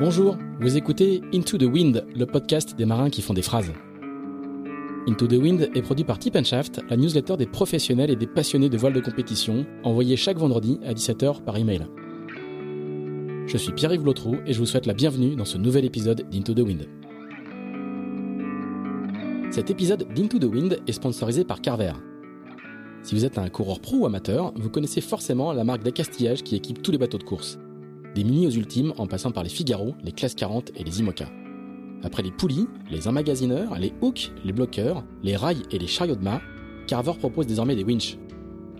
Bonjour, vous écoutez Into the Wind, le podcast des marins qui font des phrases. Into the Wind est produit par Tip Shaft, la newsletter des professionnels et des passionnés de voile de compétition, envoyée chaque vendredi à 17h par email. Je suis Pierre-Yves Lotrou et je vous souhaite la bienvenue dans ce nouvel épisode d'Into the Wind. Cet épisode d'Into the Wind est sponsorisé par Carver. Si vous êtes un coureur pro ou amateur, vous connaissez forcément la marque d'accastillage qui équipe tous les bateaux de course des mini aux ultimes en passant par les Figaro, les Classe 40 et les IMOCA. Après les poulies, les emmagasineurs, les hooks, les bloqueurs, les rails et les chariots de mât, Carver propose désormais des winches.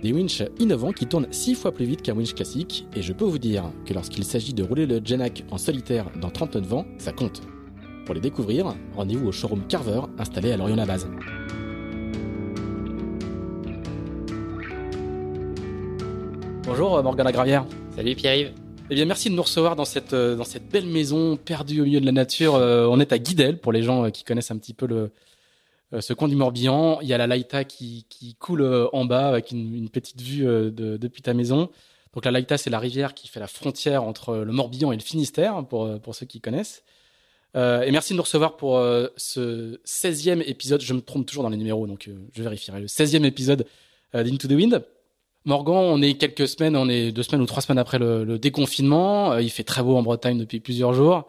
Des winches innovants qui tournent 6 fois plus vite qu'un winch classique, et je peux vous dire que lorsqu'il s'agit de rouler le Genac en solitaire dans 30 nœuds de vent, ça compte. Pour les découvrir, rendez-vous au showroom Carver installé à Lorient-la-Base. Bonjour Morgana Gravière. Salut Pierre-Yves. Eh bien, merci de nous recevoir dans cette, euh, dans cette belle maison perdue au milieu de la nature. Euh, on est à Guidel, pour les gens euh, qui connaissent un petit peu le, ce coin du Morbihan. Il y a la Laïta qui, qui coule en bas avec une, petite vue de, depuis ta maison. Donc la Laïta, c'est la rivière qui fait la frontière entre le Morbihan et le Finistère, pour, pour ceux qui connaissent. Euh, et merci de nous recevoir pour ce 16e épisode. Je me trompe toujours dans les numéros, donc je vérifierai. Le 16e épisode d'Into the Wind. Morgan, on est quelques semaines, on est deux semaines ou trois semaines après le, déconfinement. Euh, il fait très beau en Bretagne depuis plusieurs jours.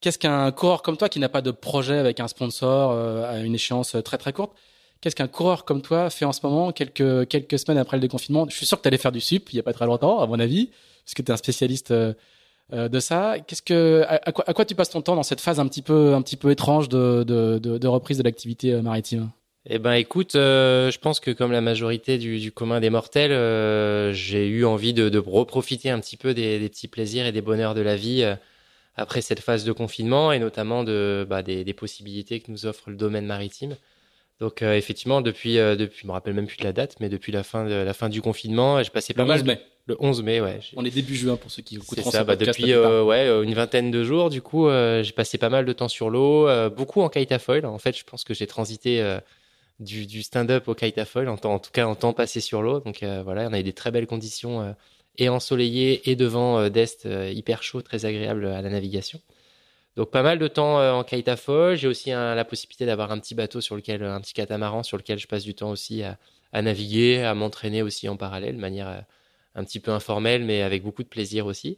Qu'est-ce qu'un coureur comme toi qui n'a pas de projet avec un sponsor euh, à une échéance très très courte Qu'est-ce qu'un coureur comme toi fait en ce moment, quelques, semaines après le déconfinement? Je suis sûr que tu allais faire du sup il n'y a pas très longtemps, à mon avis, parce que tu es un spécialiste euh, de ça. Qu'est-ce que, à, quoi, tu passes ton temps dans cette phase un petit peu, étrange de reprise de l'activité maritime? Eh ben écoute, euh, je pense que comme la majorité du, du commun des mortels, euh, j'ai eu envie de, de, reprofiter un petit peu des, des, petits plaisirs et des bonheurs de la vie euh, après cette phase de confinement et notamment de, bah, des, des, possibilités que nous offre le domaine maritime. Donc effectivement, depuis, depuis, je me rappelle même plus de la date, mais depuis la fin de la fin du confinement, j'ai passé pas mal. mai. Le 11 mai, ouais. On est début juin pour ceux qui écoutent. C'est ça. Bah, depuis ouais une vingtaine de jours, du coup, j'ai passé pas mal de temps sur l'eau, beaucoup en kiteafoil. En fait, je pense que j'ai transité du, du stand-up au kiteafoil, en, en, tout cas en temps passé sur l'eau. Donc euh, voilà, on a eu des très belles conditions euh, et ensoleillées et devant euh, d'est hyper chaud, très agréable à la navigation. Donc pas mal de temps en kiteafoil. J'ai aussi la possibilité d'avoir un petit bateau sur lequel, un petit catamaran sur lequel je passe du temps aussi à, à naviguer, à m'entraîner aussi en parallèle, de manière un petit peu informelle, mais avec beaucoup de plaisir aussi.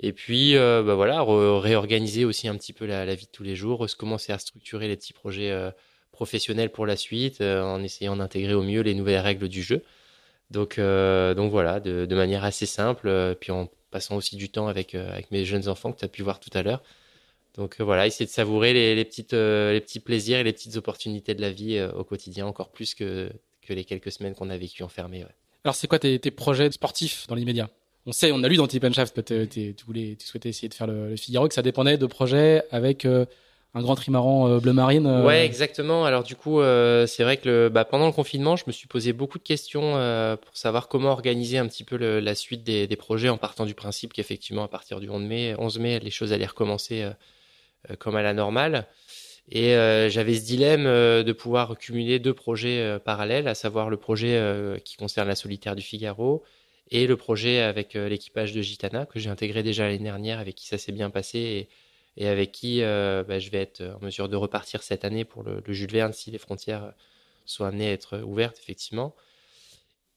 Et puis, bah voilà, réorganiser aussi un petit peu la, la, vie de tous les jours, commencer à structurer les petits projets professionnel pour la suite, euh, en essayant d'intégrer au mieux les nouvelles règles du jeu. Donc, euh, donc voilà, de, manière assez simple, euh, puis en passant aussi du temps avec, avec mes jeunes enfants que tu as pu voir tout à l'heure. Donc voilà, essayer de savourer les, petites, les petits plaisirs et les petites opportunités de la vie au quotidien, encore plus que, que les quelques semaines qu'on a vécues enfermées. Alors c'est quoi tes, tes, projets sportifs dans l'immédiat? On sait, on a lu dans Tip que tu tu souhaitais essayer de faire le, le, Figaro, que ça dépendait de projets avec un grand trimaran euh, bleu marine. Euh. Ouais, exactement. Alors du coup, euh, c'est vrai que bah, pendant le confinement, je me suis posé beaucoup de questions pour savoir comment organiser un petit peu la suite des, projets en partant du principe qu'effectivement, à partir du 11 mai, 11 mai, les choses allaient recommencer comme à la normale. Et j'avais ce dilemme de pouvoir cumuler deux projets parallèles, à savoir le projet qui concerne la solitaire du Figaro et le projet avec l'équipage de Gitana que j'ai intégré déjà l'année dernière, avec qui ça s'est bien passé. Et avec qui euh, bah, je vais être en mesure de repartir cette année pour le, Jules Verne si les frontières sont amenées à être ouvertes, effectivement.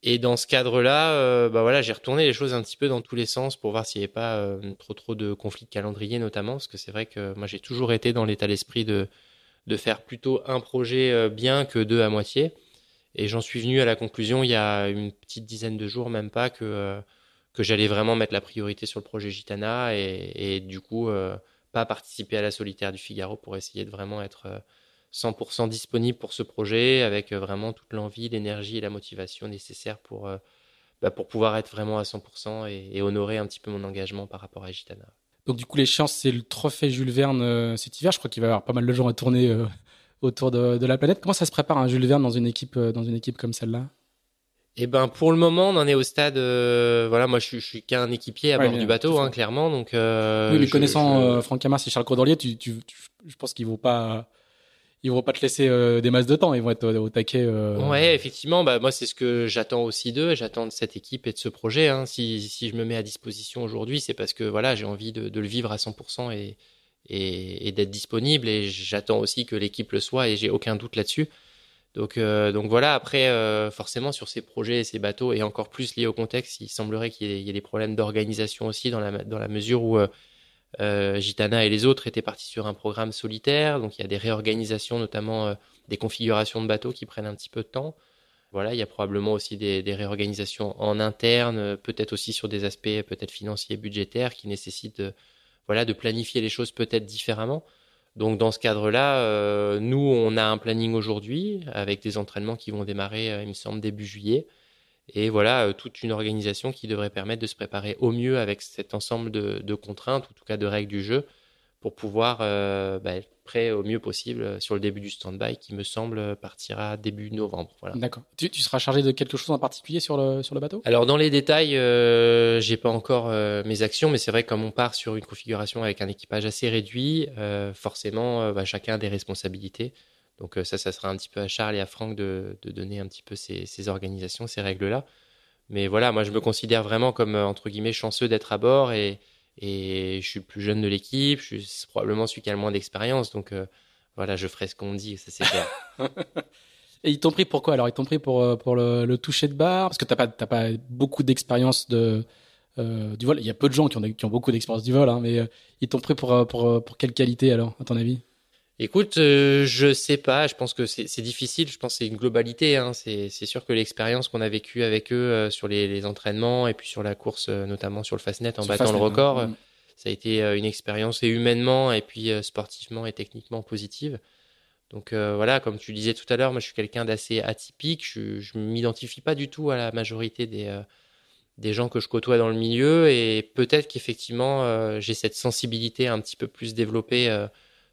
Et dans ce cadre-là, euh, bah voilà, j'ai retourné les choses un petit peu dans tous les sens pour voir s'il n'y avait pas euh, trop trop de conflits de calendrier notamment, parce que c'est vrai que moi j'ai toujours été dans l'état d'esprit de faire plutôt un projet bien que deux à moitié. Et j'en suis venu à la conclusion il y a une petite dizaine de jours, même pas, que que j'allais vraiment mettre la priorité sur le projet Gitana et du coup pas participer à la solitaire du Figaro pour essayer de vraiment être 100% euh, disponible pour ce projet avec euh, vraiment toute l'envie, l'énergie et la motivation nécessaires pour, euh, bah, pour pouvoir être vraiment à 100% et, honorer un petit peu mon engagement par rapport à Gitana. Donc du coup, les chances, c'est le trophée Jules Verne cet hiver. Je crois qu'il va y avoir pas mal de gens à tourner autour de, la planète. Comment ça se prépare un Jules Verne dans une équipe, dans une équipe comme celle-là? Eh ben pour le moment, on en est au stade. Euh, voilà, moi je suis, je suis qu'un équipier à bord du bateau, hein, clairement. Donc euh, oui, mais connaissant euh, Franck Hamas et Charles Cordelier, tu, tu, je pense qu'ils vont pas, ils vont pas te laisser des masses de temps, ils vont être au, taquet. Ouais, effectivement, bah moi c'est ce que j'attends aussi d'eux, j'attends de cette équipe et de ce projet. Hein. Si, si je me mets à disposition aujourd'hui, c'est parce que voilà, j'ai envie de, de, le vivre à 100% et, et, et d'être disponible. Et j'attends aussi que l'équipe le soit et j'ai aucun doute là-dessus. Donc, euh, donc voilà, après, euh, forcément, sur ces projets, ces bateaux, et encore plus liés au contexte, il semblerait qu'il y, ait des problèmes d'organisation aussi, dans la, dans la mesure où euh, Gitana et les autres étaient partis sur un programme solitaire. Donc il y a des réorganisations, notamment des configurations de bateaux qui prennent un petit peu de temps. Voilà, il y a probablement aussi des, des réorganisations en interne, peut-être aussi sur des aspects peut-être financiers, budgétaires, qui nécessitent voilà, de planifier les choses peut-être différemment. Donc dans ce cadre-là, euh, nous, on a un planning aujourd'hui avec des entraînements qui vont démarrer, euh, il me semble, début juillet. Et voilà, euh, toute une organisation qui devrait permettre de se préparer au mieux avec cet ensemble de, de contraintes, ou en tout cas de règles du jeu, pour pouvoir bah, prêt au mieux possible euh, sur le début du stand-by qui me semble partira début novembre. Voilà. D'accord. Tu, tu, seras chargé de quelque chose en particulier sur le, sur le bateau? Alors dans les détails, euh, j'ai pas encore euh, mes actions, mais c'est vrai que comme on part sur une configuration avec un équipage assez réduit, euh, forcément bah, chacun a des responsabilités. Donc ça, ça sera un petit peu à Charles et à Franck de, de donner un petit peu ces, ces organisations, ces règles-là. Mais voilà, moi je me considère vraiment comme entre guillemets chanceux d'être à bord et, et je suis le plus jeune de l'équipe, je suis probablement celui qui a le moins d'expérience, donc euh, voilà, je ferai ce qu'on dit, ça c'est clair. et ils t'ont pris pour quoi alors? Ils t'ont pris pour euh, le, toucher de barre? Parce que t'as pas pas beaucoup d'expérience de euh, du vol. Il y a peu de gens qui ont beaucoup d'expérience du vol, hein, mais ils t'ont pris pour quelle qualité alors à ton avis? Écoute, euh, je sais pas. Je pense que c'est difficile. Je pense que c'est une globalité. Hein. C'est sûr que l'expérience qu'on a vécue avec eux euh, sur les, les, entraînements et puis sur la course, euh, notamment sur le Fastnet en battant le record, mm. ça a été une expérience et humainement et puis sportivement et techniquement positive. Donc voilà, comme tu disais tout à l'heure, moi je suis quelqu'un d'assez atypique. Je, je m'identifie pas du tout à la majorité des des gens que je côtoie dans le milieu et peut-être qu'effectivement j'ai cette sensibilité un petit peu plus développée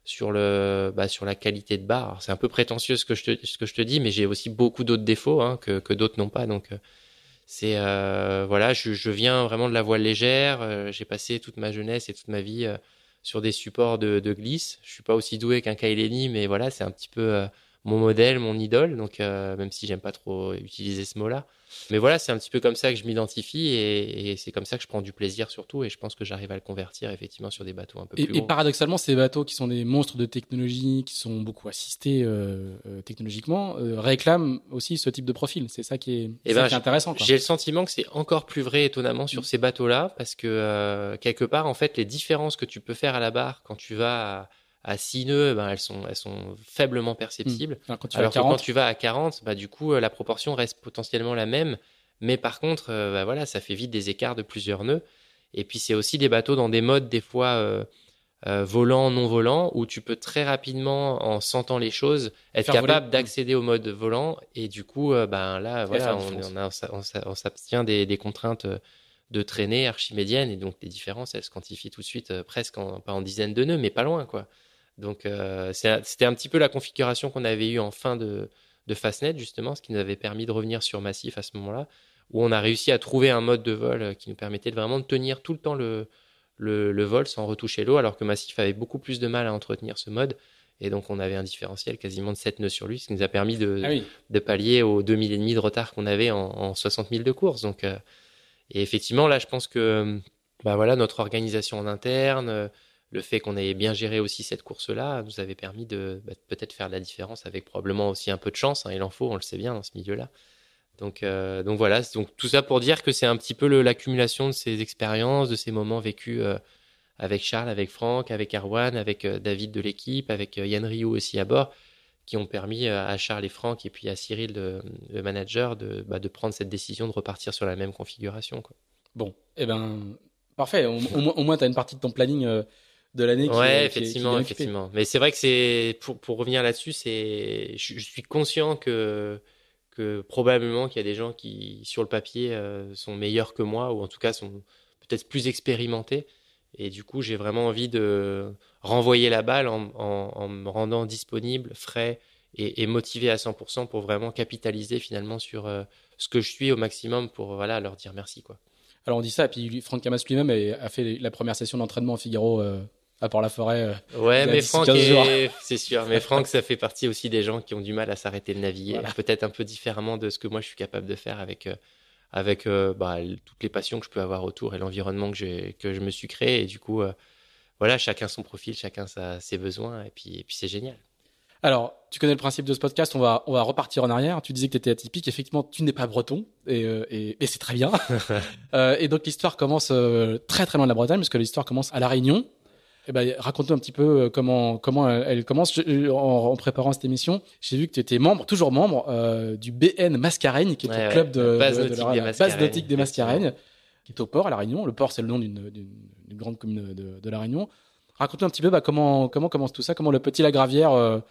bah, sur la qualité de barre. C'est un peu prétentieux ce que je te dis, mais j'ai aussi beaucoup d'autres défauts hein, que d'autres n'ont pas. Donc euh, c'est euh, voilà, je, viens vraiment de la voile légère. Euh, j'ai passé toute ma jeunesse et toute ma vie sur des supports de, glisse. Je suis pas aussi doué qu'un Kaileni, mais voilà, c'est un petit peu mon modèle, mon idole. Donc, euh, même si j'aime pas trop utiliser ce mot-là. Mais voilà, c'est un petit peu comme ça que je m'identifie et, et c'est comme ça que je prends du plaisir surtout. Et je pense que j'arrive à le convertir effectivement sur des bateaux un peu et, plus Et paradoxalement, ces bateaux qui sont des monstres de technologie, qui sont beaucoup assistés euh, euh technologiquement, euh, réclament aussi ce type de profil. C'est ça qui est, et eh ben, qui est intéressant. J'ai le sentiment que c'est encore plus vrai étonnamment sur mmh. ces bateaux-là parce que euh, quelque part, en fait, les différences que tu peux faire à la barre quand tu vas à à 6 nœuds, ben, elles, sont, elles sont faiblement perceptibles. Mmh. quand tu Alors que quand tu vas à 40, bah, du coup, euh, la proportion reste potentiellement la même. Mais par contre, euh, bah, voilà, ça fait vite des écarts de plusieurs nœuds. Et puis, c'est aussi des bateaux dans des modes, des fois, euh, euh, volant, non volant, où tu peux très rapidement, en sentant les choses, être Faire capable mmh. d'accéder au mode volant. Et du coup, euh, ben là, voilà, on, on, on, on s'abstient des, des contraintes de traînée archimédienne. Et donc, les différences, elles se quantifient tout de suite, presque en, pas en dizaines de nœuds, mais pas loin, quoi. Donc euh, c'était un petit peu la configuration qu'on avait eue en fin de, de Fastnet, justement, ce qui nous avait permis de revenir sur Massif à ce moment-là, où on a réussi à trouver un mode de vol euh, qui nous permettait de vraiment de tenir tout le temps le, le, le vol sans retoucher l'eau, alors que Massif avait beaucoup plus de mal à entretenir ce mode. Et donc on avait un différentiel quasiment de 7 nœuds sur lui, ce qui nous a permis de, ah oui. de pallier aux 2000 et demi de retard qu'on avait en, en 60 000 de course. Donc, euh, et effectivement, là, je pense que bah voilà, notre organisation en interne, le fait qu'on ait bien géré aussi cette course-là nous avait permis de bah, peut-être faire la différence avec probablement aussi un peu de chance. Hein, il en faut, on le sait bien dans ce milieu-là. Donc, euh, donc voilà, donc tout ça pour dire que c'est un petit peu l'accumulation de ces expériences, de ces moments vécus euh, avec Charles, avec Franck, avec Erwan, avec euh, David de l'équipe, avec Yann Rioux aussi à bord, qui ont permis à Charles et Franck et puis à Cyril, le manager, de, bah, de prendre cette décision de repartir sur la même configuration. Bon, eh ben parfait. Au, au, moins, tu as une partie de ton planning de l'année. Ouais, qui, effectivement, qui effectivement. Mais c'est vrai que c'est pour pour revenir là-dessus, c'est je, je, suis conscient que que probablement qu'il y a des gens qui sur le papier euh, sont meilleurs que moi ou en tout cas sont peut-être plus expérimentés. Et du coup, j'ai vraiment envie de renvoyer la balle en, en, en me rendant disponible, frais et, et, motivé à 100% pour vraiment capitaliser finalement sur euh, ce que je suis au maximum pour voilà leur dire merci quoi. Alors on dit ça, et puis Franck Camas lui-même a fait la première session d'entraînement au Figaro euh, à part la forêt. ouais, mais Franck, c'est sûr. Mais Franck, ça fait partie aussi des gens qui ont du mal à s'arrêter de naviguer, peut-être un peu différemment de ce que moi je suis capable de faire avec avec bah, toutes les passions que je peux avoir autour et l'environnement que que je me suis créé. Et du coup, voilà, chacun son profil, chacun ses besoins, et puis, et puis c'est génial. Alors, tu connais le principe de ce podcast, on va, on va repartir en arrière. Tu disais que tu étais atypique, effectivement, tu n'es pas breton, et, euh, et, et c'est très bien. euh, et donc l'histoire commence euh, très très loin de la Bretagne, parce que l'histoire commence à La Réunion. Eh ben, raconte-nous un petit peu euh, comment comment elle, commence. en, en, préparant cette émission, j'ai vu que tu étais membre, toujours membre du BN Mascareigne, qui est le club de, base, de, nautique la, base nautique des Mascareignes, qui est au port à La Réunion. Le port, c'est le nom d'une grande commune de, La Réunion. Raconte-nous un petit peu bah, comment comment commence tout ça, comment le petit Lagravière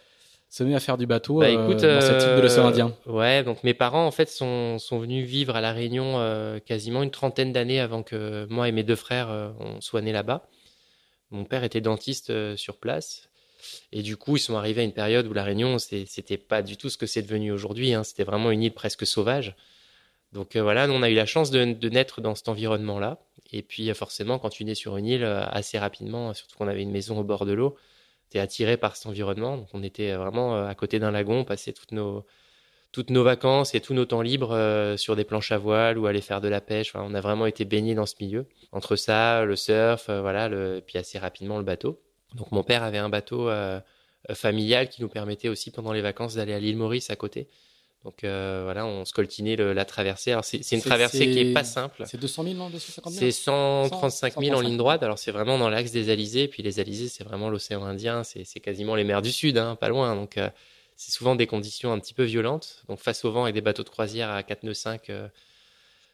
se met à faire du bateau bah, euh, écoute, dans cette type de l'océan Indien euh, Ouais, donc mes parents en fait sont, sont venus vivre à la Réunion euh, quasiment une trentaine d'années avant que moi et mes deux frères on soient nés là-bas. Mon père était dentiste sur place. Et du coup, ils sont arrivés à une période où la Réunion, c'était pas du tout ce que c'est devenu aujourd'hui. Hein. C'était vraiment une île presque sauvage. Donc voilà, nous, on a eu la chance de, naître dans cet environnement-là. Et puis forcément, quand tu nais sur une île, assez rapidement, surtout qu'on avait une maison au bord de l'eau, attiré par cet environnement. Donc on était vraiment euh, à côté d'un lagon, passer toutes nos toutes nos vacances et tous nos temps libres euh, sur des planches à voile ou aller faire de la pêche. on a vraiment été baigné dans ce milieu. Entre ça, le surf, euh, voilà, le, puis assez rapidement le bateau. Donc mon père avait un bateau familial qui nous permettait aussi pendant les vacances d'aller à l'île Maurice à côté. Donc euh, voilà, on le, la traversée. Alors c'est une traversée qui est pas simple. C'est 200 000, non 250 000 C'est 135 000 en ligne droite. Alors c'est vraiment dans l'axe des Alizés. Puis les Alizés, c'est vraiment l'océan Indien. C'est quasiment les mers du Sud, hein, pas loin. Donc euh, c'est souvent des conditions un petit peu violentes. Donc face au vent et des bateaux de croisière à 4 nœuds 5 euh,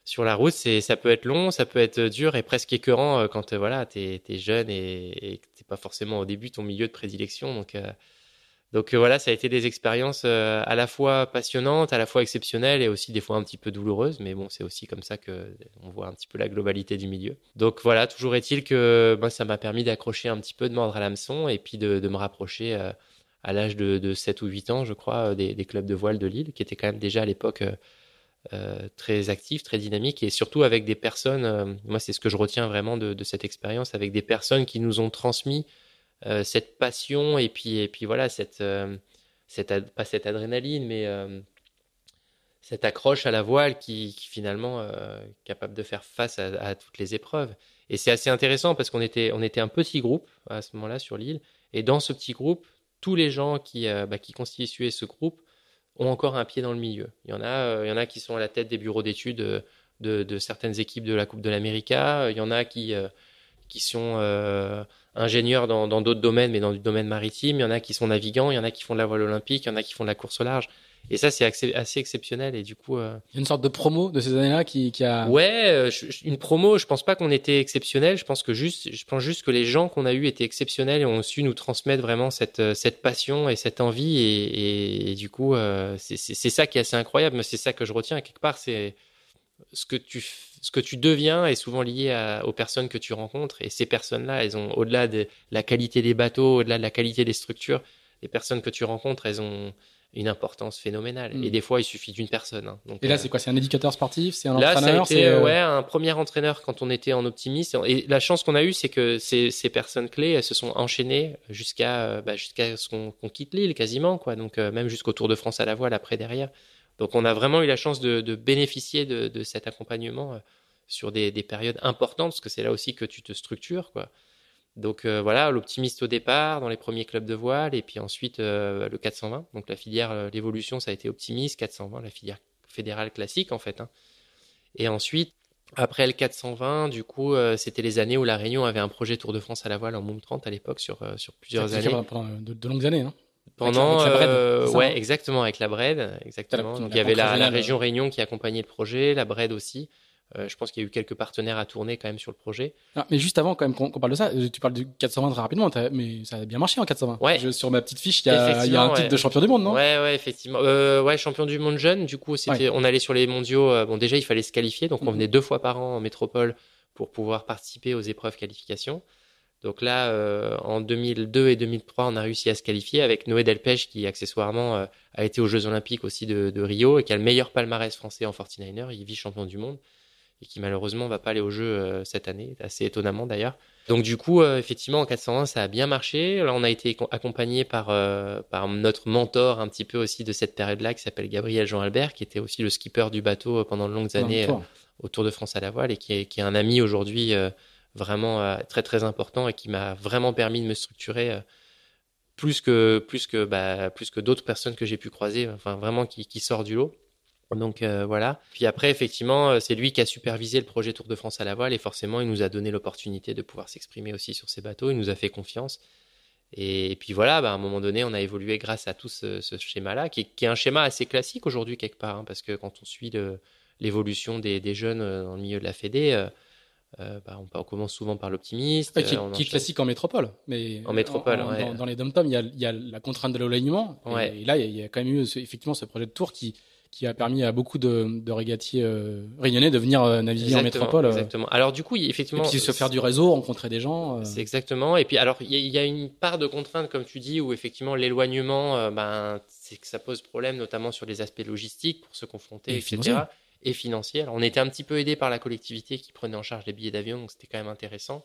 sur la route, c'est ça peut être long, ça peut être dur et presque écœurant euh, quand voilà t'es es jeune et, et t'es pas forcément au début ton milieu de prédilection. Donc donc euh, voilà, ça a été des expériences euh, à la fois passionnantes, à la fois exceptionnelles et aussi des fois un petit peu douloureuses. Mais bon, c'est aussi comme ça que on voit un petit peu la globalité du milieu. Donc voilà, toujours est-il que moi, ça m'a permis d'accrocher un petit peu, de mordre à l'hameçon et puis de, me rapprocher euh, à l'âge de, 7 ou 8 ans, je crois, des, clubs de voile de Lille, qui étaient quand même déjà à l'époque très actifs, très dynamiques et surtout avec des personnes. moi, c'est ce que je retiens vraiment de, de cette expérience, avec des personnes qui nous ont transmis euh, cette passion et puis et puis voilà cette euh, cette pas cette adrénaline mais euh, cette accroche à la voile qui, finalement est capable de faire face à, à, toutes les épreuves. Et c'est assez intéressant parce qu'on était, on était un petit groupe à ce moment-là sur l'île. Et dans ce petit groupe, tous les gens qui, bah, qui constituaient ce groupe ont encore un pied dans le milieu. Il y en a, il y en a qui sont à la tête des bureaux d'études de, de, certaines équipes de la Coupe de l'Amérique. Il y en a qui, qui sont ingénieurs dans d'autres domaines, mais dans du domaine maritime. Il y en a qui sont navigants, il y en a qui font de la voile olympique, il y en a qui font de la course au large. Et ça, c'est assez exceptionnel. Et du coup, euh... une sorte de promo de ces années-là qui, qui, a. Ouais, euh, une promo. Je pense pas qu'on était exceptionnel. Je pense que juste, je pense juste que les gens qu'on a eu étaient exceptionnels et ont su nous transmettre vraiment cette euh, cette passion et cette envie. Et, et, du coup, euh, c'est ça qui est assez incroyable. Mais c'est ça que je retiens quelque part. C'est ce que tu ce que tu deviens est souvent lié aux personnes que tu rencontres. Et ces personnes-là, elles ont, au-delà de la qualité des bateaux, au-delà de la qualité des structures, les personnes que tu rencontres, elles ont une importance phénoménale. Et hmm. des fois, il suffit d'une personne. Hein. Donc, et là, euh, c'est quoi C'est un éducateur sportif C'est un là, entraîneur euh, ouais, un premier entraîneur quand on était en optimiste. Et la chance qu'on a eue, c'est que ces, ces, personnes clés, elles se sont enchaînées jusqu'à euh, bah, jusqu'à ce qu'on quitte l'île quasiment, quoi. Donc même jusqu'au Tour de France à la voile après derrière. Donc on a vraiment eu la chance de, de bénéficier de, de, cet accompagnement sur des, des, périodes importantes, parce que c'est là aussi que tu te structures. Quoi. Donc euh, voilà, l'optimiste au départ, dans les premiers clubs de voile, et puis ensuite euh, le 420. Donc la filière, euh, l'évolution, ça a été optimiste, 420, la filière fédérale classique en fait. Hein. Et ensuite, après le 420, du coup, c'était les années où la Réunion avait un projet Tour de France à la voile en Moom 30 à l'époque sur, sur plusieurs années. Pendant de, longues années, non pendant ouais exactement avec la Bred exactement donc il y avait la, la, région Réunion qui accompagnait le projet la Bred aussi euh, je pense qu'il y a eu quelques partenaires à tourner quand même sur le projet. Ah, mais juste avant, quand même, qu'on parle de ça, tu parles du 420 très rapidement, mais ça a bien marché en 420. Ouais. sur ma petite fiche, il y a, y a un titre de champion du monde, non? Ouais, ouais, effectivement. Euh, ouais, champion du monde jeune. Du coup, c'était, on allait sur les mondiaux. Euh, bon, déjà, il fallait se qualifier, donc on mhm. venait deux fois par an en métropole pour pouvoir participer aux épreuves qualification. Donc là, en 2002 et 2003, on a réussi à se qualifier avec Noé Delpech qui accessoirement a été aux Jeux Olympiques aussi de, de, Rio et qui a le meilleur palmarès français en 49er. Il vit champion du monde. Et qui malheureusement va pas aller au jeu cette année, assez étonnamment d'ailleurs. Donc du coup, effectivement, en 420, ça a bien marché. Là, on a été accompagné par, par notre mentor un petit peu aussi de cette période-là, qui s'appelle Gabriel Jean Albert, qui était aussi le skipper du bateau pendant de longues années au Tour de France à la voile et qui est, qui est un ami aujourd'hui vraiment très très important et qui m'a vraiment permis de me structurer plus que plus que bah, plus que d'autres personnes que j'ai pu croiser, enfin vraiment qui, qui sort du lot. Donc euh, voilà. Puis après, effectivement, euh, c'est lui qui a supervisé le projet Tour de France à la voile et forcément, il nous a donné l'opportunité de pouvoir s'exprimer aussi sur ces bateaux. Il nous a fait confiance. Et, puis voilà, bah, à un moment donné, on a évolué grâce à tout ce, schéma-là, qui, qui, est un schéma assez classique aujourd'hui quelque part, hein, parce que quand on suit l'évolution des, des, jeunes euh, dans le milieu de la Fédé, euh, bah, on, commence souvent par l'optimiste. qui, est classique en métropole. Mais en métropole, dans, les dom il, y a la contrainte de l'alignement. Et, là, il y, a quand même eu effectivement ce projet de tour qui, qui a permis à beaucoup de, de régatiers euh, réunionnais de venir euh, naviguer en métropole. Exactement. Alors du coup, effectivement, et puis se faire du réseau, rencontrer des gens. C'est exactement. Et puis alors, il y, a une part de contrainte, comme tu dis, où effectivement l'éloignement, ben, c'est que ça pose problème, notamment sur les aspects logistiques pour se confronter, et etc et financier. on était un petit peu aidé par la collectivité qui prenait en charge les billets d'avion, donc c'était quand même intéressant.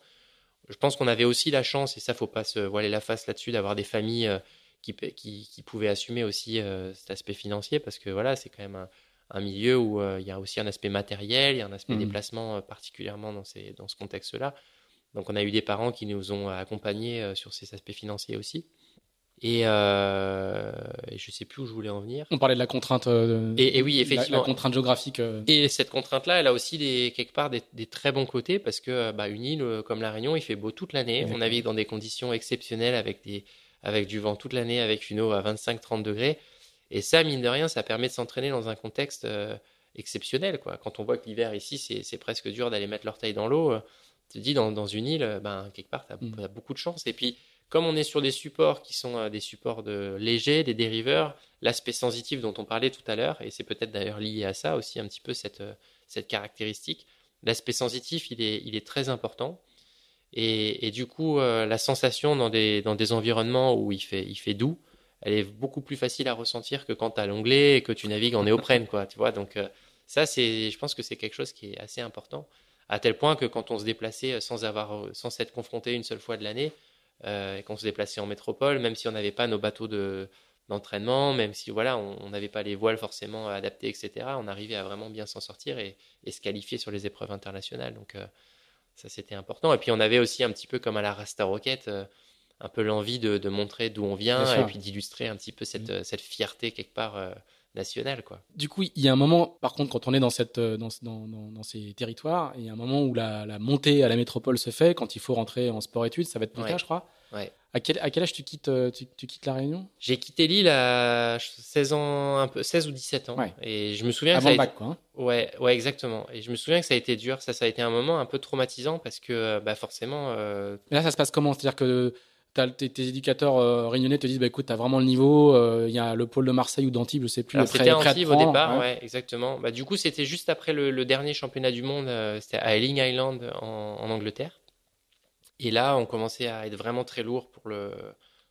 Je pense qu'on avait aussi la chance, et ça, faut pas se voiler la face là-dessus, d'avoir des familles euh, qui, qui, pouvaient assumer aussi euh, cet aspect financier, parce que voilà, c'est quand même un, milieu où euh, il y a aussi un aspect matériel, il y a un aspect mmh. déplacement particulièrement dans, ces, dans ce contexte-là. Donc on a eu des parents qui nous ont accompagnés sur ces aspects financiers aussi. Et, euh, et, je sais plus où je voulais en venir. On parlait de la contrainte. Euh, et, oui, effectivement. La, contrainte géographique. Euh. Et cette contrainte-là, elle a aussi des, quelque part des, des très bons côtés parce que bah, une île euh, comme la Réunion, il fait beau toute l'année. On navigue dans des conditions exceptionnelles avec des, avec du vent toute l'année, avec une eau à 25-30 degrés. Et ça, mine de rien, ça permet de s'entraîner dans un contexte euh, exceptionnel. Quoi. Quand on voit que l'hiver ici, c'est presque dur d'aller mettre l'orteil dans l'eau, tu te dis dans, dans une île, ben quelque part, tu as, mm. as, beaucoup de chance. Et puis comme on est sur des supports qui sont euh, des supports de légers, des dériveurs, l'aspect sensitif dont on parlait tout à l'heure, et c'est peut-être d'ailleurs lié à ça aussi un petit peu cette, euh, cette caractéristique, l'aspect sensitif, il est, il est très important. Et, et du coup, euh, la sensation dans des, dans des environnements où il fait, il fait doux, elle est beaucoup plus facile à ressentir que quand tu as l'onglet et que tu navigues en néoprène, quoi, tu vois. Donc, ça, c'est, je pense que c'est quelque chose qui est assez important, à tel point que quand on se déplaçait sans avoir, sans s'être confronté une seule fois de l'année, euh, et qu'on se déplaçait en métropole, même si on n'avait pas nos bateaux de, d'entraînement, même si voilà, on n'avait pas les voiles forcément adaptés, etc. On arrivait à vraiment bien s'en sortir et, se qualifier sur les épreuves internationales. Donc euh, ça, c'était important. Et puis on avait aussi un petit peu comme à la Rasta Rocket, euh, un peu l'envie de, montrer d'où on vient et puis d'illustrer un petit peu cette, mmh. cette fierté quelque part national. Quoi. Du coup, il y a un moment, par contre, quand on est dans, cette, euh, dans, dans, dans ces territoires, il y a un moment où la, la, montée à la métropole se fait, quand il faut rentrer en sport-études, ça va être plus tard, je crois. Ouais. À quel, à quel âge tu quittes, euh, tu, tu quittes la Réunion? J'ai quitté l'île à 16 ans, un peu, 16 ou 17 ans. Ouais. Et je me souviens Avant que ça bac, quoi. Hein. Ouais, ouais, exactement. Et je me souviens que ça a été dur. Ça, ça a été un moment un peu traumatisant parce que, bah, forcément. Euh... là, ça se passe comment? C'est-à-dire que tes, tes, éducateurs euh, réunionnais te disent bah écoute t'as vraiment le niveau euh, il y a le pôle de Marseille ou d'Antibes je sais plus c'était Antibes au départ ouais. exactement bah du coup c'était juste après le, dernier championnat du monde euh, c'était à Elling Island en, en, Angleterre et là on commençait à être vraiment très lourd pour le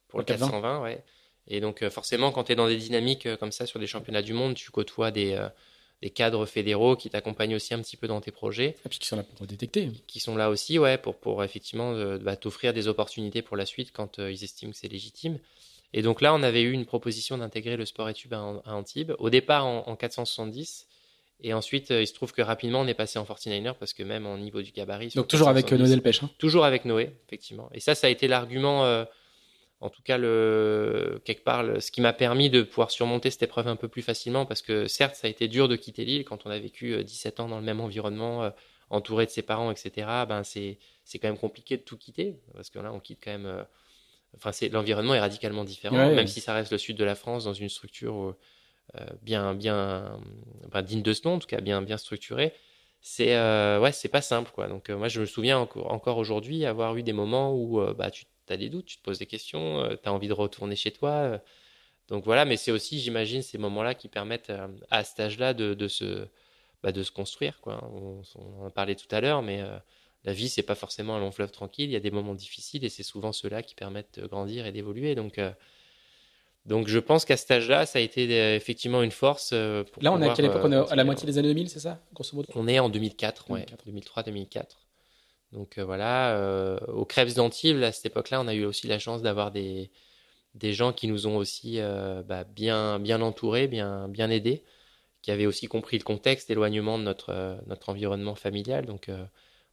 pour le, 420 ouais et donc forcément quand tu es dans des dynamiques comme ça sur des championnats du monde tu côtoies des des cadres fédéraux qui t'accompagnent aussi un petit peu dans tes projets. Et ah, puis qui sont là pour détecter. Qui sont là aussi, ouais, pour, pour effectivement euh, bah, t'offrir des opportunités pour la suite quand euh, ils estiment que c'est légitime. Et donc là, on avait eu une proposition d'intégrer le sport étude à, Antibes, au départ en, 470. Et ensuite, euh, il se trouve que rapidement, on est passé en 49er parce que même au niveau du gabarit. Donc toujours avec Noé Delpech. Hein toujours avec Noé, effectivement. Et ça, ça a été l'argument en tout cas le quelque part ce qui m'a permis de pouvoir surmonter cette épreuve un peu plus facilement parce que certes ça a été dur de quitter l'île quand on a vécu 17 euh, ans dans le même environnement euh, entouré de ses parents etc ben c'est c'est quand même compliqué de tout quitter parce que là on quitte quand même euh, enfin c'est l'environnement est radicalement différent même si ça reste le sud de la France dans une structure bien bien digne de ce nom en tout cas bien bien structurée c'est ouais c'est pas simple quoi donc moi je me souviens encore, aujourd'hui avoir eu des moments où bah tu as des doutes, tu te poses des questions, euh, tu as envie de retourner chez toi. Euh. donc voilà, mais c'est aussi, j'imagine, ces moments-là qui permettent euh, à cet âge-là de, de, se, bah, de se construire. Quoi. On, en a parlé tout à l'heure, mais la vie, c'est pas forcément un long fleuve tranquille. Il y a des moments difficiles et c'est souvent ceux-là qui permettent de grandir et d'évoluer. Donc, Donc je pense qu'à cet âge-là, ça a été effectivement une force. Pour Là, on est à quelle époque? On est à la moitié des années 2000, c'est ça, grosso modo? On est en 2004, ouais, 2003-2004. Donc voilà, au Crêpes d'Antibes, à cette époque-là, on a eu aussi la chance d'avoir des, des gens qui nous ont aussi bah, bien, bien entourés, bien, bien aidés qui avait aussi compris le contexte, l'éloignement de notre, euh, notre environnement familial. Donc, euh,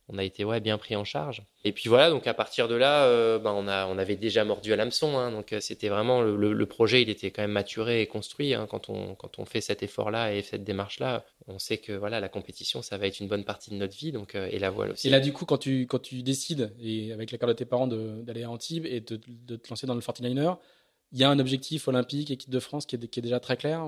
on a été ouais, bien pris en charge. Et puis voilà, donc à partir de là, euh, ben, on, a, on avait déjà mordu à l'hameçon. Hein, donc c'était vraiment le, projet, il était quand même maturé et construit. Hein, quand, on, quand on fait cet effort-là et cette démarche-là, on sait que voilà, la compétition, ça va être une bonne partie de notre vie. Donc, et la voile aussi. Et là, du coup, quand tu, quand tu décides, et avec l'accord de tes parents, d'aller à Antibes et de, te lancer dans le 49er, il y a un objectif olympique, équipe de France, qui est, qui est déjà très clair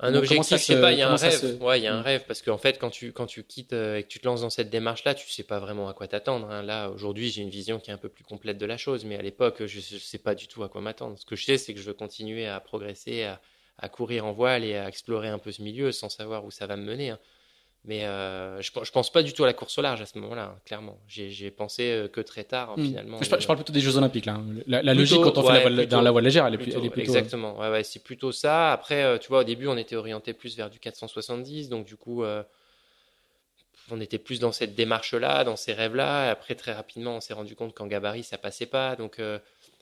un objectif, je sais pas, il y a un rêve. Ouais, il y a un mm. rêve parce qu'en fait, quand tu quand tu quittes euh, et que tu te lances dans cette démarche-là, tu sais pas vraiment à quoi t'attendre. Hein. Là, aujourd'hui, j'ai une vision qui est un peu plus complète de la chose, mais à l'époque, je, je sais pas du tout à quoi m'attendre. Ce que je sais, c'est que je veux continuer à progresser, à, à, courir en voile et à explorer un peu ce milieu sans savoir où ça va me mener. Hein. Mais euh, je, je pense pas du tout à la course au large à ce moment-là, hein, clairement. J'ai pensé euh, que très tard, hmm. finalement. Je, parle, plutôt des Jeux Olympiques, là. La, logique quand on fait la voile, dans la voile légère, elle est, plutôt, elle est plutôt. Exactement, ouais, ouais, c'est plutôt ça. Après, euh, tu vois, au début, on était orienté plus vers du 470, donc du coup, on était plus dans cette démarche-là, dans ces rêves-là. Après, très rapidement, on s'est rendu compte qu'en gabarit, ça passait pas. Donc,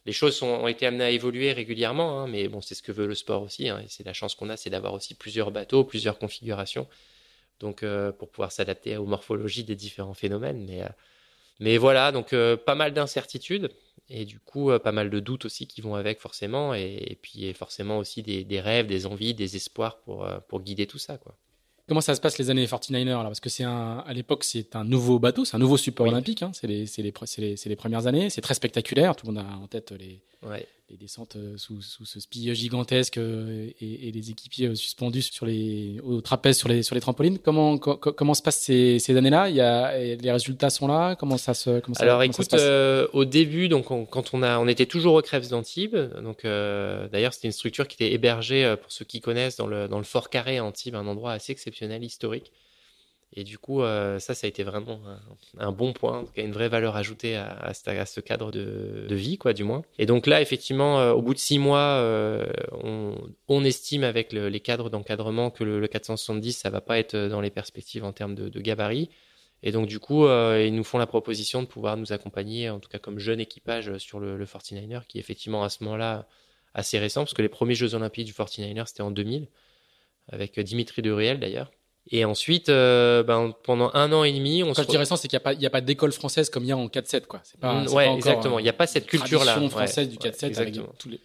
les choses ont été amenées à évoluer régulièrement, hein, mais bon, c'est ce que veut le sport aussi. Hein, et c'est la chance qu'on a, c'est d'avoir aussi plusieurs bateaux, plusieurs configurations donc euh, pour pouvoir s'adapter aux morphologies des différents phénomènes. Mais, euh, mais voilà, donc euh, pas mal d'incertitudes et du coup pas mal de doutes aussi qui vont avec forcément et, puis forcément aussi des, des, rêves, des envies, des espoirs pour, pour guider tout ça. Quoi. Comment ça se passe les années 49ers là? Parce que c'est un, à l'époque, c'est un nouveau bateau, c'est un nouveau support olympique. Hein, c'est les, les, les, les, premières années. C'est très spectaculaire. Tout le monde a en tête les, les descentes euh, sous, sous ce spi gigantesque euh, et, et, les équipiers euh, suspendus sur les, au trapèze sur les, sur les trampolines. Comment, comment se passent ces, ces années-là? Il y a, les résultats sont là? Comment ça se comment ça, Alors écoute, au début, donc quand on a, on était toujours au Crèves d'Antibes. Donc d'ailleurs, c'était une structure qui était hébergée pour ceux qui connaissent dans le dans le Fort Carré à Antibes, un endroit assez exceptionnel, historique. Et du coup, euh, ça, ça a été vraiment un, bon point, a une vraie valeur ajoutée à, à, ce, cadre de, vie, quoi, du moins. Et donc là, effectivement, euh, au bout de six mois, euh, on, estime avec les cadres d'encadrement que le, 470, ça va pas être dans les perspectives en termes de, gabarit. Et donc, du coup, ils nous font la proposition de pouvoir nous accompagner, en tout cas comme jeune équipage, sur le, le 49er, qui est effectivement à ce moment-là assez récent, parce que les premiers Jeux Olympiques du 49er, c'était en 2000, avec Dimitri Duriel d'ailleurs. Et ensuite, euh, ben, pendant un an et demi, on Quand je dis récent, c'est qu'il n'y a pas, pas d'école française comme il y a en 4-7, quoi. C'est pas, mm, ouais, exactement. Il n'y a pas cette culture-là. française du 4-7 avec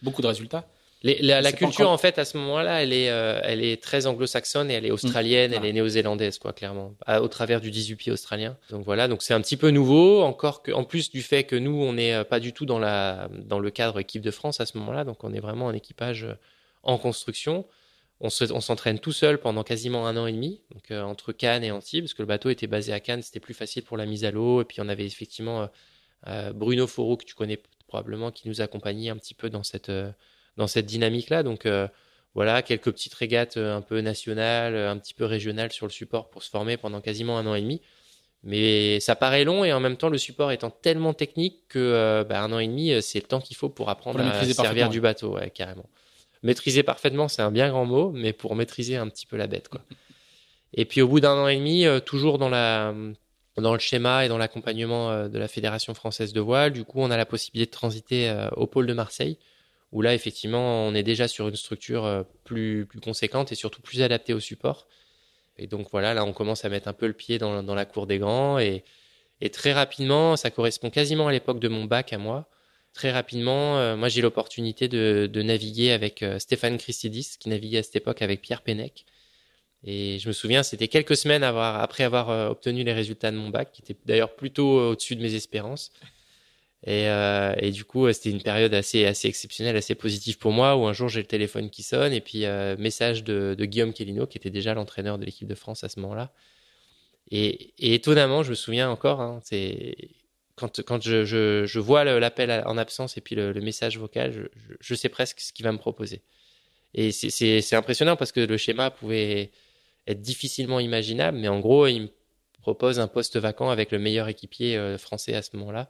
beaucoup de résultats. la, culture, en fait, à ce moment-là, elle est, euh, elle est très anglo-saxonne et elle est australienne, elle est néo-zélandaise, quoi, clairement, au travers du 18 pieds australien. Donc voilà, donc c'est un petit peu nouveau, encore que, en plus du fait que nous, on n'est euh, pas du tout dans la, dans le cadre équipe de France à ce moment-là, donc on est vraiment un équipage en construction on s'entraîne tout seul pendant quasiment un an et demi, donc euh, entre Cannes et Antibes, parce que le bateau était basé à Cannes, c'était plus facile pour la mise à l'eau. Et puis on avait effectivement euh, euh, Bruno Faureau, que tu connais probablement, qui nous accompagnait un petit peu dans cette, dans cette dynamique-là. Donc voilà, quelques petites régates un peu nationales, un petit peu régionales sur le support pour se former pendant quasiment un an et demi. Mais ça paraît long et en même temps le support étant tellement technique que bah, un an et demi c'est le temps qu'il faut pour apprendre à servir du bateau, ouais, carrément maîtriser parfaitement, c'est un bien grand mot, mais pour maîtriser un petit peu la bête, quoi. Et puis au bout d'un an et demi, euh, toujours dans le schéma et dans l'accompagnement euh, de la Fédération française de voile, du coup, on a la possibilité de transiter euh, au pôle de Marseille, où là, effectivement, on est déjà sur une structure plus conséquente et surtout plus adaptée au support. Et donc voilà, là, on commence à mettre un peu le pied dans, la cour des grands et très rapidement, ça correspond quasiment à l'époque de mon bac à moi très rapidement, euh, moi j'ai l'opportunité de, naviguer avec euh, Stéphane Christidis, qui naviguait à cette époque avec Pierre Pennec. Et je me souviens, c'était quelques semaines après avoir euh, obtenu les résultats de mon bac, qui étaient d'ailleurs plutôt au-dessus de mes espérances. Et, du coup, c'était une période assez, exceptionnelle, assez positive pour moi, où un jour j'ai le téléphone qui sonne, et puis message de, Guillaume Kellino, qui était déjà l'entraîneur de l'équipe de France à ce moment-là. Et, et, étonnamment, je me souviens encore, hein, c'est quand, quand je, je, je vois l'appel en absence et puis le, message vocal, je, je, sais presque ce qu'il va me proposer. Et c'est impressionnant parce que le schéma pouvait être difficilement imaginable, mais en gros, il me propose un poste vacant avec le meilleur équipier euh, français à ce moment-là,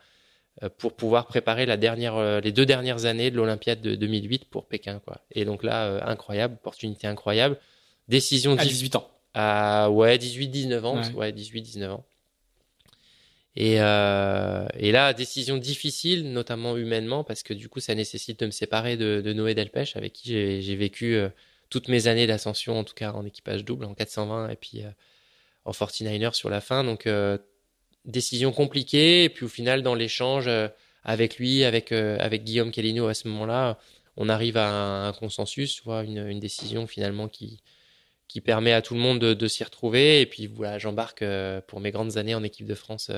pour pouvoir préparer la dernière, les deux dernières années de l'Olympiade de 2008 pour Pékin. Quoi. Et donc là, incroyable, opportunité incroyable. Décision à 18 ans. À, ouais, 18-19 ans. Ouais, 18-19 ans. Et, euh, et, là, décision difficile, notamment humainement, parce que du coup, ça nécessite de me séparer de, Noé Delpech, avec qui j'ai vécu euh, toutes mes années d'ascension, en tout cas en équipage double, en 420 et puis euh, en 49er sur la fin. Donc, décision compliquée. Et puis au final, dans l'échange avec lui, avec, avec Guillaume Kellino à ce moment-là, on arrive à un, consensus, tu une, décision finalement qui, qui permet à tout le monde de, de s'y retrouver. Et puis voilà, j'embarque pour mes grandes années en équipe de France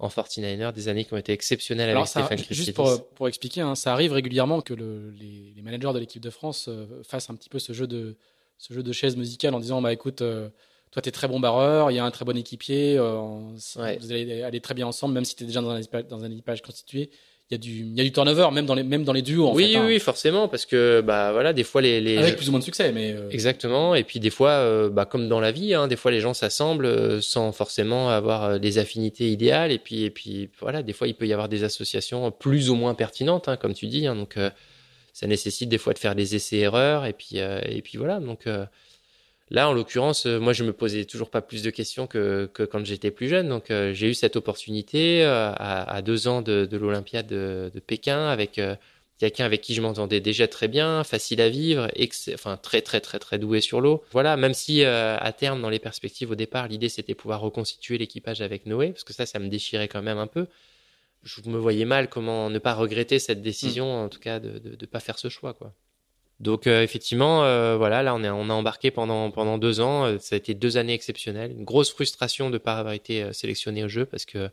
en 49er, des années qui ont été exceptionnelles avec Stéphane Juste pour, pour expliquer, hein, ça arrive régulièrement que le, les, les, managers de l'équipe de France euh, fassent un petit peu ce jeu de, ce jeu de chaise musicale en disant bah écoute, euh, toi tu es très bon barreur, il y a un très bon équipier, euh, vous allez aller très bien ensemble, même si tu es déjà dans un, dans un équipage constitué il y a du il y a du turnover même dans les même dans les duos en oui fait, hein. oui forcément parce que bah voilà des fois les, les avec plus ou moins de succès mais euh... exactement et puis des fois euh, bah comme dans la vie hein, des fois les gens s'assemblent euh, sans forcément avoir des affinités idéales et puis et puis voilà des fois il peut y avoir des associations plus ou moins pertinentes hein, comme tu dis hein, donc ça nécessite des fois de faire des essais erreurs et puis et puis voilà donc Là, en l'occurrence, euh, moi, je me posais toujours pas plus de questions que, que quand j'étais plus jeune. Donc, euh, j'ai eu cette opportunité euh, à, deux ans de, de l'Olympiade de, de, Pékin avec quelqu'un avec qui je m'entendais déjà très bien, facile à vivre, enfin très très très très doué sur l'eau. Voilà, même si à terme, dans les perspectives au départ, l'idée c'était pouvoir reconstituer l'équipage avec Noé, parce que ça, ça me déchirait quand même un peu. Je me voyais mal comment ne pas regretter cette décision, en tout cas de ne pas faire ce choix, quoi. Donc euh, effectivement, euh, voilà, là on, a embarqué pendant deux ans. Euh, ça a été deux années exceptionnelles. Une grosse frustration de ne pas avoir été sélectionné au jeu parce que le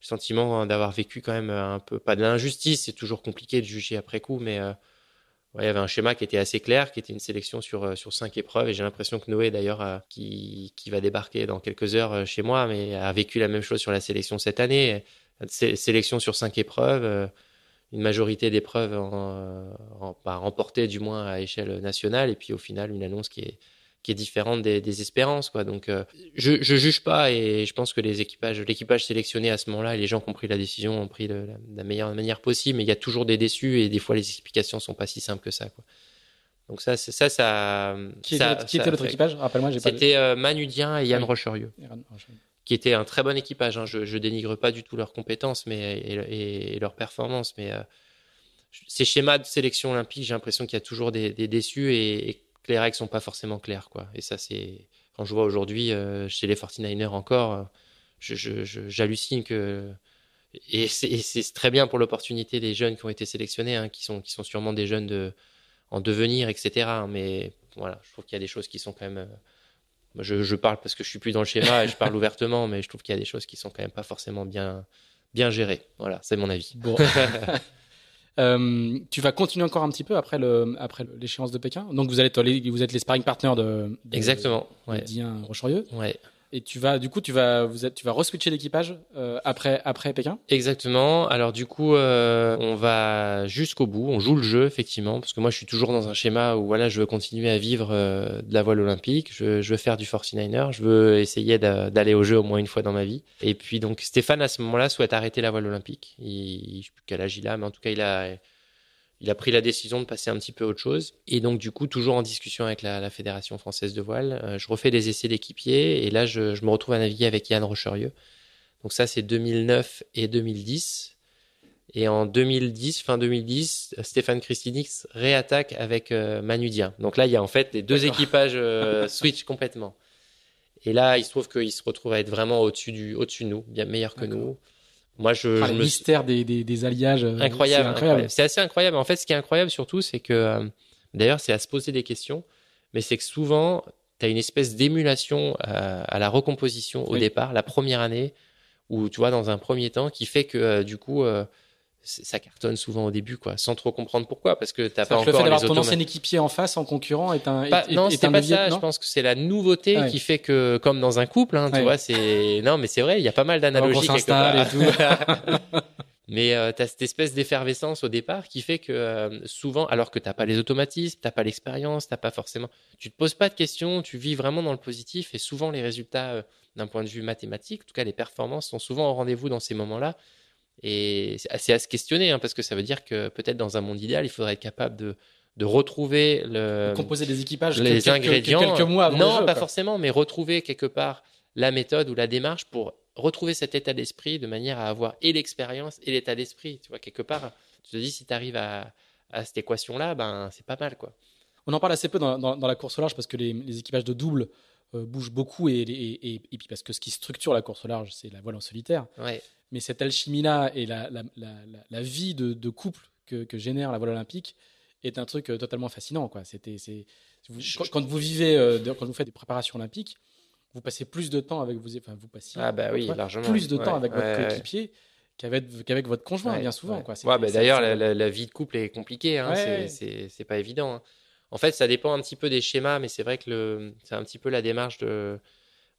sentiment d'avoir vécu quand même un peu pas de l'injustice. C'est toujours compliqué de juger après coup, mais il y avait un schéma qui était assez clair, qui était une sélection sur cinq épreuves. Et j'ai l'impression que Noé d'ailleurs, qui qui va débarquer dans quelques heures chez moi, mais a vécu la même chose sur la sélection cette année. Sélection sur cinq épreuves une majorité d'épreuves en, en, bah, remportées du moins à échelle nationale et puis au final une annonce qui est qui est différente des, des espérances quoi. Donc euh, je je juge pas et je pense que les équipages l'équipage sélectionné à ce moment-là et les gens qui ont pris la décision ont pris de la, meilleure manière possible mais il y a toujours des déçus et des fois les explications sont pas si simples que ça quoi. Donc ça c'est ça ça qui, était, qui était notre équipage? Rappelle-moi j'ai pas c'était euh, Manudien et Yann oui. Rocherieux qui était un très bon équipage. Hein. Je, je dénigre pas du tout leurs compétences mais, et, leurs performances, mais euh, ces schémas de sélection olympique, j'ai l'impression qu'il y a toujours des, déçus et, que les règles sont pas forcément claires. Quoi. Et ça, c'est quand je vois aujourd'hui euh, chez les 49ers encore, j'hallucine que et c'est très bien pour l'opportunité des jeunes qui ont été sélectionnés, hein, qui sont qui sont sûrement des jeunes de en devenir, etc. Mais voilà, je trouve qu'il y a des choses qui sont quand même euh, je, je, parle parce que je suis plus dans le schéma et je parle ouvertement, mais je trouve qu'il y a des choses qui sont quand même pas forcément bien, bien gérées. Voilà, c'est mon avis. Bon. euh, tu vas continuer encore un petit peu après le après l'échéance de Pékin? Donc vous allez vous êtes les sparring partners de, de exactement. De, ouais. Dien Rocherieux? Ouais. Et tu vas, du coup, tu vas, vous tu vas reswitcher l'équipage euh, après, après Pékin? Exactement. Alors du coup, euh, on va jusqu'au bout. On joue le jeu effectivement, parce que moi, je suis toujours dans un schéma où voilà, je veux continuer à vivre euh, de la voile olympique. Je, je, veux faire du 49er. Je veux essayer d'aller au jeu au moins une fois dans ma vie. Et puis donc, Stéphane à ce moment-là souhaite arrêter la voile olympique. Il, je sais plus quel âge il a, mais en tout cas, il a il a pris la décision de passer un petit peu à autre chose. Et donc, du coup, toujours en discussion avec la, la Fédération française de voile, euh, je refais des essais d'équipiers et là, je, je, me retrouve à naviguer avec Yann Rocherieux. Donc ça, c'est 2009 et 2010. Et en 2010, fin 2010, Stéphane Christinix réattaque avec euh, Manudien. Donc là, il y a en fait les deux équipages euh, switch complètement. Et là, il se trouve qu'il se retrouve à être vraiment au-dessus du, au-dessus de nous, bien meilleur que nous. Moi, je, enfin, je le me... mystère des, des, des, alliages. Euh, incroyable, incroyable. C'est assez incroyable. En fait, ce qui est incroyable surtout, c'est que, euh, d'ailleurs, c'est à se poser des questions, mais c'est que souvent, tu as une espèce d'émulation à, euh, à, la recomposition au oui. départ, la première année, ou tu vois, dans un premier temps, qui fait que, euh, du coup, ça cartonne souvent au début, quoi, sans trop comprendre pourquoi, parce que t'as pas encore le fait d'avoir ton ancien équipier en face, en concurrent, est un. Pas, est, non, c'est pas levier, ça. Non je pense que c'est la nouveauté ouais. qui fait que, comme dans un couple, hein, tu vois, c'est. Non, mais c'est vrai, il y a pas mal d'analogies quelque part. Et tout. mais euh, tu as cette espèce d'effervescence au départ qui fait que euh, souvent, alors que t'as pas les automatismes, t'as pas l'expérience, t'as pas forcément, tu te poses pas de questions, tu vis vraiment dans le positif et souvent les résultats euh, d'un point de vue mathématique, en tout cas les performances sont souvent au rendez-vous dans ces moments-là Et c'est à se questionner, hein, parce que ça veut dire que peut-être dans un monde idéal, il faudrait être capable de, de retrouver le composer des équipages les quelques, ingrédients. quelques mois avant non jeu, pas quoi. forcément mais retrouver quelque part la méthode ou la démarche pour retrouver cet état d'esprit de manière à avoir et l'expérience et l'état d'esprit. Tu vois quelque part tu te dis si tu arrives à, à cette équation là ben c'est pas mal quoi. On en parle assez peu dans, dans- dans la course au large parce que les, les équipages de double euh, bougent beaucoup et, et, et- et puis parce que ce qui structure la course au large, c'est la voile en solitaire. ouais Mais cette alchimie-là et la, la, la, vie de, de couple que, que génère la voile olympique est un truc euh, totalement fascinant. Quoi. C'était, c'est, vous- quand, quand vous vivez, euh, quand vous faites des préparations olympiques, vous passez plus de temps avec vos, enfin vous passiez ah bah oui largement plus de temps avec votre ouais, coéquipier qu'avec, qu'avec votre conjoint, bien souvent. Quoi. Bah, D'ailleurs, la, vie de couple est compliquée. Hein, c'est c'est pas évident. hein. En fait, ça dépend un petit peu des schémas, mais c'est vrai que c'est un petit peu la démarche de,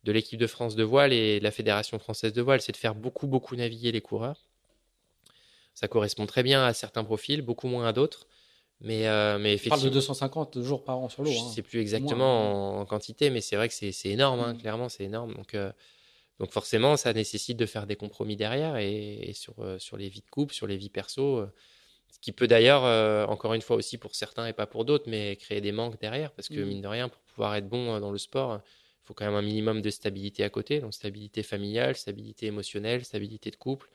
de l'équipe de France de voile et de la Fédération française de voile, c'est de faire beaucoup, beaucoup naviguer les coureurs. Ça correspond très bien à certains profils, beaucoup moins à d'autres. Mais, euh, mais On parle de effectivement, 250 jours par an sur l'eau. je hein. sais plus exactement en, en quantité, mais c'est vrai que c'est énorme, hein, Mm. clairement, c'est énorme. Donc, euh, donc forcément, ça nécessite de faire des compromis derrière et, et sur, euh, sur les vies de couple, sur les vies perso, euh, ce qui peut d'ailleurs, euh, encore une fois aussi pour certains et pas pour d'autres, mais créer des manques derrière, parce que Mm. mine de rien, pour pouvoir être bon euh, dans le sport, il faut quand même un minimum de stabilité à côté, donc stabilité familiale, stabilité émotionnelle, stabilité de couple.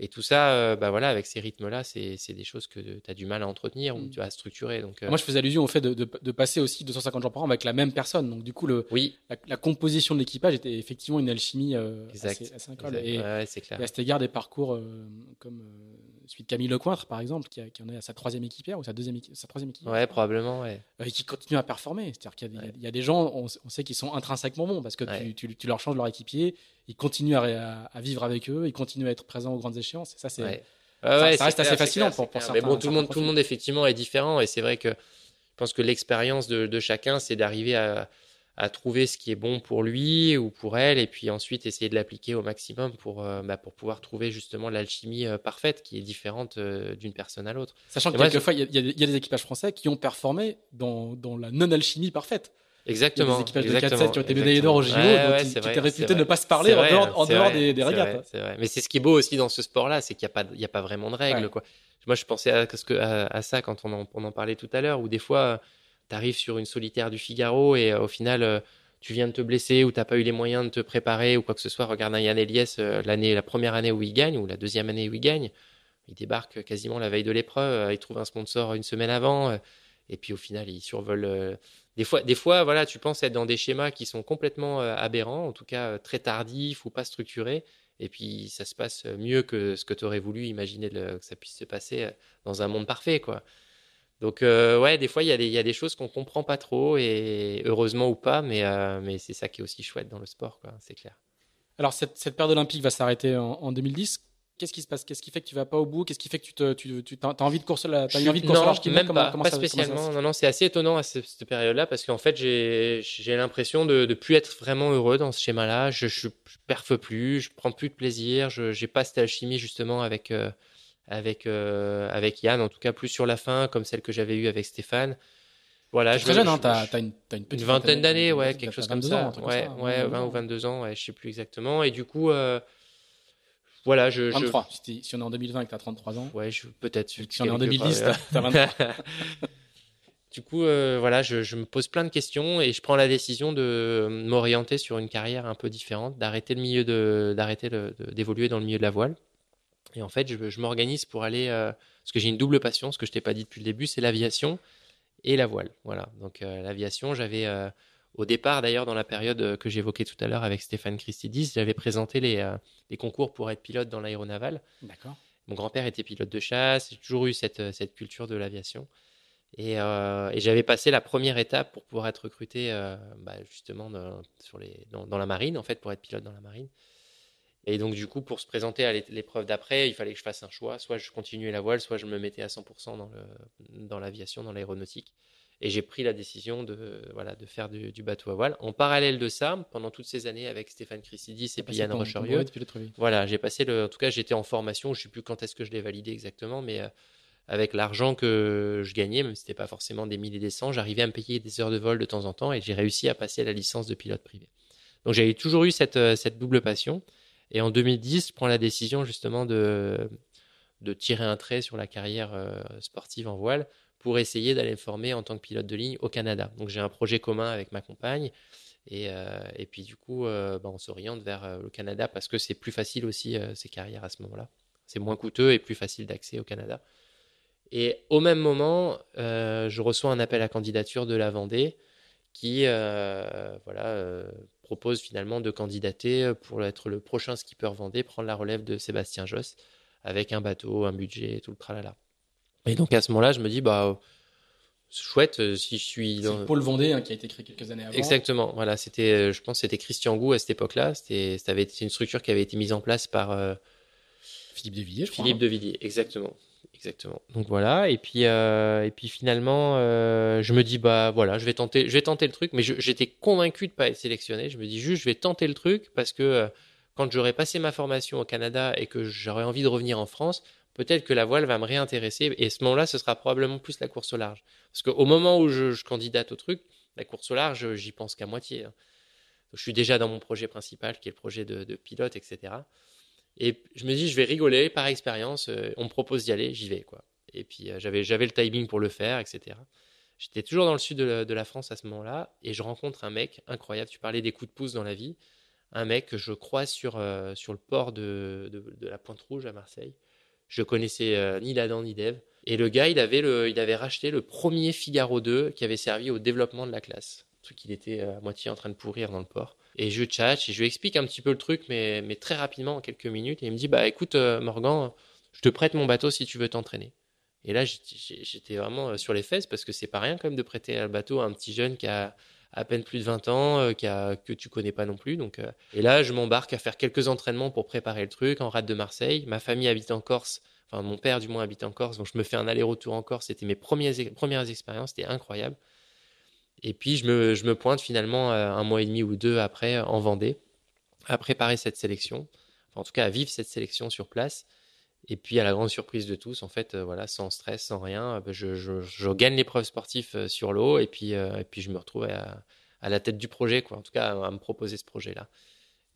Et tout ça, euh, bah voilà, avec ces rythmes-là, c'est des choses que tu as du mal à entretenir ou Mm. tu as à structurer. Donc, euh, Moi, je faisais allusion au fait de, de- de passer aussi 250 jours par an avec la même personne. Donc, du coup, le, oui, la, la composition de l'équipage était effectivement une alchimie euh, Exact. assez, assez incroyable. exact. Et, Ouais, clair. et à cet égard, des parcours euh, comme euh, celui de Camille Lecointre, par exemple, qui, a- qui en est à sa troisième équipière ou sa deuxième équipe, sa troisième équipe, Ouais, probablement, ouais. et qui continue à performer. C'est-à-dire qu'il y, a des- Ouais. il y a des gens, on, on sait qu'ils sont intrinsèquement bons parce que Ouais. tu, tu- tu leur changes leur équipier, ils continuent à, vivre avec eux, ils continuent à être présents aux grandes échéances. Et ça, c'est Ouais. ça- Ouais, reste clair, assez fascinant clair, pour- pour. Mais bon, tout le monde, tout le monde effectivement est différent et c'est vrai que je pense que l'expérience de, de chacun, c'est d'arriver à, à trouver ce qui est bon pour lui ou pour elle et puis ensuite essayer de l'appliquer au maximum pour, euh, bah, pour pouvoir trouver justement l'alchimie euh, parfaite qui est différente euh, d'une personne à l'autre. Sachant que Et moi, quelquefois, il y, a- il y des- il y a des équipages français qui ont performé dans, dans la non-alchimie parfaite. Il y a Exactement. des équipages de exactement, 4-7 qui ont été médaillés d'or au JO, exactement. donc Ouais, qui, étaient réputés ne pas se parler en dehors, en c'est dehors vrai, des, des régates. vrai, c'est vrai. Mais c'est ce qui est beau aussi dans ce sport-là, c'est qu'il n'y a, de- a pas vraiment de règles. Ouais. Quoi. Moi, je pensais à, ça quand on en, on en parlait tout à l'heure, où des fois, tu arrives sur une solitaire du Figaro et euh, au final, euh, tu viens de te blesser ou tu n'as pas eu les moyens de te préparer ou quoi que ce soit. Regarde un Yann Eliès, euh, l'année, la première année où il gagne ou la deuxième année où il gagne. Il débarque quasiment la veille de l'épreuve, euh, il trouve un sponsor une semaine avant, euh, et puis au final, il survole. Euh, Des fois, des fois, voilà, tu penses être dans des schémas qui sont complètement euh, aberrants, en tout cas euh, très tardifs ou pas structurés, et puis ça se passe mieux que ce que tu aurais voulu imaginer que ça puisse se passer euh, dans un monde parfait, quoi. Donc euh, ouais, des fois il y, a des- choses qu'on comprend pas trop et heureusement ou pas, mais euh, mais c'est ça qui est aussi chouette dans le sport, quoi. C'est clair. Alors, cette, cette période olympique va s'arrêter en, en 2010. Qu'est-ce qui se passe? Qu'est-ce qui fait que tu vas pas au bout? Qu'est-ce qui fait que tu te, tu, tu as, envie de course, la- t'as une envie de course non, large qui même pas, Comment- pas ça- comment ça se spécialement. non, non, c'est assez étonnant à ce- cette période-là parce qu'en fait, j'ai l'impression de ne plus être vraiment heureux dans ce schéma-là. Je, je, je perfe plus, je prends plus de plaisir, je j'ai pas cette alchimie justement avec euh, avec euh, avec Yann, en tout cas plus sur la fin, comme celle que j'avais eue avec Stéphane. Voilà, je très jeune, hein, t'as une, t'as une vingtaine d'années, ouais, quelque chose 22 comme ça. comme ouais, 20 ou 22 ans, ouais, je sais plus exactement. Et du coup, euh, voilà, je, je 23. Si, on est en 2020 et que tu as 33 ans, Ouais, je peut-être. si on est en quelque 2010, part, t'as t'as 23. du coup, euh, voilà, je, je me pose plein de questions et je prends la décision de m'orienter sur une carrière un peu différente, d'arrêter le milieu de, d'arrêter d'évoluer dans le milieu de la voile. Et en fait, je, je m'organise pour aller, euh, parce que j'ai une double passion, ce que je t'ai pas dit depuis le début, c'est l'aviation et la voile. Voilà. Donc euh, l'aviation, j'avais au départ d'ailleurs dans la période euh, que j'évoquais tout à l'heure avec Stéphane Christidis, j'avais présenté les, euh, les concours pour être pilote dans l'aéronaval. D'accord. Mon grand-père était pilote de chasse, j'ai toujours eu cette, euh, cette culture de l'aviation. Et, euh, et j'avais passé la première étape pour pouvoir être recruté euh, bah, justement dans, sur les, dans, dans la marine, en fait, pour être pilote dans la marine. Et donc, du coup, pour se présenter à l'é- l'épreuve d'après, il fallait que je fasse un choix. Soit je continuais la voile, soit je me mettais à 100% dans le- dans l'aviation, dans l'aéronautique. Et j'ai pris la décision de, voilà, de faire du, du bateau à voile. En parallèle de ça, pendant toutes ces années avec Stéphane Christidis et puis Yann Rocherieux, voilà, j'ai passé le. En tout cas, j'étais en formation. Je sais plus quand est-ce que je l'ai validé exactement, mais euh, avec l'argent que je gagnais, même si c'était pas forcément des milliers et des cents, j'arrivais à me payer des heures de vol de temps en temps et j'ai réussi à passer la licence de pilote privé. Donc j'avais toujours eu cette, euh, cette double passion. Et en 2010, je prends la décision justement de, de tirer un trait sur la carrière euh, sportive en voile pour essayer d'aller me former en tant que pilote de ligne au Canada. Donc j'ai un projet commun avec ma compagne. Et, euh, et puis du coup, bah, on s'oriente vers le Canada parce que c'est plus facile aussi ces carrières à ce moment-là. C'est moins coûteux et plus facile d'accès au Canada. Et au même moment, je reçois un appel à candidature de la Vendée qui voilà, propose finalement de candidater pour être le prochain skipper Vendée, prendre la relève de Sébastien Josse avec un bateau, un budget et tout le tralala. Et donc à ce moment-là, je me dis, bah, chouette euh, si je suis dans... Paul Vendée hein, qui a été créé quelques années avant. Exactement. Voilà, c'était, euh, je pense, c'était Christian Gou à cette époque-là. C'était, ça avait été une structure qui avait été mise en place par euh, Philippe de Villiers, je crois. Philippe hein. de Villiers, exactement. Exactement. Donc voilà, et puis euh, et puis finalement, euh, je me dis bah voilà, je vais tenter, je vais tenter le truc, mais j'étais convaincu de pas être sélectionné. Je me dis juste, je vais tenter le truc parce que quand j'aurai passé ma formation au Canada et que j'aurai envie de revenir en France, peut-être que la voile va me réintéresser. Et ce moment-là, ce sera probablement plus la course au large, parce qu'au moment où je, candidate au truc, la course au large, j'y pense qu'à moitié. Hein. je suis déjà dans mon projet principal, qui est le projet de, pilote, etc. Et je me dis, je vais rigoler par expérience. Euh, on me propose d'y aller, j'y vais. quoi. Et puis euh, j'avais, le timing pour le faire, etc. J'étais toujours dans le sud de la, France à ce moment-là. Et je rencontre un mec incroyable. Tu parlais des coups de pouce dans la vie. Un mec que je croise sur, euh, le port de, de, la Pointe Rouge à Marseille. Je connaissais ni l'Adam ni Dev. Et le gars, il avait, le, il avait racheté le premier Figaro 2 qui avait servi au développement de la classe. Un truc qu'il était à moitié en train de pourrir dans le port. Et je chat et je lui explique un petit peu le truc, mais, mais très rapidement, en quelques minutes. Et il me dit, bah écoute, euh, Morgan, je te prête mon bateau si tu veux t'entraîner. Et là, j'étais vraiment euh, sur les fesses parce que c'est pas rien quand même de prêter un bateau à un petit jeune qui a à peine plus de 20 ans, euh, que tu connais pas non plus. Donc, et là, je m'embarque à faire quelques entraînements pour préparer le truc en rade de Marseille. Ma famille habite en Corse, enfin mon père du moins habite en Corse, donc je me fais un aller-retour en Corse. C'était mes premières, premières expériences, c'était incroyable. Et puis je me, je me pointe finalement euh, un mois et demi ou deux après en Vendée, à préparer cette sélection, enfin, en tout cas à vivre cette sélection sur place. Et puis à la grande surprise de tous, en fait, euh, voilà, sans stress, sans rien, euh, je, je, je gagne l'épreuve sportive sur l'eau et puis, et puis je me retrouve à, à, la tête du projet, quoi. En tout cas, à, me proposer ce projet-là.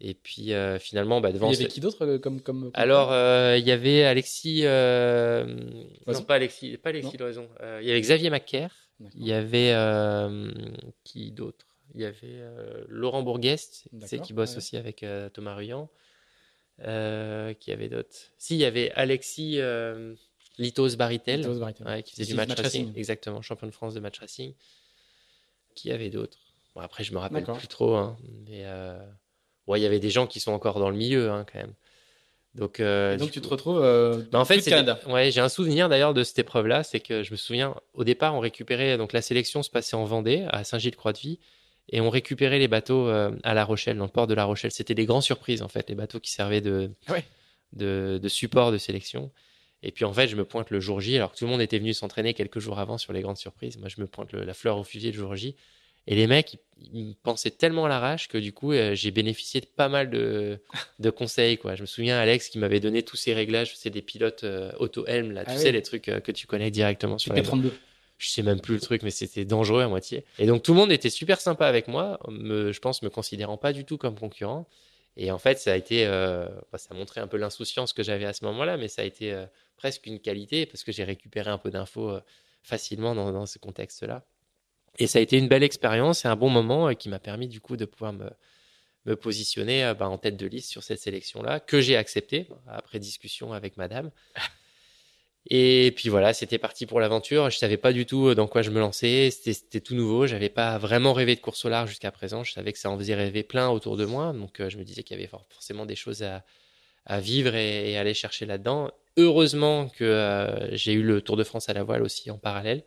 Et puis finalement, bah, devant. Il y avait qui d'autre comme, comme, Alors, il y avait Alexis. non, pas Alexis, pas Alexis Loison. il y avait Xavier Macaire. Il y avait euh, qui d'autre? Il y avait euh, Laurent Bourguest, qui bosse aussi avec euh, Thomas Ruyant. Qui avait d'autres? Si, il y avait Alexis Litos Baritel, qui faisait du match, racing. Exactement, champion de France de match racing. Qui avait d'autres? Bon, Après, je me rappelle plus trop. Hein, mais ouais, il y avait des gens qui sont encore dans le milieu hein, quand même. Donc, euh, donc tu te retrouves euh, bah, en fait, Canada. Ouais, j'ai un souvenir d'ailleurs de cette épreuve-là, c'est que je me souviens au départ, on récupérait donc la sélection se passait en Vendée, à Saint-Gilles-Croix-de-Vie, et on récupérait les bateaux euh, à La Rochelle, dans le port de La Rochelle. C'était des grandes surprises en fait, les bateaux qui servaient de, de, de support de sélection. Et puis en fait, je me pointe le jour J, alors que tout le monde était venu s'entraîner quelques jours avant sur les grandes surprises. Moi, je me pointe la fleur au fusil le jour J. Et les mecs, ils, me pensaient tellement à l'arrache que du coup, euh, j'ai bénéficié de pas mal de, de, conseils. Quoi. Je me souviens, Alex, qui m'avait donné tous ces réglages. C'est des pilotes euh, auto-helm, là. tu ah sais, les trucs euh, que tu connais directement sur les 32 Je sais même plus le truc, mais c'était dangereux à moitié. Et donc, tout le monde était super sympa avec moi, je pense, me considérant pas du tout comme concurrent. Et en fait, ça a été, bah, ça a montré un peu l'insouciance que j'avais à ce moment-là, mais ça a été presque une qualité parce que j'ai récupéré un peu d'infos facilement dans, ce contexte-là. Et ça a été une belle expérience et un bon moment euh, qui m'a permis du coup de pouvoir me, positionner euh, bah, en tête de liste sur cette sélection-là, que j'ai accepté après discussion avec madame. Et puis voilà, c'était parti pour l'aventure. Je savais pas du tout euh, dans quoi je me lançais. C'était tout nouveau. J'avais pas vraiment rêvé de course au large jusqu'à présent. Je savais que ça en faisait rêver plein autour de moi. Donc je me disais qu'il y avait forcément des choses à, vivre et, aller chercher là-dedans. Heureusement que j'ai eu le Tour de France à la voile aussi en parallèle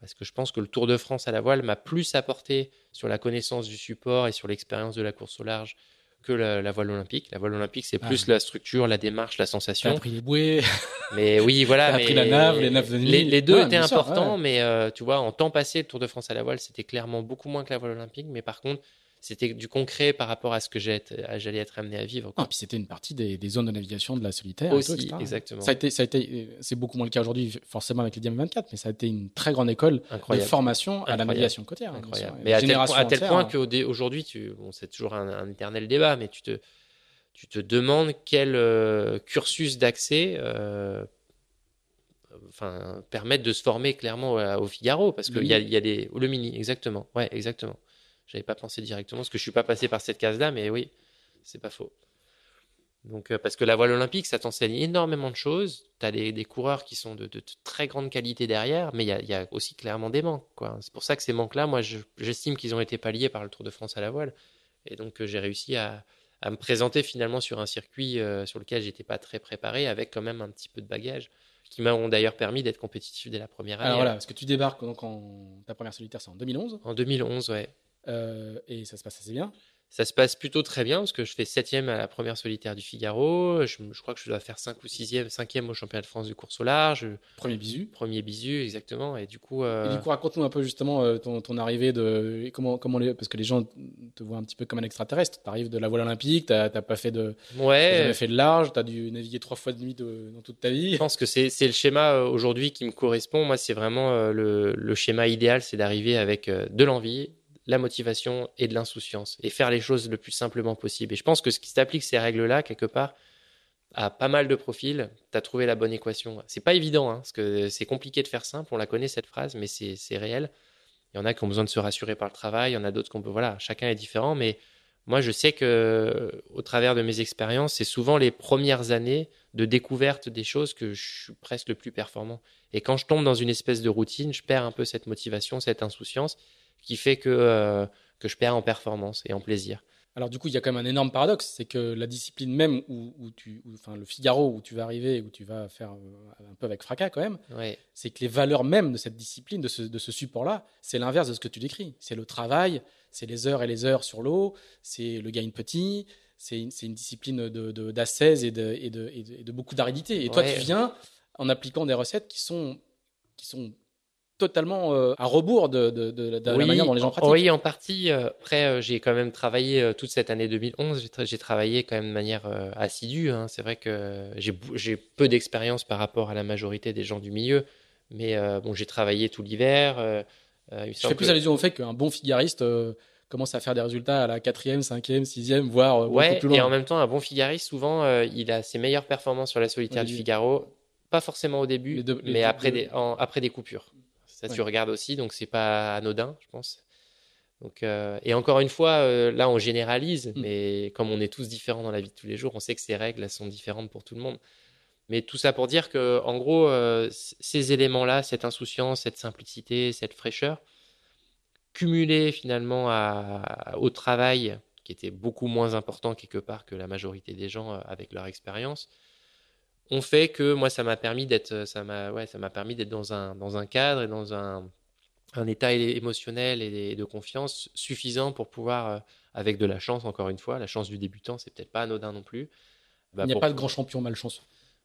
parce que je pense que le Tour de France à la voile m'a plus apporté sur la connaissance du support et sur l'expérience de la course au large que la, voile olympique. La voile olympique, c'est plus la structure, la démarche, la sensation. T'as pris les bouées. Mais oui, voilà. T'as pris la nave, les naves de nuit. Les, deux étaient importants, mais euh, tu vois, en temps passé, le Tour de France à la voile, c'était clairement beaucoup moins que la voile olympique. Mais par contre, c'était du concret par rapport à ce que j'allais être amené à vivre. Ah, puis c'était une partie des, zones de navigation de la solitaire. Aussi, exactement. Ça a été, ça a été, c'est beaucoup moins le cas aujourd'hui, forcément avec les DM 24, mais ça a été une très grande école de formation à la navigation côtière. Incroyable. Mais à tel, point, à tel point qu'aujourd'hui, bon, c'est toujours un, éternel débat, mais tu te, tu te demandes quel cursus d'accès enfin, permettent de se former clairement au Figaro, parce qu'il y a, y a des. Le mini, exactement. Ouais, exactement. J'avais pas pensé directement, parce que je suis pas passé par cette case-là, mais oui, c'est pas faux. Donc, euh, parce que la voile olympique, ça t'enseigne énormément de choses. Tu as des, coureurs qui sont de, très grande qualité derrière, mais il y a, aussi clairement des manques. C'est pour ça que ces manques-là, moi, j'estime qu'ils ont été palliés par le Tour de France à la voile. Et donc, euh, j'ai réussi à, me présenter finalement sur un circuit euh, sur lequel j'étais pas très préparé, avec quand même un petit peu de bagage qui m'ont d'ailleurs permis d'être compétitif dès la première année. Alors voilà, parce que tu débarques donc en ta première solitaire, c'est en 2011. En 2011, ouais. Euh, et ça se passe assez bien. Ça se passe plutôt très bien parce que je fais septième à la première solitaire du Figaro. Je, crois que je dois faire 5 ou 6e, 5e au championnat de France de course au large. Premier bisu. Premier bisu, exactement. Et du coup. Euh... Et du coup, raconte-nous un peu justement euh, ton, ton, arrivée de. Comment, comment les... Parce que les gens te voient un petit peu comme un extraterrestre. Tu arrives de la voile olympique, tu n'as pas fait de. Ouais. jamais fait de large, tu as dû naviguer trois fois de nuit dans toute ta vie. Je pense que c'est le schéma aujourd'hui qui me correspond. Moi, c'est vraiment le, le schéma idéal c'est d'arriver avec de l'envie, la motivation et de l'insouciance et faire les choses le plus simplement possible. Et je pense que ce qui s'applique ces règles-là, quelque part, à pas mal de profils, tu as trouvé la bonne équation. C'est pas évident, hein, parce que c'est compliqué de faire simple, on la connaît cette phrase, mais c'est réel. Il y en a qui ont besoin de se rassurer par le travail, il y en a d'autres qu'on peut. Voilà, chacun est différent, mais moi je sais que au travers de mes expériences, c'est souvent les premières années de découverte des choses que je suis presque le plus performant. Et quand je tombe dans une espèce de routine, je perds un peu cette motivation, cette insouciance qui fait que, euh, que je perds en performance et en plaisir. Alors du coup, il y a quand même un énorme paradoxe, c'est que la discipline même où, tu, enfin le Figaro où tu vas arriver, où tu vas faire euh, un peu avec fracas quand même, c'est que les valeurs même de cette discipline, de ce, de ce support-là, c'est l'inverse de ce que tu décris. C'est le travail, c'est les heures et les heures sur l'eau, c'est le gain petit, c'est une, une, discipline d'assaise de, et, de, et, de, et, de, beaucoup d'aridité. Et toi, tu viens en appliquant des recettes qui sont, qui sont totalement euh, à rebours de, la manière dont les gens pratiquent. Oui, en partie. Euh, après, euh, j'ai quand même travaillé toute cette année 2011. J'ai travaillé quand même de manière assidue. Hein. C'est vrai que j'ai peu d'expérience par rapport à la majorité des gens du milieu, mais bon, j'ai travaillé tout l'hiver. Je fais plus allusion au fait qu'un bon figariste commence à faire des résultats à la quatrième, cinquième, sixième, voire ouais, plus loin. Et en même temps, un bon figariste, souvent, il a ses meilleures performances sur la solitaire du Figaro. Pas forcément au début, mais après, Des, après des coupures. Ça, tu regardes aussi, donc c'est pas anodin, je pense. Donc, euh, et encore une fois, euh, là, on généralise, mm. mais comme on est tous différents dans la vie de tous les jours, on sait que ces règles elles sont différentes pour tout le monde. Mais tout ça pour dire que, en gros, euh, ces éléments-là, cette insouciance, cette simplicité, cette fraîcheur, cumulés finalement à, au travail, qui était beaucoup moins important quelque part que la majorité des gens avec leur expérience, ont fait que moi ça m'a permis d'être ça m'a ouais ça m'a permis d'être dans un dans un cadre et dans un un état émotionnel et de confiance suffisant pour pouvoir euh, avec de la chance encore une fois la chance du débutant c'est peut-être pas anodin non plus. Bah, il n'y a pas de grand champion malchanceux.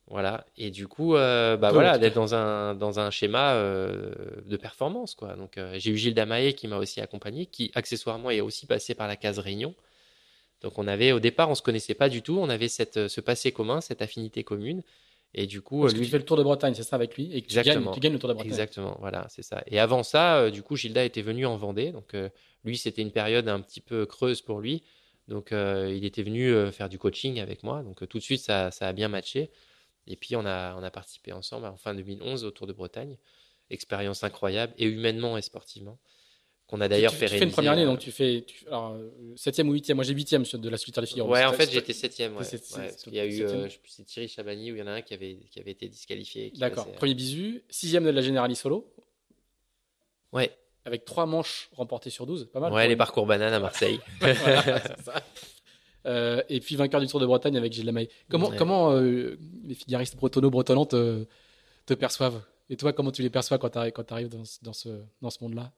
Voilà. Et du coup euh, bah voilà d'être dans un dans un schéma euh, de performance quoi. Donc j'ai eu Gilles Damaé qui m'a aussi accompagné qui accessoirement est aussi passé par la case réunion donc on avait au départ, on se connaissait pas du tout, on avait cette, ce passé commun, cette affinité commune. Et du coup, Parce lui... que tu fais le Tour de Bretagne, c'est ça avec lui, et que tu gagnes, tu gagnes, le Tour de Bretagne. Exactement, voilà, c'est ça. Et avant ça, euh, du coup, Gilda était venu en Vendée, donc euh, lui, c'était une période un petit peu creuse pour lui, donc euh, il était venu faire du coaching avec moi, donc tout de suite, ça, ça, a bien matché. Et puis on a, on a participé ensemble en fin 2011 au Tour de Bretagne, expérience incroyable, et humainement et sportivement qu'on a d'ailleurs fait Tu fais une première année, donc tu fais tu, alors, 7e ou 8e. Moi, j'ai 8e de la solitaire des Figaro. Ouais, en fait, j'étais 7e. Ouais. il y a eu, euh, c'est Thierry Chabani où il y en a un qui avait, qui avait été disqualifié. D'accord. Premier bisu. 6e de la Generali Solo. Ouais. Avec 3 manches remportées sur 12. Pas mal. Ouais, les parcours bananes à Marseille. ça. Euh, et puis vainqueur du Tour de Bretagne avec Gilles Lamaille. Comment, comment euh, les figaristes bretonneaux, bretonnantes te, te, perçoivent? Et toi, comment tu les perçois quand tu arrives dans, dans ce, dans ce monde-là?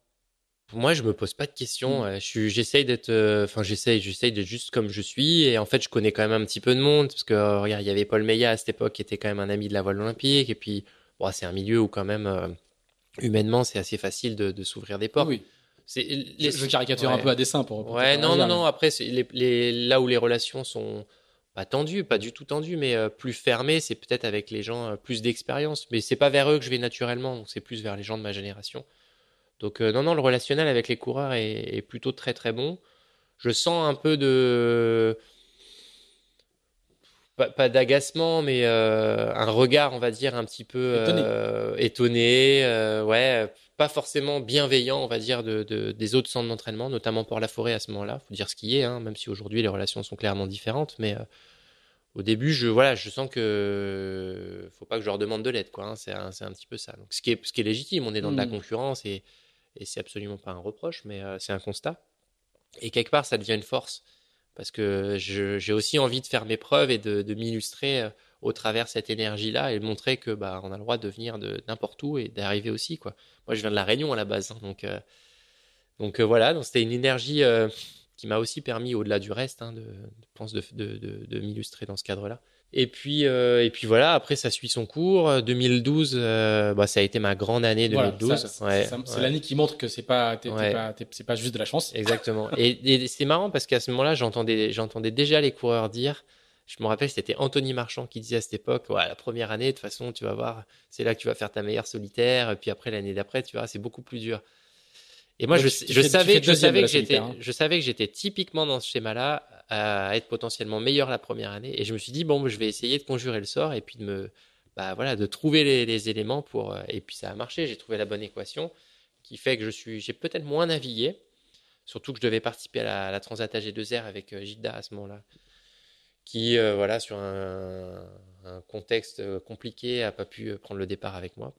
Moi, je me pose pas de questions. Mmh. Je j'essaye d'être, euh, enfin, j'essaye, j'essaye d'être juste comme je suis. Et en fait, je connais quand même un petit peu de monde parce que euh, regarde, il y avait Paul Meillat à cette époque qui était quand même un ami de la voile olympique. Et puis, bon, c'est un milieu où quand même euh, humainement, c'est assez facile de, de s'ouvrir des portes. Oui. C'est les... je, caricature un peu à dessin pour. ouais, non, non, non. Après, les, les, là où les relations sont pas tendues, pas du tout tendues, mais plus fermées, c'est peut-être avec les gens plus d'expérience. Mais c'est pas vers eux que je vais naturellement. Donc, c'est plus vers les gens de ma génération. Donc euh, non, non, le relationnel avec les coureurs est, plutôt très très bon. Je sens un peu de... pas, d'agacement, mais un regard, on va dire, un petit peu étonné, ouais, pas forcément bienveillant, on va dire, de, des autres centres d'entraînement, notamment pour la forêt à ce moment-là. Faut dire ce qui est, hein, même si aujourd'hui les relations sont clairement différentes, mais au début, je voilà, je sens que faut pas que je leur demande de l'aide, quoi. Hein, c'est un, un, petit peu ça. Donc, ce qui est, ce qui est légitime, on est dans de la mmh. concurrence et, et c'est absolument pas un reproche, mais euh, c'est un constat. Et quelque part, ça devient une force parce que j'ai aussi envie de faire mes preuves et de, de m'illustrer euh, au travers cette énergie-là et de montrer que bah on a le droit de venir de n'importe où et d'arriver aussi, quoi. Moi, je viens de la Réunion à la base, hein, donc euh, donc voilà, donc c'était une énergie qui m'a aussi permis, au-delà du reste, hein, de, pense de, de, de, m'illustrer dans ce cadre-là. Et puis, euh, et puis voilà, après ça suit son cours. 2012, euh, bah, ça a été ma grande année 2012. c'est l'année qui montre que c'est pas, c'est pas juste de la chance. Exactement. et, c'est marrant parce qu'à ce moment-là, j'entendais, j'entendais déjà les coureurs dire. Je me rappelle, c'était Anthony Marchand qui disait à cette époque, ouais, la première année, de toute façon, tu vas voir, c'est là que tu vas faire ta meilleure solitaire. Et puis après, l'année d'après, tu vois, c'est beaucoup plus dur. Et moi, je, je, savais, je, savais que j'étais, hein. je savais que j'étais typiquement dans ce schéma-là à être potentiellement meilleur la première année. Et je me suis dit, bon, je vais essayer de conjurer le sort et puis de me, bah, voilà, de trouver les, éléments pour. Euh, et puis ça a marché. J'ai trouvé la bonne équation qui fait que je suis, j'ai peut-être moins navigué. Surtout que je devais participer à la, la Transat AG2R avec euh, Gilda à ce moment-là, qui, euh, voilà, sur un, contexte compliqué, a pas pu prendre le départ avec moi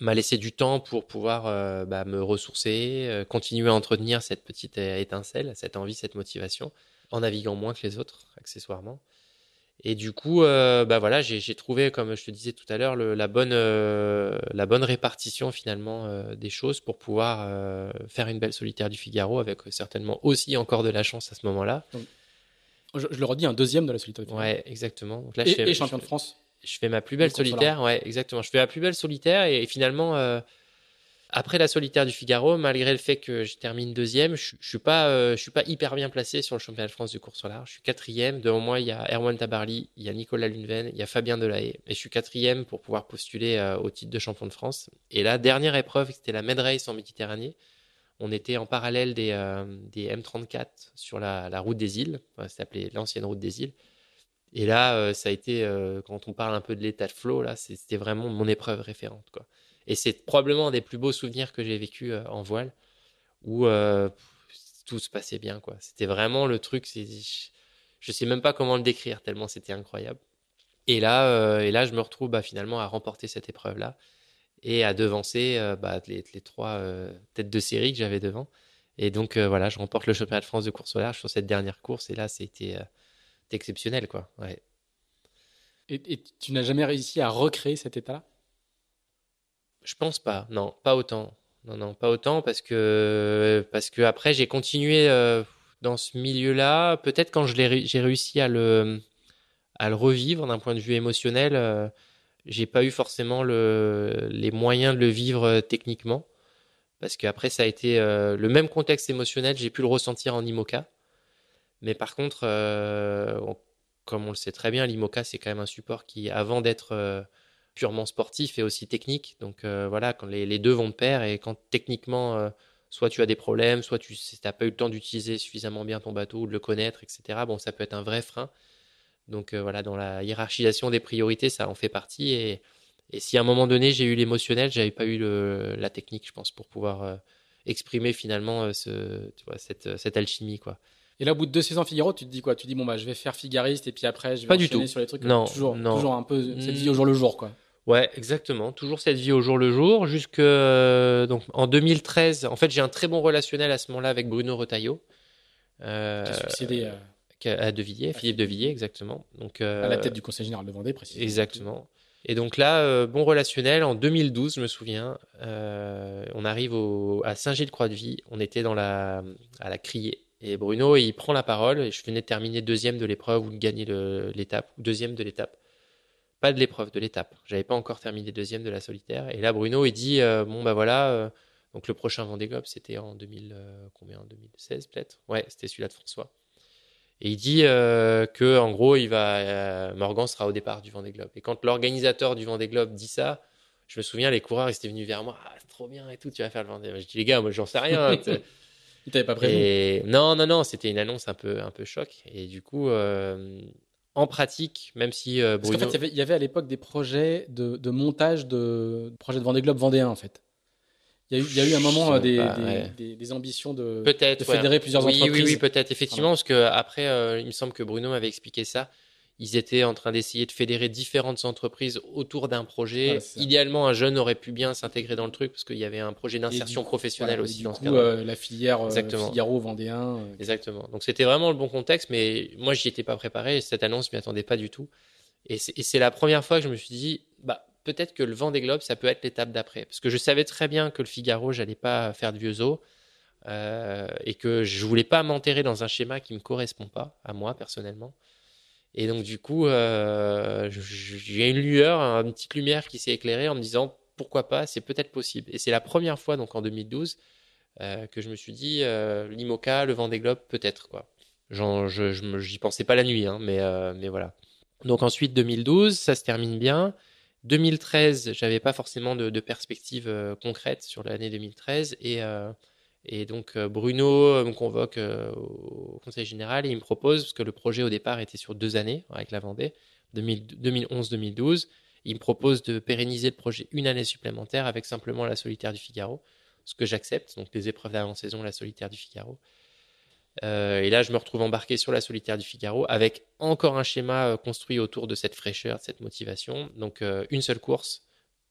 m'a laissé du temps pour pouvoir bah, me ressourcer, continuer à entretenir cette petite étincelle, cette envie, cette motivation, en naviguant moins que les autres, accessoirement. Et du coup, euh, bah voilà, j'ai trouvé, comme je te disais tout à l'heure, la bonne la bonne répartition finalement des choses pour pouvoir faire une belle solitaire du Figaro, avec certainement aussi encore de la chance à ce moment-là. Je, le redis, un deuxième de la solitaire. Du ouais, exactement. Donc là, et, et champion de France je fais ma plus belle solitaire. Ouais, exactement. Je fais ma plus belle solitaire et, finalement, euh, après la solitaire du Figaro, malgré le fait que je termine deuxième, je, je suis pas, euh, je suis pas hyper bien placé sur le championnat de France du cours sur large. Je suis quatrième. Devant moi, il y a Erwan Tabarly, il y a Nicolas Luneven, il y a Fabien Delahaye. Et je suis quatrième pour pouvoir postuler euh, au titre de champion de France. Et la dernière épreuve, c'était la Med Race en Méditerranée. On était en parallèle des, des M34 sur la, route des îles. ça s'appelait l'ancienne route des îles. Et là, euh, ça a été, euh, quand on parle un peu de l'état de flow, là, c'était vraiment mon épreuve référente. Quoi. Et c'est probablement un des plus beaux souvenirs que j'ai vécu euh, en voile, où tout se passait bien. quoi. C'était vraiment le truc, je ne sais même pas comment le décrire, tellement c'était incroyable. Et là, et là, je me retrouve bah, finalement à remporter cette épreuve-là et à devancer bah, les, les, trois têtes de série que j'avais devant. Et donc voilà, je remporte le championnat de France de course au large sur cette dernière course. Et là, c'était exceptionnel, quoi. Ouais. Et, tu n'as jamais réussi à recréer cet état-là? Je pense pas. Non, pas autant. Non, non, pas autant parce que parce que après j'ai continué euh, dans ce milieu-là. Peut-être quand j'ai réussi à le à le revivre d'un point de vue émotionnel, euh, j'ai pas eu forcément le, les moyens de le vivre euh, techniquement parce qu'après ça a été le même contexte émotionnel. J'ai pu le ressentir en IMOCA mais par contre, euh, comme on le sait très bien, l'IMOCA, c'est quand même un support qui, avant d'être euh, purement sportif, est aussi technique. Donc euh, voilà, quand les, deux vont de pair et quand techniquement, soit tu as des problèmes, soit tu n'as pas eu le temps d'utiliser suffisamment bien ton bateau ou de le connaître, etc., bon, ça peut être un vrai frein. Donc voilà, dans la hiérarchisation des priorités, ça en fait partie. Et, et si à un moment donné, j'ai eu l'émotionnel, j'avais pas eu le, la technique, je pense, pour pouvoir exprimer finalement ce, tu vois, cette, cette alchimie, quoi. Et là, au bout de deux saisons Figaro, tu te dis quoi? Tu dis bon bah je vais faire Figariste et puis après je vais pas du tout. sur les trucs. Non, toujours, non. toujours un peu cette vie au jour le jour quoi. Ouais, exactement. Toujours cette vie au jour le jour. Jusque euh, donc en 2013, en fait, j'ai un très bon relationnel à ce moment-là avec Bruno Retailleau. Euh, qui a succédé à, à De Villiers, Philippe De Villiers, exactement. Donc euh, à la tête du Conseil général de Vendée, précisément. Exactement. Et donc là, euh, bon relationnel. En 2012, je me souviens, on arrive au, à Saint-Gilles-Croix-de-Vie. On était dans la à la Criée et Bruno, il prend la parole, et je venais de terminer deuxième de l'épreuve ou de gagner l'étape, ou deuxième de l'étape. Pas de l'épreuve, de l'étape. J'avais pas encore terminé deuxième de la solitaire. Et là, Bruno, il dit, euh, bon, bah voilà, euh, donc le prochain Vendée Globe, c'était en 2000, euh, combien, 2016 peut-être? Ouais, c'était celui-là de François. Et il dit que, en gros, il va, Morgan sera au départ du Vendée Globe. Et quand l'organisateur du Vendée Globe dit ça, je me souviens, les coureurs, ils étaient venus vers moi, ah, c'est trop bien et tout, tu vas faire le Vendée. Je dis, les gars, moi, j'en sais rien. Il t'avait pas prévenu Non, non, non, c'était une annonce un peu, un peu choc. Et du coup, euh, en pratique, même si euh, Parce qu'en Bruno... fait, il y avait, à l'époque des projets de, de montage de projets de Vendée Globe vendéen en fait. Il y a eu, il y a eu un moment euh, des, pas, des, ouais. des- des ambitions de, peut-être de fédérer plusieurs oui, entreprises. Oui, oui, peut-être effectivement, parce que après, euh, il me semble que Bruno m'avait expliqué ça. Ils étaient en train d'essayer de fédérer différentes entreprises autour d'un projet. Idéalement, un jeune aurait pu bien s'intégrer dans le truc parce qu'il y avait un projet Et d'insertion professionnelle voilà, aussi du dans ce coup, cadre. euh, la filière euh, Exactement. Figaro vendéen. euh, Exactement. Donc c'était vraiment le bon contexte, mais moi j'y étais pas préparé. Cette annonce, je m'y attendais pas du tout. Et c'est la première fois que je me suis dit, bah peut-être que le vent des globes, ça peut être l'étape d'après, parce que je savais très bien que le Figaro, j'allais pas faire de vieux os euh, et que je voulais pas m'enterrer dans un schéma qui me correspond pas à moi personnellement. Et donc du coup, euh, j'ai une lueur, une petite lumière qui s'est éclairée en me disant pourquoi pas, c'est peut-être possible. Et c'est la première fois donc en 2012 euh, que je me suis dit euh, l'IMOCA, le Vendée Globe, peut-être quoi. Genre, je, j'y pensais pas la nuit, hein, mais euh, mais voilà. Donc ensuite 2012, ça se termine bien. 2013, j'avais pas forcément de, de perspective concrète sur l'année 2013 et et donc euh, Bruno me convoque euh, au conseil général et il me propose parce que le projet au départ était sur deux années avec la Vendée, 2011-2012. Il me propose de pérenniser le projet une année supplémentaire avec simplement la solitaire du Figaro, ce que j'accepte, donc les épreuves d'avant-saison, la solitaire du Figaro. Euh, et là, je me retrouve embarqué sur la solitaire du Figaro avec encore un schéma construit autour de cette fraîcheur, de cette motivation. Donc, une seule course,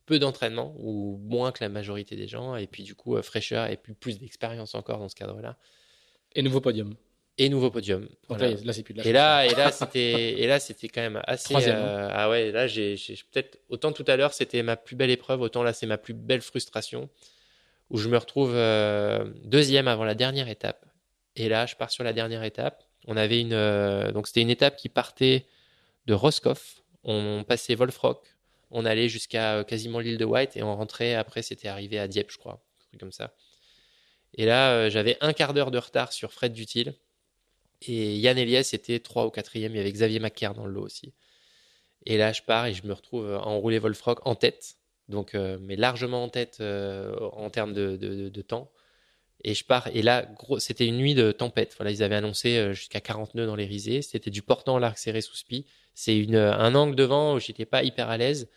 peu d'entraînement, ou moins que la majorité des gens, et puis du coup, euh, fraîcheur et plus, plus d'expérience encore dans ce cadre-là. Et nouveau podium. Et nouveau podium. Donc Voilà. là, là, c'est plus de la Et là, et là, c'était, et là, c'était quand même assez. Troisième, euh, ah ouais, là, j'ai, j'ai peut-être autant tout à l'heure, c'était ma plus belle épreuve, autant là, c'est ma plus belle frustration, où je me retrouve euh, deuxième avant la dernière étape. Et là, je pars sur la dernière étape. On avait une, euh, donc c'était une étape qui partait de Roscoff. On passait Wolfrock. On allait jusqu'à euh, quasiment l'île de White et on rentrait. Après, c'était arrivé à Dieppe, je crois, un truc comme ça. Et là, euh, j'avais un quart d'heure de retard sur Fred Dutil. Et Yann Eliès était 3 ou 4e. Il y avait Xavier Macaire dans le lot aussi. Et là, je pars et je me retrouve à enrouler Wolfrock en tête. Donc, euh, mais largement en tête en termes de temps. Et je pars. Et là, c'était une nuit de tempête. Voilà, ils avaient annoncé euh, jusqu'à 40 nœuds dans les risées. C'était du portant l'arc serré sous spi. C'est une, un angle devant où j'étais pas hyper à l'aise.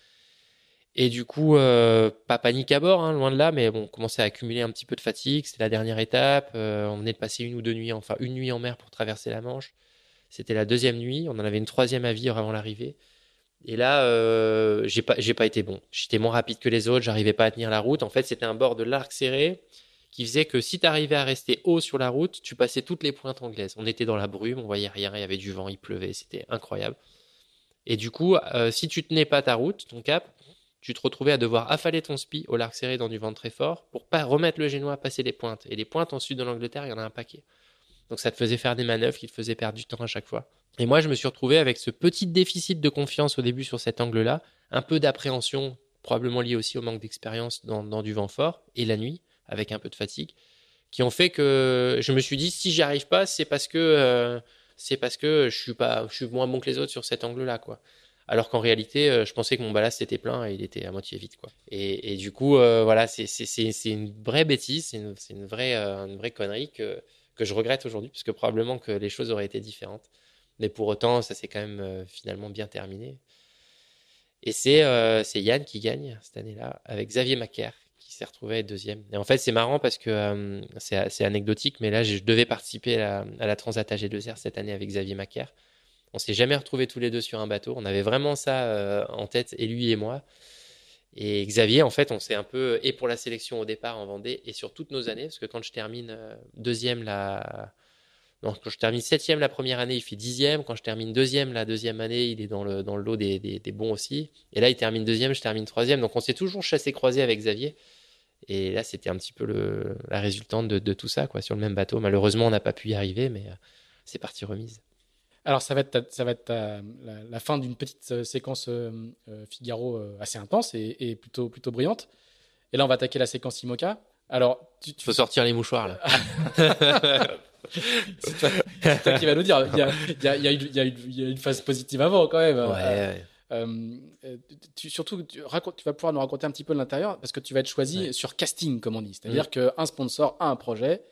Et du coup, euh, pas panique à bord, hein, loin de là, mais bon, on commençait à accumuler un petit peu de fatigue. C'était la dernière étape. euh, on venait de passer une ou deux nuits, enfin une nuit en mer pour traverser la Manche. C'était la deuxième nuit. On en avait une troisième à vivre avant l'arrivée. Et là, euh, j'ai pas, j'ai pas été bon. J'étais moins rapide que les autres. J'arrivais pas à tenir la route. En fait, c'était un bord de l'arc serré qui faisait que si tu arrivais à rester haut sur la route, tu passais toutes les pointes anglaises. On était dans la brume, on voyait rien, il y avait du vent, il pleuvait, c'était incroyable. Et du coup, euh, si tu tenais pas ta route, ton cap, tu te retrouvais à devoir affaler ton spi au larc serré dans du vent très fort pour pas remettre le génois à passer les pointes. Et les pointes en sud de l'Angleterre, il y en a un paquet. Donc ça te faisait faire des manœuvres qui te faisaient perdre du temps à chaque fois. Et moi, je me suis retrouvé avec ce petit déficit de confiance au début sur cet angle-là, un peu d'appréhension, probablement lié aussi au manque d'expérience dans du vent fort, et la nuit, avec un peu de fatigue, qui ont fait que je me suis dit, si j'y arrive pas, c'est parce que euh, c'est parce que je suis pas, je suis moins bon que les autres sur cet angle-là, quoi. Alors qu'en réalité, euh, je pensais que mon ballast était plein et il était à moitié vide, quoi. Et, du coup, euh, voilà, c'est une vraie bêtise, c'est une, vraie une vraie connerie que que je regrette aujourd'hui, parce que probablement que les choses auraient été différentes. Mais pour autant, ça s'est quand même finalement bien terminé. Et c'est c'est Yann qui gagne cette année-là, avec Xavier Macaire, qui s'est retrouvé deuxième. Et en fait, c'est marrant parce que euh, c'est anecdotique, mais là, je devais participer à la, Transat AG2R cette année avec Xavier Macaire. On s'est jamais retrouvés tous les deux sur un bateau. On avait vraiment ça euh, en tête, et lui et moi. Et Xavier, en fait, on s'est un peu, et pour la sélection au départ en Vendée, et sur toutes nos années, parce que quand je termine euh, deuxième la, quand je termine septième la première année, il fait dixième. Quand je termine deuxième la deuxième année, il est dans le, dans le lot des, des, des bons aussi. Et là, il termine deuxième, je termine troisième. Donc, on s'est toujours chassé croisé avec Xavier. Et là, c'était un petit peu le, la résultante de, de tout ça, quoi, sur le même bateau. Malheureusement, on n'a pas pu y arriver, mais euh, c'est parti remise. Alors, ça va être, ta- ça va être ta- la, la fin d'une petite euh, séquence euh, Figaro euh, assez intense et, et plutôt, plutôt brillante. Et là, on va attaquer la séquence IMOCA. Alors, tu, Il tu, faut sortir les mouchoirs, là. c'est toi, qui vas nous dire. Il y a, il y a- il y a une- il y a une- il y a une phase positive avant, quand même. ouais, Euh, ouais. Euh, euh, tu, surtout, tu, vas pouvoir nous raconter un petit peu l'intérieur parce que tu vas être choisi Ouais. sur casting, comme on dit. C'est-à-dire qu'un sponsor a un projet,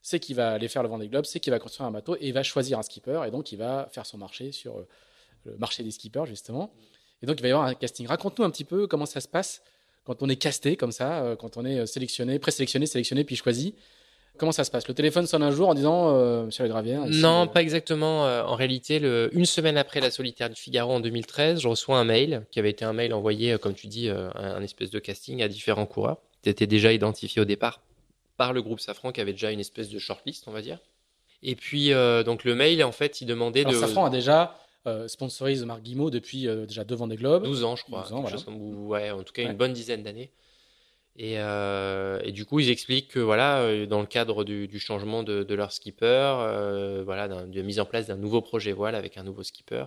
c'est qu'il va aller faire le Vendée Globe, c'est qu'il va construire un bateau et il va choisir un skipper et donc il va faire son marché sur, le marché des skippers justement. Et donc il va y avoir un casting. Raconte-nous un petit peu comment ça se passe quand on est casté comme ça, euh, quand on est sélectionné, présélectionné, sélectionné puis choisi. Comment ça se passe? Le téléphone sonne un jour en disant euh, Monsieur Le Gravière Non, pas exactement. Euh, en réalité, le, une semaine après la solitaire du Figaro en 2013, je reçois un mail qui avait été un mail envoyé, euh, comme tu dis, un, un, espèce de casting à différents coureurs. qui étaient déjà identifiés au départ par le groupe Safran qui avait déjà une espèce de shortlist, on va dire. Et puis, donc le mail, en fait, il demandait Alors, de. Safran a déjà sponsorisé Marc Guimau depuis déjà deux des globes. 12 ans, je crois. 12 ans, voilà. ouais, en tout cas, une bonne dizaine d'années. Et, euh, et, du coup, ils expliquent que voilà, euh, dans le cadre du, du changement de, de, leur skipper, euh, voilà, de mise en place d'un nouveau projet voile avec un nouveau skipper,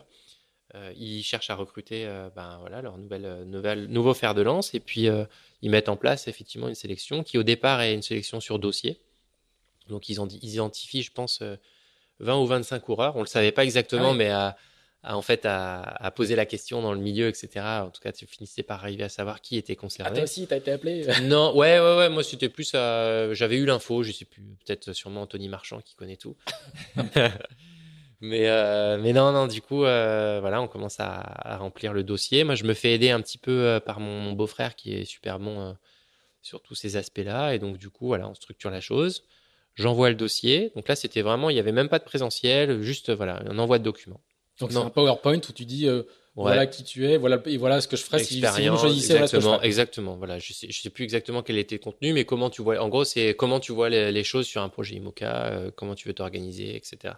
euh, ils cherchent à recruter, ben voilà, leur nouvelle, nouvelle, nouveau fer de lance, et puis ils mettent en place effectivement une sélection qui au départ est une sélection sur dossier. Donc ils, identifient, je pense, 20 ou 25 coureurs. On le savait pas exactement, ah oui. mais à à, en fait à, à, poser la question dans le milieu, etc. En tout cas, tu finissais par arriver à savoir qui était concerné. Ah, toi aussi, t'as été appelé Non, ouais, ouais, ouais. Moi, c'était plus. Euh, J'avais eu l'info, je sais plus. Peut-être sûrement Anthony Marchand qui connaît tout. mais euh, mais non, non. Du coup, euh, voilà, on commence à, à, remplir le dossier. Moi, je me fais aider un petit peu euh, par mon, mon beau-frère qui est super bon euh, sur tous ces aspects-là. Et donc, du coup, voilà, on structure la chose. J'envoie le dossier. Donc là, c'était vraiment, il n'y avait même pas de présentiel, juste voilà, un envoi de documents. Donc c'est un PowerPoint où tu dis euh, ouais. voilà qui tu es, voilà et voilà ce que je ferais si, si vous me choisissez. Exactement, voilà ce exactement. Voilà, je sais, je sais plus exactement quel était le contenu, mais comment tu vois. En gros, c'est comment tu vois les, les, choses sur un projet IMOCA, euh, comment tu veux t'organiser, etc.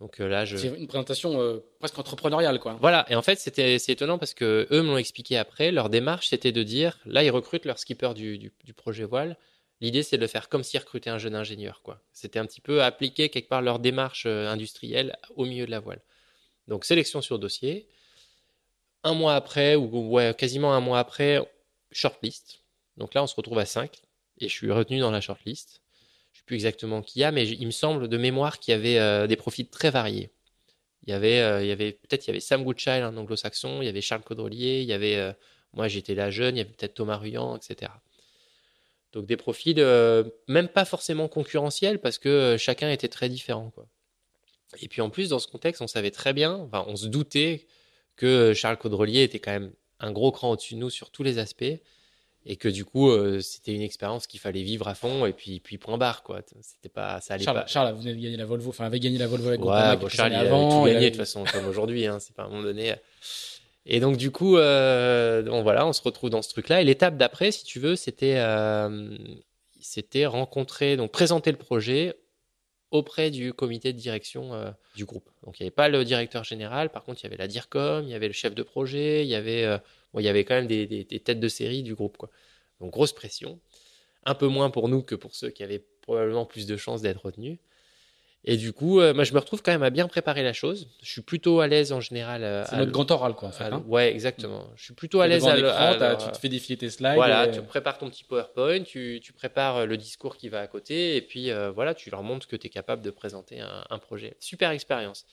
Donc euh, là, je. C'est une présentation euh, presque entrepreneuriale, quoi. Voilà. Et en fait, c'était c'est étonnant parce que eux me l'ont expliqué après. Leur démarche, c'était de dire, là, ils recrutent leur skipper du, du, du projet voile. L'idée, c'est de le faire comme s'ils recrutaient un jeune ingénieur, quoi. C'était un petit peu appliquer quelque part leur démarche euh, industrielle au milieu de la voile. Donc sélection sur dossier. Un mois après, ou quasiment un mois après, shortlist. Donc là, on se retrouve à 5 et je suis retenu dans la shortlist. Je sais plus exactement qui y a, mais il me semble de mémoire qu'il y avait euh, des profils très variés. Il y avait, euh, avait peut-être y avait Sam Goodchild, un anglo-saxon, il y avait Charles Caudrelier, il y avait, euh, moi j'étais là jeune, il y avait peut-être Thomas Ruyant, etc. Donc des profils même pas forcément concurrentiels parce que chacun était très différent. Et puis en plus, dans ce contexte, on savait très bien, enfin, on se doutait que Charles Caudrelier était quand même un gros cran au-dessus de nous sur tous les aspects et que du coup, euh, c'était une expérience qu'il fallait vivre à fond et puis puis point barre quoi. C'était pas, ça allait Charles, pas. Charles, vous avez gagné la Volvo, enfin avait gagné la Volvo avec ouais, bon, Charles, il avant, avait tout gagné de toute façon comme aujourd'hui, hein, c'est pas à un moment donné. Et donc du coup, euh, bon, voilà, on se retrouve dans ce truc-là. Et l'étape d'après, si tu veux, c'était euh, c'était rencontrer, donc présenter le projet auprès du comité de direction euh, du groupe. Donc il n'y avait pas le directeur général, par contre il y avait la DIRCOM, il y avait le chef de projet, il y avait, euh, bon, il y avait quand même des, des, têtes de série du groupe. Quoi. Donc grosse pression, un peu moins pour nous que pour ceux qui avaient probablement plus de chances d'être retenus. Et du coup, euh, moi, je me retrouve quand même à bien préparer la chose. Je suis plutôt à l'aise en général. Euh, C'est notre grand oral, quoi, en fait. Hein ouais, exactement. Je suis plutôt à l'aise à, à, Tu te fais défiler tes slides. Voilà, et... tu prépares ton petit PowerPoint, tu, tu, prépares le discours qui va à côté, et puis euh, voilà, tu leur montres que tu es capable de présenter un, un projet. Super expérience.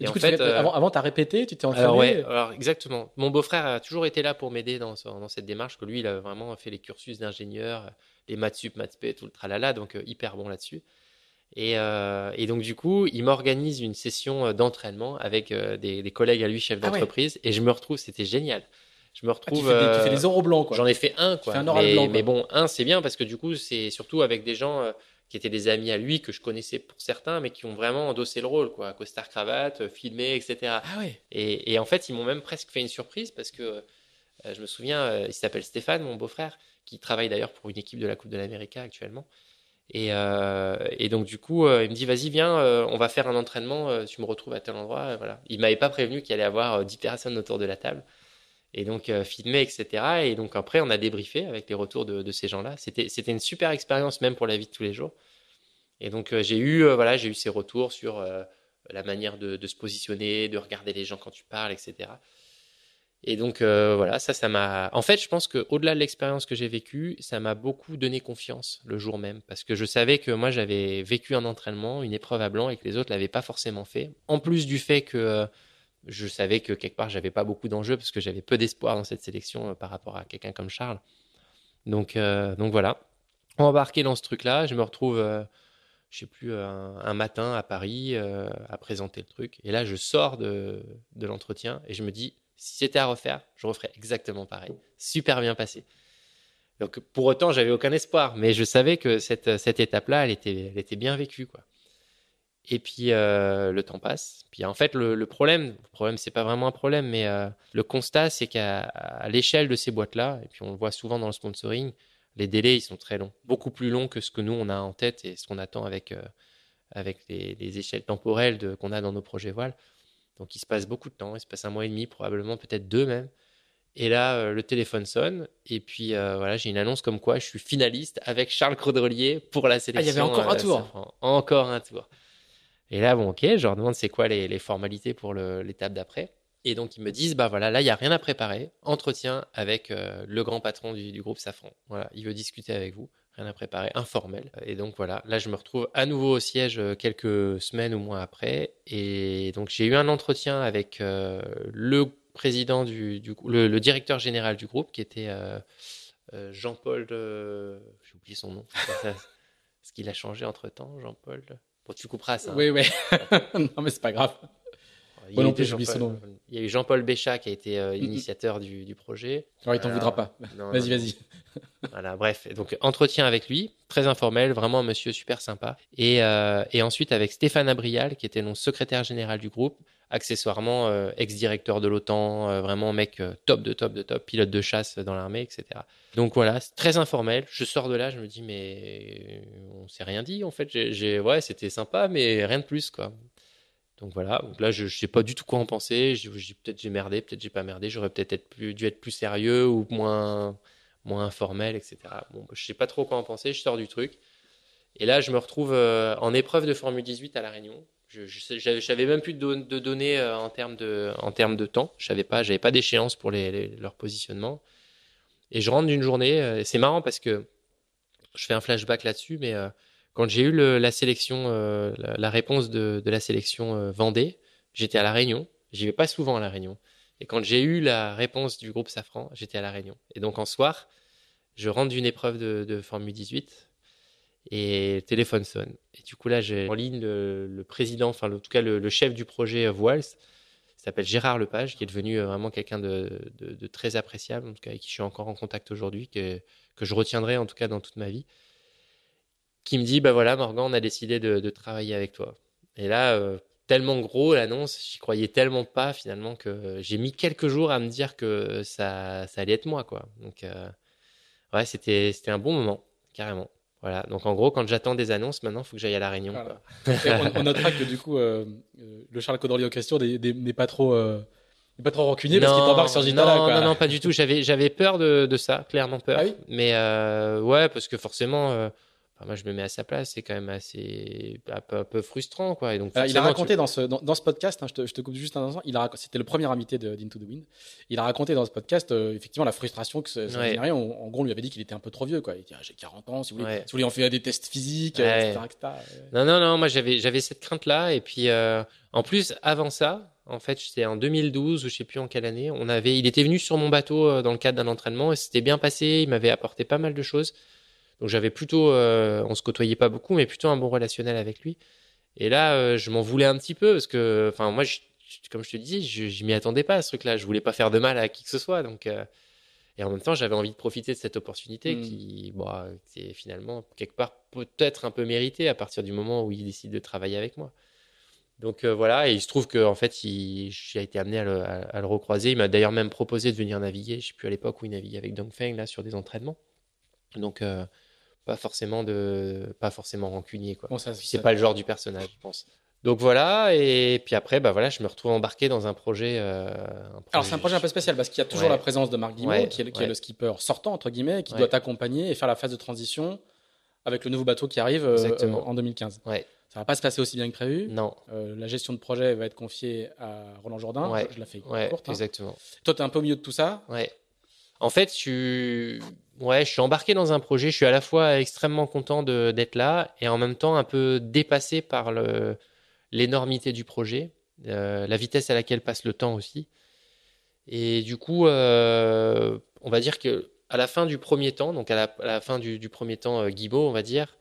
Et, et en coup, fait, euh, avant, avant, t'as répété, tu t'es entraîné. Alors ouais, alors exactement. Mon beau-frère a toujours été là pour m'aider dans, dans cette démarche. Que lui, il a vraiment fait les cursus d'ingénieur, les maths sup, maths spé, tout le tralala, donc euh, hyper bon là-dessus. Et, euh, et, donc du coup, il m'organise une session d'entraînement avec euh, des, des, collègues à lui, chefs d'entreprise, ah ouais. et je me retrouve, c'était génial. Je me retrouve. Ah, tu, fais des, tu, fais des, oraux blancs, quoi. J'en ai fait un, quoi. Tu fais un oral mais, blanc, quoi. mais bon, un, c'est bien parce que du coup, c'est surtout avec des gens euh, qui étaient des amis à lui que je connaissais pour certains, mais qui ont vraiment endossé le rôle, quoi. Costard cravate, euh, filmé, etc. Ah ouais. Et, et en fait, ils m'ont même presque fait une surprise parce que euh, je me souviens, il s'appelle Stéphane, mon beau-frère, qui travaille d'ailleurs pour une équipe de la Coupe de l'Amérique actuellement. Et, euh, et, donc du coup, euh, il me dit vas-y viens, euh, on va faire un entraînement. tu me retrouves à tel endroit. voilà. Il m'avait pas prévenu qu'il allait y avoir 10 personnes autour de la table. Et donc filmé, etc. Et donc après, on a débriefé avec les retours de, ces gens-là. C'était c'était une super expérience même pour la vie de tous les jours. Et donc j'ai eu voilà j'ai eu ces retours sur la manière de, se positionner, de regarder les gens quand tu parles, etc. Et donc euh, voilà, ça, ça m'a. En fait, je pense que au-delà de l'expérience que j'ai vécue, ça m'a beaucoup donné confiance le jour même, parce que je savais que moi j'avais vécu un entraînement, une épreuve à blanc, et que les autres l'avaient pas forcément fait. En plus du fait que euh, je savais que quelque part j'avais pas beaucoup d'enjeux, parce que j'avais peu d'espoir dans cette sélection euh, par rapport à quelqu'un comme Charles. Donc donc voilà, embarqué dans ce truc-là, je me retrouve je sais plus, un, matin à Paris à présenter le truc. Et là, je sors de, de l'entretien et je me dis, si c'était à refaire, je referais exactement pareil. Super bien passé. Donc pour autant, j'avais aucun espoir, mais je savais que cette, cette étape-là, elle était, elle était bien vécue, quoi. Et puis euh, le temps passe. Puis en fait, le, problème, le problème, c'est pas vraiment un problème, mais euh, le constat, c'est qu'à l'échelle de ces boîtes-là, et puis on le voit souvent dans le sponsoring, les délais ils sont très longs, beaucoup plus longs que ce que nous on a en tête et ce qu'on attend avec euh, avec les, les, échelles temporelles qu'on a dans nos projets voiles. Donc il se passe beaucoup de temps, il se passe un mois et demi, probablement peut-être deux même. Et là, le téléphone sonne. Et puis, voilà, j'ai une annonce comme quoi je suis finaliste avec Charles Crodelier pour la sélection. Ah, il y avait encore un tour. Encore un tour. Et là, bon, ok, je leur demande c'est quoi les, formalités pour l'étape d'après. Et donc, ils me disent, bah voilà, là, il n'y a rien à préparer. Entretien avec euh, le grand patron du, groupe Safran. Voilà, il veut discuter avec vous. Rien à préparer, informel. Et donc, voilà, là, je me retrouve à nouveau au siège euh, quelques semaines ou mois après. Et donc, j'ai eu un entretien avec euh, le président du, du le, le, directeur général du groupe, qui était Jean-Paul, j'ai oublié son nom. Est-ce qu'il a changé entre temps, Jean-Paul tu couperas ça. Hein. Oui, oui. non, mais c'est pas grave. Il y, a eu Jean-Paul Béchat qui a été euh, initiateur du, projet. Alors, il t'en voudra pas. Vas-y, vas-y. voilà, bref. Donc, entretien avec lui, très informel, vraiment un monsieur super sympa. Et, euh, et ensuite, avec Stéphane Abrial, qui était mon secrétaire général du groupe, accessoirement euh, ex-directeur de l'OTAN, euh, vraiment mec euh, top de top de top, pilote de chasse dans l'armée, etc. Donc voilà, très informel. Je sors de là, je me dis mais on s'est rien dit en fait. J'ai ouais, c'était sympa, mais rien de plus quoi. Donc voilà, donc là je, je sais pas du tout quoi en penser. Je, peut-être j'ai merdé, peut-être j'ai pas merdé. J'aurais peut-être dû être plus sérieux ou moins moins informel, etc. Bon, je sais pas trop quoi en penser. Je sors du truc. Et là, je me retrouve en épreuve de Formule 18 à La Réunion. Je, je, savais même plus de, données euh, en termes de, en termes de temps. Je savais pas, pas d'échéance pour leur positionnement. Et je rentre d'une journée. Euh, c'est marrant parce que je fais un flashback là-dessus, mais euh, quand j'ai eu le, la réponse de, la sélection Vendée, j'étais à la Réunion. J'y vais pas souvent à la Réunion. Et quand j'ai eu la réponse du groupe Safran, j'étais à la Réunion. Et donc en soir, je rentre d'une épreuve de, Formule 18 et le téléphone sonne. Et du coup, là, j'ai en ligne le, président, enfin, en tout cas, le, chef du projet Voiles, il s'appelle Gérard Lepage, qui est devenu euh, vraiment quelqu'un de, très appréciable, en tout cas, avec qui je suis encore en contact aujourd'hui, que je retiendrai en tout cas dans toute ma vie, qui me dit, bah voilà, Morgan, on a décidé de, de travailler avec toi. Et là, euh, tellement gros l'annonce, j'y croyais tellement pas finalement que j'ai mis quelques jours à me dire que ça, ça allait être moi, quoi. Donc, euh, ouais, c'était, c'était un bon moment, carrément. Voilà, donc en gros, quand j'attends des annonces, maintenant, il faut que j'aille à La Réunion. on, notera que du coup, euh, le Charles Codorlier Question n'est pas trop. Pas trop rancunier parce qu'il t'embarque sur Gitana. Non, non, non, pas du tout. J'avais, j'avais peur de, de ça, clairement peur. Ah Mais ouais, parce que forcément, moi, je me mets à sa place, c'est quand même assez un peu, frustrant, quoi. Et donc, il a raconté dans, ce, dans, ce podcast, hein, je, te, je, te, coupe juste un instant, il a c'était le premier invité d'Into the Wind. Il a raconté dans ce podcast, euh, effectivement, la frustration que ça, générait. En, gros, on lui avait dit qu'il était un peu trop vieux, quoi. Il dit, ah, j'ai 40 ans, si vous voulez, si vous voulez, on fait des tests physiques, etc., Non, non, non, moi, j'avais, j'avais cette crainte-là. Et puis, euh, en plus, avant ça, en fait, c'était en 2012 ou je sais plus en quelle année. On avait, il était venu sur mon bateau euh, dans le cadre d'un entraînement et c'était bien passé. Il m'avait apporté pas mal de choses. Donc j'avais plutôt, euh, on se côtoyait pas beaucoup, mais plutôt un bon relationnel avec lui. Et là, euh, je m'en voulais un petit peu parce que, enfin, moi, je, comme je te dis, je, je m'y attendais pas à ce truc-là. Je voulais pas faire de mal à qui que ce soit, donc. Euh, et en même temps, j'avais envie de profiter de cette opportunité mm. qui, bon, c'est finalement quelque part peut-être un peu méritée à partir du moment où il décide de travailler avec moi. Donc voilà, et il se trouve qu'en en fait, j'ai été amené à le, à, le recroiser. Il m'a d'ailleurs même proposé de venir naviguer. Je sais plus à l'époque où il naviguait avec Dongfeng là sur des entraînements. Donc pas forcément de pas forcément rancunier quoi. Bon, c'est pas le genre du personnage, je pense. Donc voilà, et puis après, bah voilà, je me retrouve embarqué dans un projet. Euh, Alors c'est un projet un peu spécial parce qu'il y a toujours la présence de Marc Guimont, qui, est, le skipper sortant entre guillemets, qui doit t'accompagner et faire la phase de transition avec le nouveau bateau qui arrive euh, en 2015. Ouais. Ça va pas se passer aussi bien que prévu. Non. Euh, la gestion de projet va être confiée à Roland Jourdain. Je, je la fais courte. Hein. Exactement. Toi, tu es un peu au milieu de tout ça. Ouais. En fait, je ouais, je suis embarqué dans un projet. Je suis à la fois extrêmement content d'être là et en même temps un peu dépassé par l'énormité du projet, euh, la vitesse à laquelle passe le temps aussi. Et du coup, euh, on va dire que à la fin du premier temps, donc à la, fin du, premier temps euh, on va dire,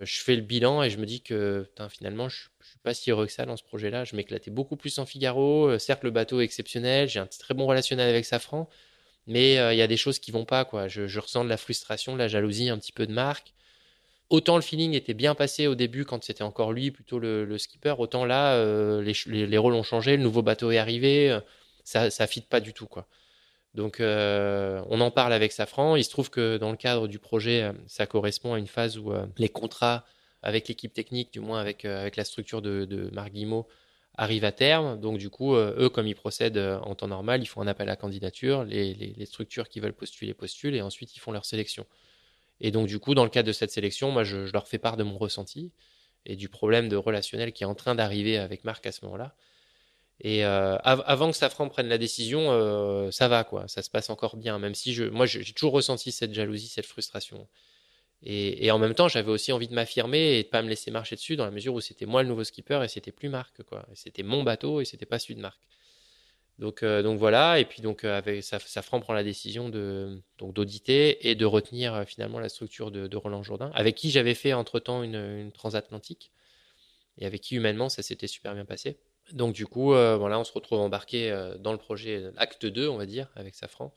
je fais le bilan et je me dis que finalement, je, ne suis pas si heureux que ça dans ce projet-là. Je m'éclatais beaucoup plus en Figaro. Euh, certes, le bateau est exceptionnel. J'ai un très bon relationnel avec Safran. Mais euh, il y a des choses qui vont pas. Quoi. Je, ressens de la frustration, de la jalousie, un petit peu de marque. Autant le feeling était bien passé au début quand c'était encore lui, plutôt le, skipper. Autant là, euh, les, rôles ont changé. Le nouveau bateau est arrivé. Ça ne fit pas du tout. quoi. Donc, euh, on en parle avec Safran. Il se trouve que dans le cadre du projet, euh, ça correspond à une phase où euh, les contrats avec l'équipe technique, du moins avec, avec la structure de, de Marc Guimau, arrivent à terme. Donc, du coup, eux, comme ils procèdent en temps normal, ils font un appel à candidature. Les, les, structures qui veulent postuler postulent et ensuite ils font leur sélection. Et donc, du coup, dans le cadre de cette sélection, moi, je, leur fais part de mon ressenti et du problème de relationnel qui est en train d'arriver avec Marc à ce moment-là. Et euh, avant que Safran prenne la décision, euh, ça va quoi, ça se passe encore bien. Même si je, moi j'ai toujours ressenti cette jalousie, cette frustration. Et, en même temps, j'avais aussi envie de m'affirmer et de pas me laisser marcher dessus dans la mesure où c'était moi le nouveau skipper et c'était plus Marc quoi. C'était mon bateau et c'était pas celui de Marc. Donc, euh, voilà. Et puis donc avec Safran prend la décision de d'auditer et de retenir finalement la structure de, Roland Jourdain, avec qui j'avais fait entre temps une, transatlantique et avec qui humainement ça s'était super bien passé. Donc du coup, euh, voilà, on se retrouve embarqué euh, dans le projet acte 2, on va dire, avec Safran,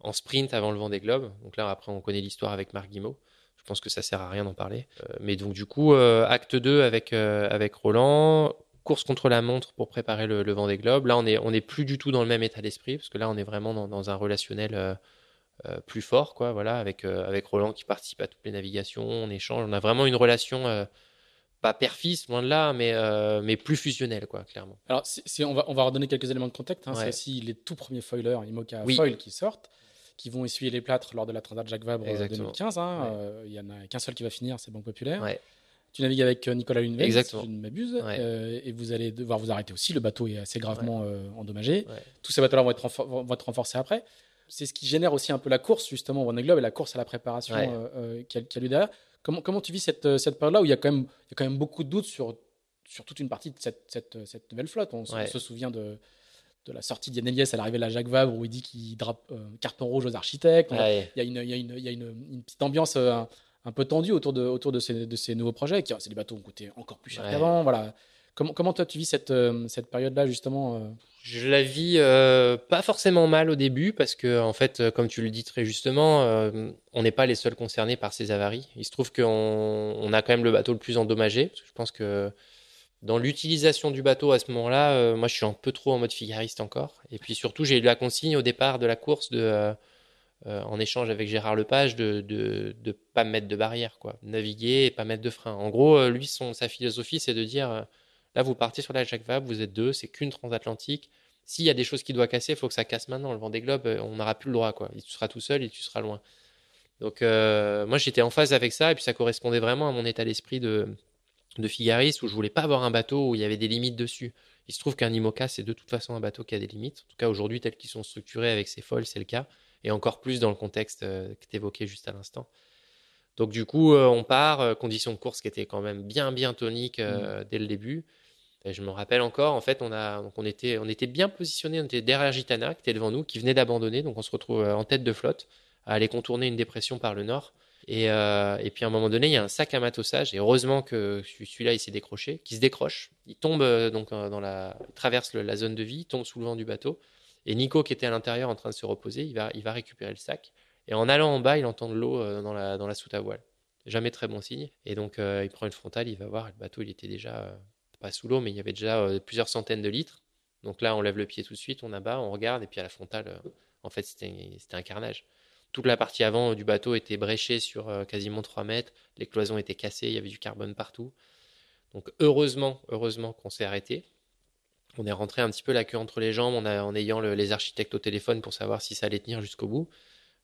en sprint avant le vent des globes. Donc là, après, on connaît l'histoire avec Marc Guimau. Je pense que ça sert à rien d'en parler. Euh, mais donc du coup, acte 2 avec, avec Roland, course contre la montre pour préparer le, le vent des globes. Là, on n'est on est plus du tout dans le même état d'esprit, parce que là, on est vraiment dans, dans un relationnel plus fort, quoi, voilà, avec, avec Roland qui participe à toutes les navigations, on échange, on a vraiment une relation pas père-fils, loin de là, mais, euh, mais plus fusionnel, quoi, clairement. Alors, si, on, va, on va redonner quelques éléments de contexte. Hein, C'est aussi les tout premiers foilers IMOCA Foil qui sortent, qui vont essuyer les plâtres lors de la Transat Jacques Vabre 2015. Hein, euh, il y en a qu'un seul qui va finir, c'est Banque Populaire. Tu navigues avec euh, Nicolas Luneville, si je ne m'abuse, et vous allez devoir vous arrêter aussi. Le bateau est assez gravement endommagé. Tous ces bateaux-là vont, être vont être renforcés après. C'est ce qui génère aussi un peu la course, justement, au Vendée Globe et la course à la préparation qui, a, qui a lieu derrière. Comment, comment tu vis cette, euh, cette période-là où il y, a quand même, il y a quand même beaucoup de doutes sur, sur toute une partie de cette, cette, cette nouvelle flotte? On, se souvient de, de la sortie d'Yann à l'arrivée de la Jacques Vabre où il dit qu'il drape euh, carton rouge aux architectes. Il, y a une, il, y a une, il y a une, une petite ambiance euh, un, peu tendue autour de, autour de, ces, de ces nouveaux projets. Qui, c'est des bateaux qui ont coûté encore plus cher qu'avant. Voilà. Comment, comment toi tu vis cette, cette période-là justement je la vis euh, pas forcément mal au début parce que, en fait, euh, comme tu le dis très justement, euh, on n'est pas les seuls concernés par ces avaries. Il se trouve qu'on on a quand même le bateau le plus endommagé. je pense que dans l'utilisation du bateau à ce moment-là, moi, je suis un peu trop en mode figariste encore. Et puis surtout, j'ai eu la consigne au départ de la course de, en échange avec Gérard Lepage de, de pas mettre de barrière, quoi, naviguer et pas mettre de frein. En gros, lui, sa philosophie, c'est de dire Là, vous partez sur la Jacques Vabre, vous êtes deux, c'est qu'une transatlantique. S'il y a des choses qui doivent casser, il faut que ça casse maintenant. Le vent des globes, euh, on n'aura plus le droit. Quoi. Tu seras tout seul et tu seras loin. Donc, euh, moi, j'étais en phase avec ça. Et puis, ça correspondait vraiment à mon état d'esprit de, de figariste où je voulais pas avoir un bateau où il y avait des limites dessus. Il se trouve qu'un IMOCA, c'est de toute façon un bateau qui a des limites. En tout cas, aujourd'hui, tels qu'ils sont structurés avec ses folles, c'est le cas. Et encore plus dans le contexte euh, que tu évoquais juste à l'instant. Donc, du coup, on part. conditions de course qui étaient quand même bien, bien toniques mmh. dès le début. Et je me rappelle encore, en fait, on, a, donc on, était, on était bien positionné, on était derrière Gitana, qui était devant nous, qui venait d'abandonner, donc on se retrouve euh, en tête de flotte, à aller contourner une dépression par le nord. Et, euh, et puis à un moment donné, il y a un sac à matossage, et heureusement que celui-là, il s'est décroché, qui se décroche, il tombe euh, donc dans la, traverse la zone de vie, il tombe sous le vent du bateau, et Nico, qui était à l'intérieur en train de se reposer, il va, il va récupérer le sac, et en allant en bas, il entend de l'eau dans la, dans la soute à voile. Jamais très bon signe. Et donc, il prend une frontale, il va voir, le bateau, il était déjà pas sous l'eau, mais il y avait déjà euh, plusieurs centaines de litres. Donc là, on lève le pied tout de suite, on abat, on regarde, et puis à la frontale, euh, en fait, c'était un carnage. Toute la partie avant du bateau était bréchée sur euh, quasiment 3 mètres, les cloisons étaient cassées, il y avait du carbone partout. Donc heureusement, heureusement qu'on s'est arrêté. On est rentré un petit peu la queue entre les jambes en, en ayant les architectes au téléphone pour savoir si ça allait tenir jusqu'au bout.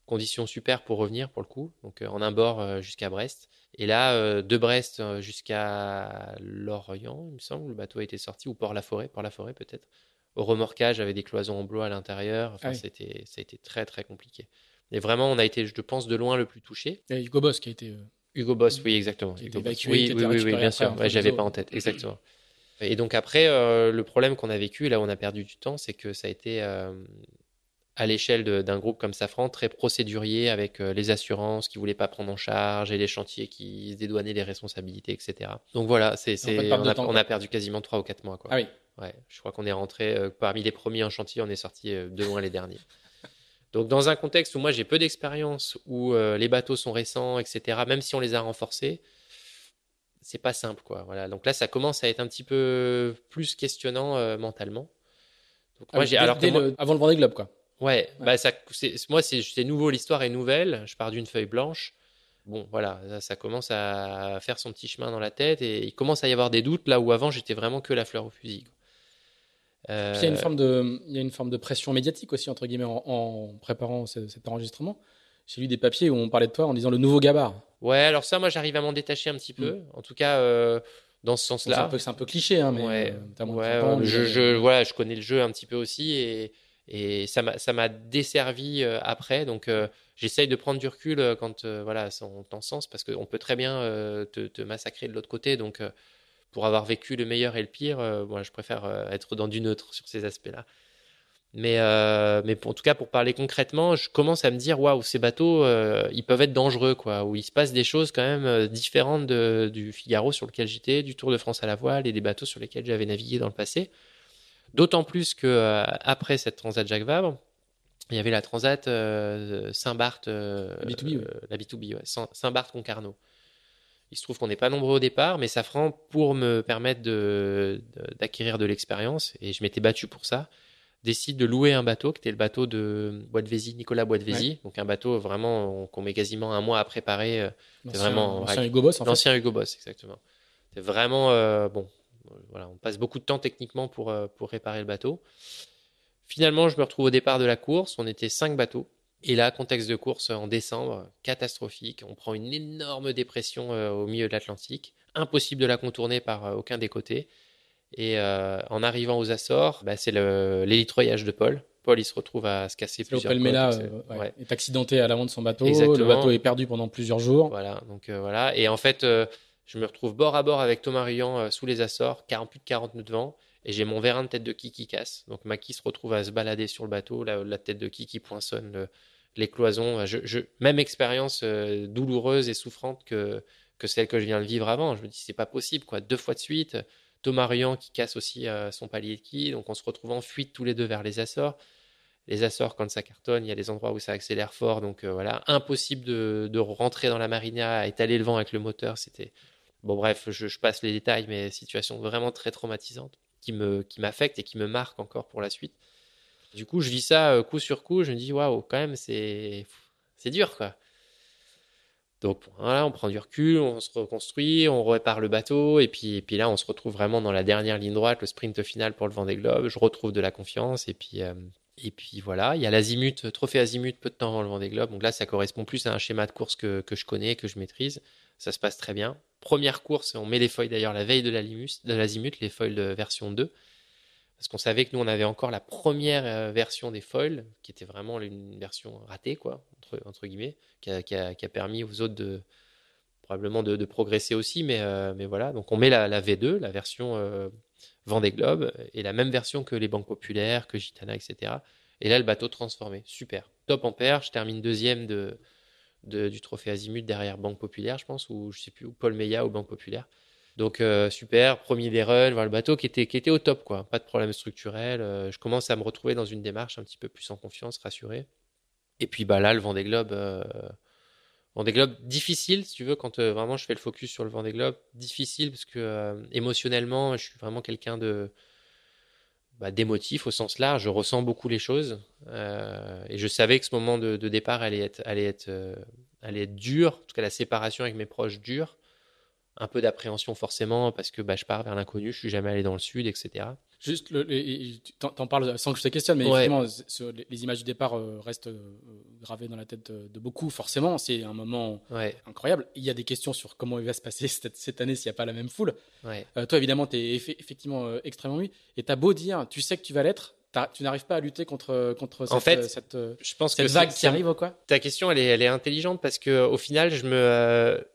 Conditions super pour revenir pour le coup, donc en un bord jusqu'à Brest. Et là, euh, de Brest euh, jusqu'à Lorient, il me semble, le bateau a été sorti, ou Port-la-Forêt, Port-la-Forêt peut-être. Au remorquage, avec des cloisons en bois à l'intérieur. Enfin, ah c'était, ça a été très, très compliqué. Et vraiment, on a été, je pense, de loin le plus touché. Et Hugo Boss qui a été. Euh, Hugo Boss, oui, exactement. Qui oui, oui, oui, bien sûr. Ouais, J'avais pas en tête, exactement. Et donc après, le problème qu'on a vécu, là où on a perdu du temps, c'est que ça a été à l'échelle d'un groupe comme Safran, très procédurier avec euh, les assurances qui voulaient pas prendre en charge et les chantiers qui se dédouanaient les responsabilités, etc. Donc voilà, c'est, on, a, perdu quasiment 3 ou 4 mois. Quoi. Ah oui. Ouais, je crois qu'on est rentré euh, parmi les premiers en chantier, on est sorti euh, de loin les derniers. Donc dans un contexte où moi j'ai peu d'expérience, où les bateaux sont récents, etc., même si on les a renforcés, c'est pas simple. quoi. Voilà. Donc là, ça commence à être un petit peu plus questionnant mentalement. Donc, moi, ah j'ai, alors avant le Vendée Globe, quoi. Ouais, Bah ça, moi c'est nouveau, l'histoire est nouvelle. Je pars d'une feuille blanche. Bon, voilà, ça, commence à faire son petit chemin dans la tête et il commence à y avoir des doutes là où avant j'étais vraiment que la fleur au fusil. Il y a une forme de, il y a une forme de pression médiatique aussi entre guillemets en, préparant cet enregistrement. J'ai lu des papiers où on parlait de toi en disant le nouveau gabar. Ouais, alors ça, moi j'arrive à m'en détacher un petit peu. Mm. En tout cas, euh, dans ce sens-là. C'est un, peu cliché, hein, mais ouais, euh, je, je, voilà, je connais le jeu un petit peu aussi et et ça m'a desservi euh, après. Donc, euh, j'essaye de prendre du recul euh, quand voilà, on sens parce qu'on peut très bien te, te, massacrer de l'autre côté. Donc, pour avoir vécu le meilleur et le pire, moi, je préfère être dans du neutre sur ces aspects-là. Mais, mais en tout cas, pour parler concrètement, je commence à me dire waouh, ces bateaux, ils peuvent être dangereux, quoi. Où il se passe des choses quand même différentes de, du Figaro sur lequel j'étais, du Tour de France à la voile et des bateaux sur lesquels j'avais navigué dans le passé. D'autant plus que euh, après cette Transat Jacques Vabre, il y avait la Transat euh, Saint-Barth, euh, la B2B, la B2B Saint-Barth Concarneau. Il se trouve qu'on n'est pas nombreux au départ, mais Safran, pour me permettre d'acquérir de, l'expérience, et je m'étais battu pour ça, décide de louer un bateau, qui était le bateau de Boitvézy, Nicolas Boitvézy. Donc un bateau vraiment qu'on met quasiment un mois à préparer. C'est vraiment l'ancien Hugo Boss. En l'ancien Hugo Boss, exactement. C'est vraiment bon voilà, on passe beaucoup de temps techniquement pour, euh, pour réparer le bateau. Finalement, je me retrouve au départ de la course. On était cinq bateaux. Et là, contexte de course en décembre, catastrophique. On prend une énorme dépression euh, au milieu de l'Atlantique. Impossible de la contourner par euh, aucun des côtés. Et en arrivant aux Açores, bah, c'est l'hélitroyage de Paul. Paul, il se retrouve à se casser plusieurs fois. Mela est accidenté à l'avant de son bateau. Le bateau est perdu pendant plusieurs jours. Voilà, donc voilà. Et en fait, je me retrouve bord à bord avec Thomas Riant euh, sous les Açores, 40, plus de 40 nœuds de vent, et j'ai mon vérin de tête de quille qui casse. Donc ma quille se retrouve à se balader sur le bateau, la, tête de quille qui poinçonne les cloisons. Je, même expérience euh, douloureuse et souffrante que, celle que je viens de vivre avant. Je me dis, c'est pas possible, quoi. Deux fois de suite. Thomas Riant qui casse aussi euh, son palier de quille. Donc on se retrouve en fuite tous les deux vers les Açores. Les Açores, quand ça cartonne, il y a des endroits où ça accélère fort. Donc voilà, impossible de, rentrer dans la marina, étaler le vent avec le moteur. C'était Bon, bref, je, passe les détails, mais situation vraiment très traumatisante qui qui m'affecte et qui me marque encore pour la suite. Du coup, je vis ça euh, coup sur coup. Je me dis, waouh, quand même, c'est dur, quoi. Donc voilà, on prend du recul, on se reconstruit, on répare le bateau, et puis, et puis là, on se retrouve vraiment dans la dernière ligne droite, le sprint final pour le Vendée Globe. Je retrouve de la confiance, et puis, euh, et puis voilà, il y a l'Azimut, trophée Azimut peu de temps avant le Vendée Globe. Donc là, ça correspond plus à un schéma de course que, que je connais, que je maîtrise. Ça se passe très bien première course, on met les foils d'ailleurs la veille de l'Azimut, les foils de version 2, parce qu'on savait que nous on avait encore la première euh, version des foils, qui était vraiment une version ratée, quoi, entre, guillemets, qui a, permis aux autres de probablement de, progresser aussi, mais, euh, mais voilà, donc on met la, V2, la version euh, Vendée Globe, et la même version que les banques populaires, que Gitana, etc. Et là, le bateau transformé, super. Top ampère, je termine deuxième de, du trophée Azimut derrière Banque Populaire, je pense, ou je sais plus, ou Paul Meillat ou Banque Populaire. Donc euh, super, premier des runs, le bateau qui était, qui était au top, quoi. Pas de problème structurel. Euh, je commence à me retrouver dans une démarche un petit peu plus en confiance, rassuré. Et puis bah là, le Vendée Globe, euh, Vendée Globe difficile, si tu veux, quand vraiment je fais le focus sur le Vendée Globe, difficile parce que émotionnellement, je suis vraiment quelqu'un de bah, d'émotif au sens large. Je ressens beaucoup les choses euh, et je savais que ce moment de, départ allait être, allait être, euh, allait être dur. En tout cas, la séparation avec mes proches dure. Un peu d'appréhension forcément parce que bah, je pars vers l'inconnu. Je suis jamais allé dans le sud, etc. Juste, le, t'en parles sans que je te questionne, mais effectivement, les, images du départ euh, restent euh, gravées dans la tête de, beaucoup. Forcément, c'est un moment incroyable. Il y a des questions sur comment il va se passer cette, année s'il n'y a pas la même foule. Euh, toi, évidemment, tu es effectivement extrêmement oui. Et tu as beau dire, tu sais que tu vas l'être, tu n'arrives pas à lutter contre, contre cette, cette, je pense que vague qui arrive. Quoi. Ta question, elle est, elle est intelligente parce qu'au final, je me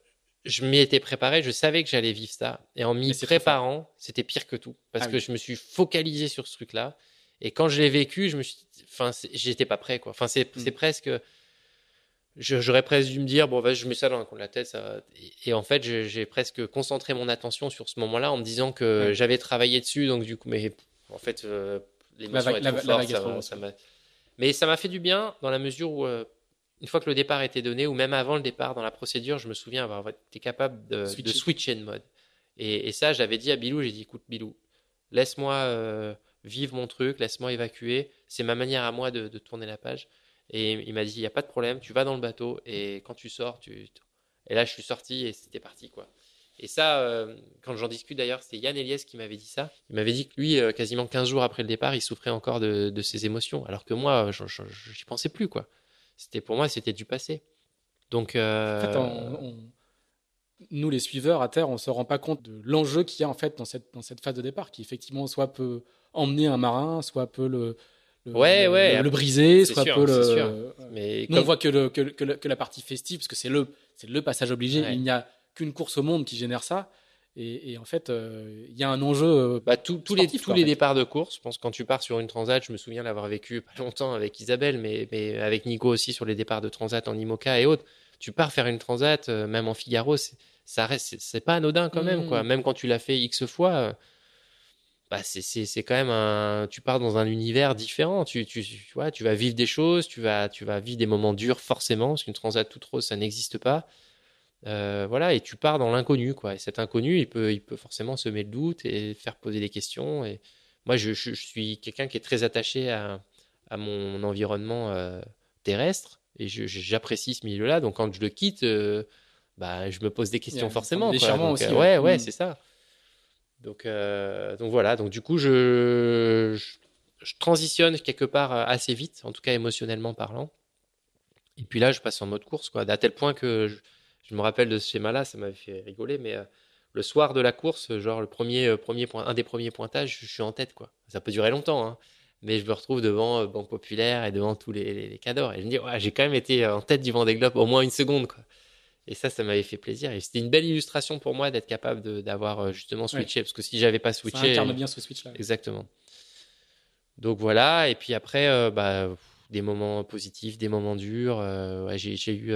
je m'y étais préparé, je savais que j'allais vivre ça. Et en m'y préparant, c'était pire que tout. Parce ah que je me suis focalisé sur ce truc-là. Et quand je l'ai vécu, je me suis, enfin, j'étais pas prêt, quoi. Enfin, c'est mm. presque, j'aurais presque dû me dire, bon, je mets ça dans la tête, ça Et, en fait, j'ai presque concentré mon attention sur ce moment-là en me disant que j'avais travaillé dessus, donc du coup, mais en fait, euh, l'émotion est trop forte, ça, mais ça m'a fait du bien dans la mesure où, euh, une fois que le départ était donné, ou même avant le départ dans la procédure, je me souviens avoir été capable de, switcher de mode. Et, ça, j'avais dit à Bilou, j'ai dit, écoute, Bilou, laisse-moi euh, vivre mon truc, laisse-moi évacuer. C'est ma manière à moi de, tourner la page. Et il m'a dit, il n'y a pas de problème, tu vas dans le bateau et quand tu sors, tu... Et là, je suis sorti et c'était parti, quoi. Et ça, euh, quand j'en discute d'ailleurs, c'est Yann Eliès qui m'avait dit ça. Il m'avait dit que lui, euh, quasiment 15 jours après le départ, il souffrait encore de, de ses émotions, alors que moi, je n'y pensais plus, quoi. C'était pour moi, c'était du passé. Donc, euh... en fait, on, nous les suiveurs à terre, on se rend pas compte de l'enjeu qu'il y a en fait dans cette dans cette phase de départ, qui effectivement soit peut emmener un marin, soit peut le le, ouais, ouais, le, briser, soit peut le. Sûr. Mais on voit que, le, que, que, la partie festive, parce que c'est le c'est le passage obligé. Il n'y a qu'une course au monde qui génère ça. Et, en fait, euh, il y a un enjeu. Euh, bah, tous les, tous les départs de course, je pense quand tu pars sur une transat, je me souviens l'avoir vécu pas longtemps avec Isabelle, mais, mais, avec Nico aussi sur les départs de transat en IMOCA et autres. Tu pars faire une transat, euh, même en Figaro, ça reste, c'est pas anodin quand même, quoi. Mmh. Même quand tu l'as fait X fois, bah c'est quand même un. Tu pars dans un univers différent. Tu, tu, tu, vois, tu vas vivre des choses, tu vas, tu vas vivre des moments durs forcément, parce qu'une transat toute rose, ça n'existe pas. Euh, voilà, et tu pars dans l'inconnu, quoi. Et cet inconnu, il peut, il peut forcément semer le doute et faire poser des questions. Et moi, je, je, suis quelqu'un qui est très attaché à, à mon environnement euh, terrestre et j'apprécie ce milieu-là. Donc, quand je le quitte, euh, bah, je me pose des questions forcément. Quoi. Donc, aussi, ouais, ouais, mm. c'est ça. Donc, donc voilà. Donc, du coup, je, je transitionne quelque part assez vite, en tout cas émotionnellement parlant. Et puis là, je passe en mode course, quoi, à tel point que je, je me rappelle de ce schéma-là, ça m'avait fait rigoler, mais euh, le soir de la course, genre le premier, euh, premier point, un des premiers pointages, je suis en tête, quoi. Ça peut durer longtemps, hein, mais je me retrouve devant euh, Banque Populaire et devant tous les, les, cadors. Et je me dis, ouais, j'ai quand même été en tête du Vendée Globe au moins une seconde, quoi. Et ça, ça m'avait fait plaisir. Et c'était une belle illustration pour moi d'être capable d'avoir justement switché. Parce que si j'avais pas switché. Ça incarne bien ce switch-là. Exactement. Donc voilà. Et puis après, bah, des moments positifs, des moments durs. j'ai eu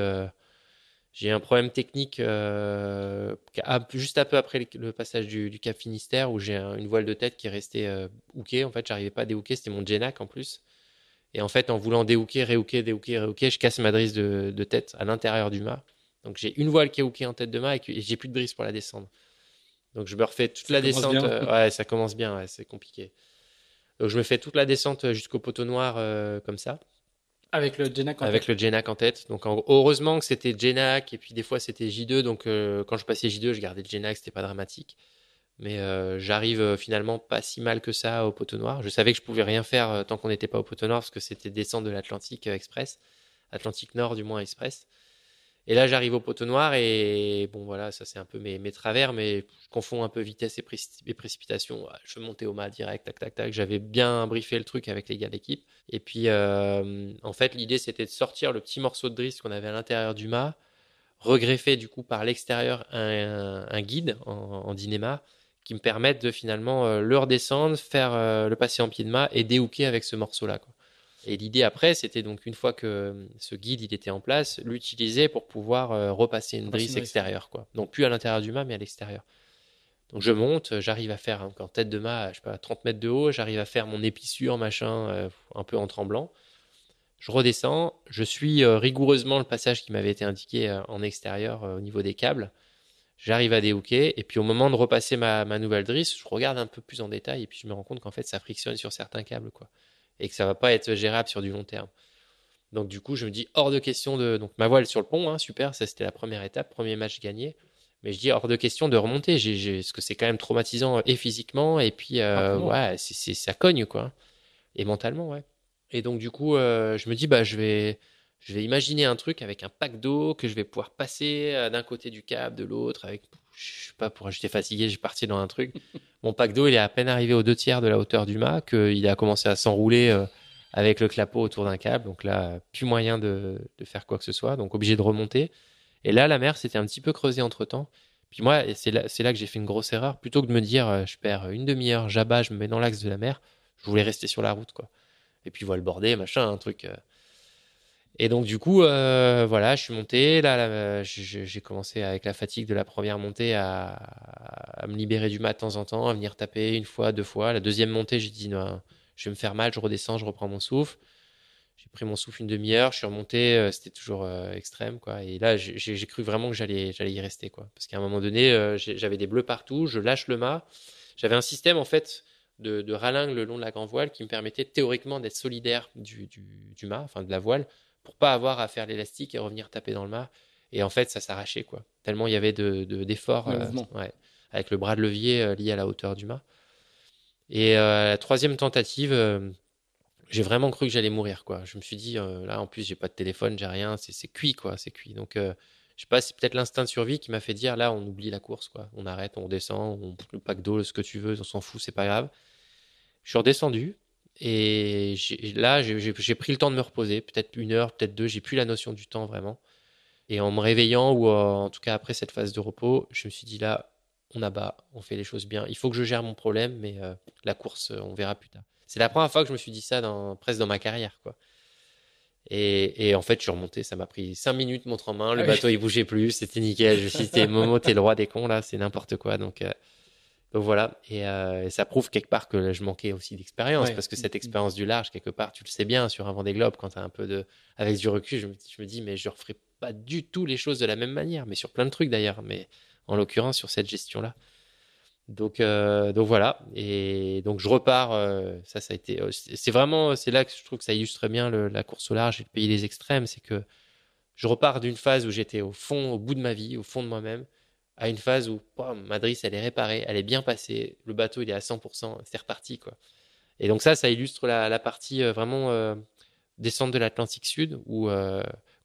j'ai un problème technique euh, juste un peu après le passage du, Cap Finistère où j'ai une voile de tête qui est restée euh, hookée. En fait, j'arrivais pas à déhooker, c'était mon Genac en plus. Et en fait, en voulant déhooker, réhooker, déhooker, réhooker, je casse ma drisse de, de tête à l'intérieur du mât. Donc j'ai une voile qui est hookée en tête de mât et, j'ai plus de drisse pour la descendre. Donc je me refais toute la descente. Euh, ouais, ça commence bien, ouais, c'est compliqué. Donc je me fais toute la descente jusqu'au poteau noir comme ça. Avec le Genac en Avec le Genac en tête. Donc heureusement que c'était Genac et puis des fois c'était J2. Donc euh, quand je passais J2, je gardais le Genac, c'était pas dramatique. Mais euh, j'arrive euh, finalement pas si mal que ça au poteau noir. Je savais que je pouvais rien faire tant qu'on n'était pas au poteau noir parce que c'était descendre de l'Atlantique Express, Atlantique Nord du moins Express. Et là, j'arrive au poteau noir et bon, voilà, ça c'est un peu mes, mes, travers, mais je confonds un peu vitesse et, et précipitation. Je montais au mât direct, tac, tac, tac. J'avais bien briefé le truc avec les gars d'équipe. Et puis, euh, en fait, l'idée c'était de sortir le petit morceau de drisse qu'on avait à l'intérieur du mât, regreffer du coup par l'extérieur un, guide en, dinéma qui me permette de finalement euh, le redescendre, faire euh, le passer en pied de mât et déhooker avec ce morceau-là. Et l'idée après, c'était donc une fois que ce guide il était en place, l'utiliser pour pouvoir euh, repasser une drisse extérieure, quoi. Donc plus à l'intérieur du mât, mais à l'extérieur. Donc je monte, j'arrive à faire en tête de mât, je sais pas, 30 mètres de haut, j'arrive à faire mon épissure, machin, euh, un peu en tremblant. Je redescends, je suis euh, rigoureusement le passage qui m'avait été indiqué en extérieur au niveau des câbles. J'arrive à déhooker, et puis au moment de repasser ma, ma nouvelle drisse, je regarde un peu plus en détail, et puis je me rends compte qu'en fait ça frictionne sur certains câbles, quoi et que ça va pas être gérable sur du long terme. Donc du coup, je me dis hors de question de donc ma voile sur le pont, hein, super, ça c'était la première étape, premier match gagné. Mais je dis hors de question de remonter, j'ai, parce que c'est quand même traumatisant et physiquement et puis euh, ouais, ça cogne quoi, et mentalement ouais. Et donc du coup, euh, je me dis bah je vais je vais imaginer un truc avec un pack d'eau que je vais pouvoir passer euh, d'un côté du câble, de l'autre avec je sais pas, pour j'étais fatigué, j'ai parti dans un truc. Mon pack d'eau, il est à peine arrivé aux deux tiers de la hauteur du mât, qu'il a commencé à s'enrouler euh, avec le clapot autour d'un câble. Donc là, plus moyen de, faire quoi que ce soit, donc obligé de remonter. Et là, la mer s'était un petit peu creusée entre temps. Puis moi, c'est là, que j'ai fait une grosse erreur. Plutôt que de me dire, euh, je perds une demi-heure, j'abats, je me mets dans l'axe de la mer, je voulais rester sur la route, quoi. Et puis voilà le bordé, machin, un truc. Euh. Et donc du coup, euh, voilà, je suis monté. Là, j'ai commencé avec la fatigue de la première montée à, me libérer du mat de temps en temps, à venir taper une fois, deux fois. La deuxième montée, j'ai dit non, je vais me faire mal, je redescends, je reprends mon souffle. J'ai pris mon souffle une demi-heure, je suis remonté, euh, c'était toujours extrême, quoi. Et là, j'ai cru vraiment que j'allais, j'allais y rester, quoi. Parce qu'à un moment donné, j'avais des bleus partout, je lâche le mât. J'avais un système en fait de, de ralingue le long de la grande voile qui me permettait théoriquement d'être solidaire du, du, mât, enfin de la voile, pour pas avoir à faire l'élastique et revenir taper dans le mât. Et en fait, ça s'arrachait quoi. Tellement il y avait de, d'efforts euh, avec le bras de levier euh, lié à la hauteur du mât. Et euh, la troisième tentative, j'ai vraiment cru que j'allais mourir quoi. Je me suis dit là en plus j'ai pas de téléphone, j'ai rien, c'est, c'est cuit quoi, c'est cuit. Donc je sais pas, c'est peut-être l'instinct de survie qui m'a fait dire là, on oublie la course, quoi. On arrête, on redescend, on le pack d'eau, ce que tu veux, on s'en fout, c'est pas grave. Je suis redescendu et là, j'ai pris le temps de me reposer, peut-être une heure, peut-être deux. J'ai plus la notion du temps vraiment. Et en me réveillant ou en tout cas après cette phase de repos, je me suis dit là, on abat, on fait les choses bien. Il faut que je gère mon problème, mais euh, la course, on verra plus tard. C'est la première fois que je me suis dit ça dans, presque dans ma carrière, quoi. Et, en fait, je suis remonté, ça m'a pris cinq minutes, montre en main, le ah bateau il bougeait plus, c'était nickel. Je me suis dit, Momo, t'es le roi des cons là, c'est n'importe quoi. Donc, euh, voilà, euh, et, ça prouve quelque part que je manquais aussi d'expérience, parce que cette expérience du large, quelque part, tu le sais bien sur un Vendée Globe, quand t'as un peu de, avec du recul, je me, je me dis, mais je referai pas du tout les choses de la même manière, mais sur plein de trucs d'ailleurs, mais en l'occurrence sur cette gestion-là. Donc, euh, donc voilà. Et donc je repars. Euh, ça, ça a été. C'est vraiment, c'est là que je trouve que ça illustre bien le, la course au large et le pays des extrêmes. C'est que je repars d'une phase où j'étais au fond, au bout de ma vie, au fond de moi-même, à une phase où Madrid, elle est réparée, elle est bien passée, le bateau il est à 100%, c'est reparti quoi. Et donc ça, ça illustre la, partie vraiment descente de l'Atlantique Sud où,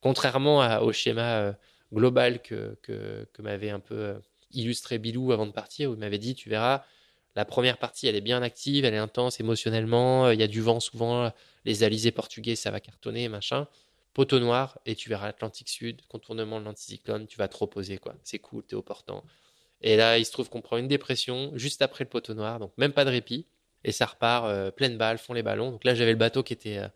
contrairement à, au schéma global que, que, que m'avait un peu illustré Bilou avant de partir, où il m'avait dit, tu verras, la première partie, elle est bien active, elle est intense émotionnellement, euh, il y a du vent souvent, les alizés portugais, ça va cartonner, machin. Poteau noir, et tu verras l'Atlantique Sud, contournement de l'anticyclone, tu vas te reposer, quoi. C'est cool, t'es au portant. Et là, il se trouve qu'on prend une dépression juste après le poteau noir, donc même pas de répit. Et ça repart, euh, pleine balle, font les ballons. Donc là, j'avais le bateau qui était euh,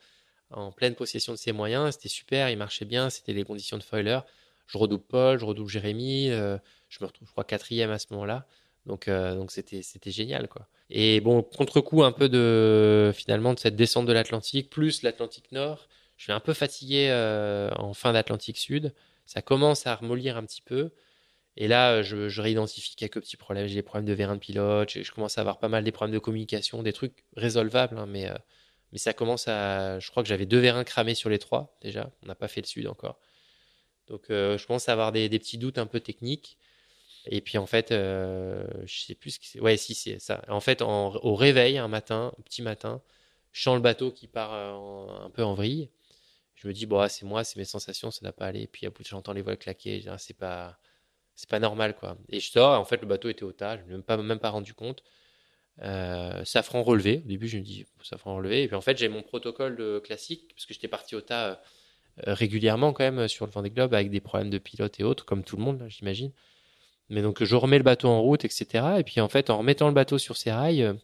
en pleine possession de ses moyens, c'était super, il marchait bien, c'était les conditions de foiler. Je redouble Paul, je redouble Jérémy, je me retrouve, je crois, quatrième à ce moment-là. Donc, euh, donc c'était, c'était génial, quoi. Et bon, contre-coup un peu de, finalement, de cette descente de l'Atlantique, plus l'Atlantique Nord. Je suis un peu fatigué euh, en fin d'Atlantique Sud. Ça commence à remollir un petit peu. Et là, je, je réidentifie quelques petits problèmes. J'ai des problèmes de vérin de pilote. Je, commence à avoir pas mal des problèmes de communication, des trucs résolvables, hein, mais, euh, mais ça commence à. Je crois que j'avais deux vérins cramés sur les trois déjà. On n'a pas fait le sud encore. Donc, je commence à avoir des, petits doutes un peu techniques. Et puis en fait, euh, je sais plus ce que c'est. Ouais, si c'est ça. En fait, au réveil un matin, petit matin, je sens le bateau qui part euh, un peu en vrille. Je me dis bon, ah, c'est moi, c'est mes sensations, ça n'a pas allé. Puis après, j'entends les voiles claquer. Ah, c'est pas, c'est pas normal quoi. Et je sors. En fait, le bateau était au tas. Je ne même pas même pas rendu compte. Euh, safran relevé. Au début, je me dis safran relevé. Et puis en fait, j'ai mon protocole de classique parce que j'étais parti au tas euh, régulièrement quand même sur le Vendée Globe avec des problèmes de pilote et autres, comme tout le monde, j'imagine. Mais donc je remets le bateau en route, etc. Et puis en fait, en remettant le bateau sur ses rails, euh,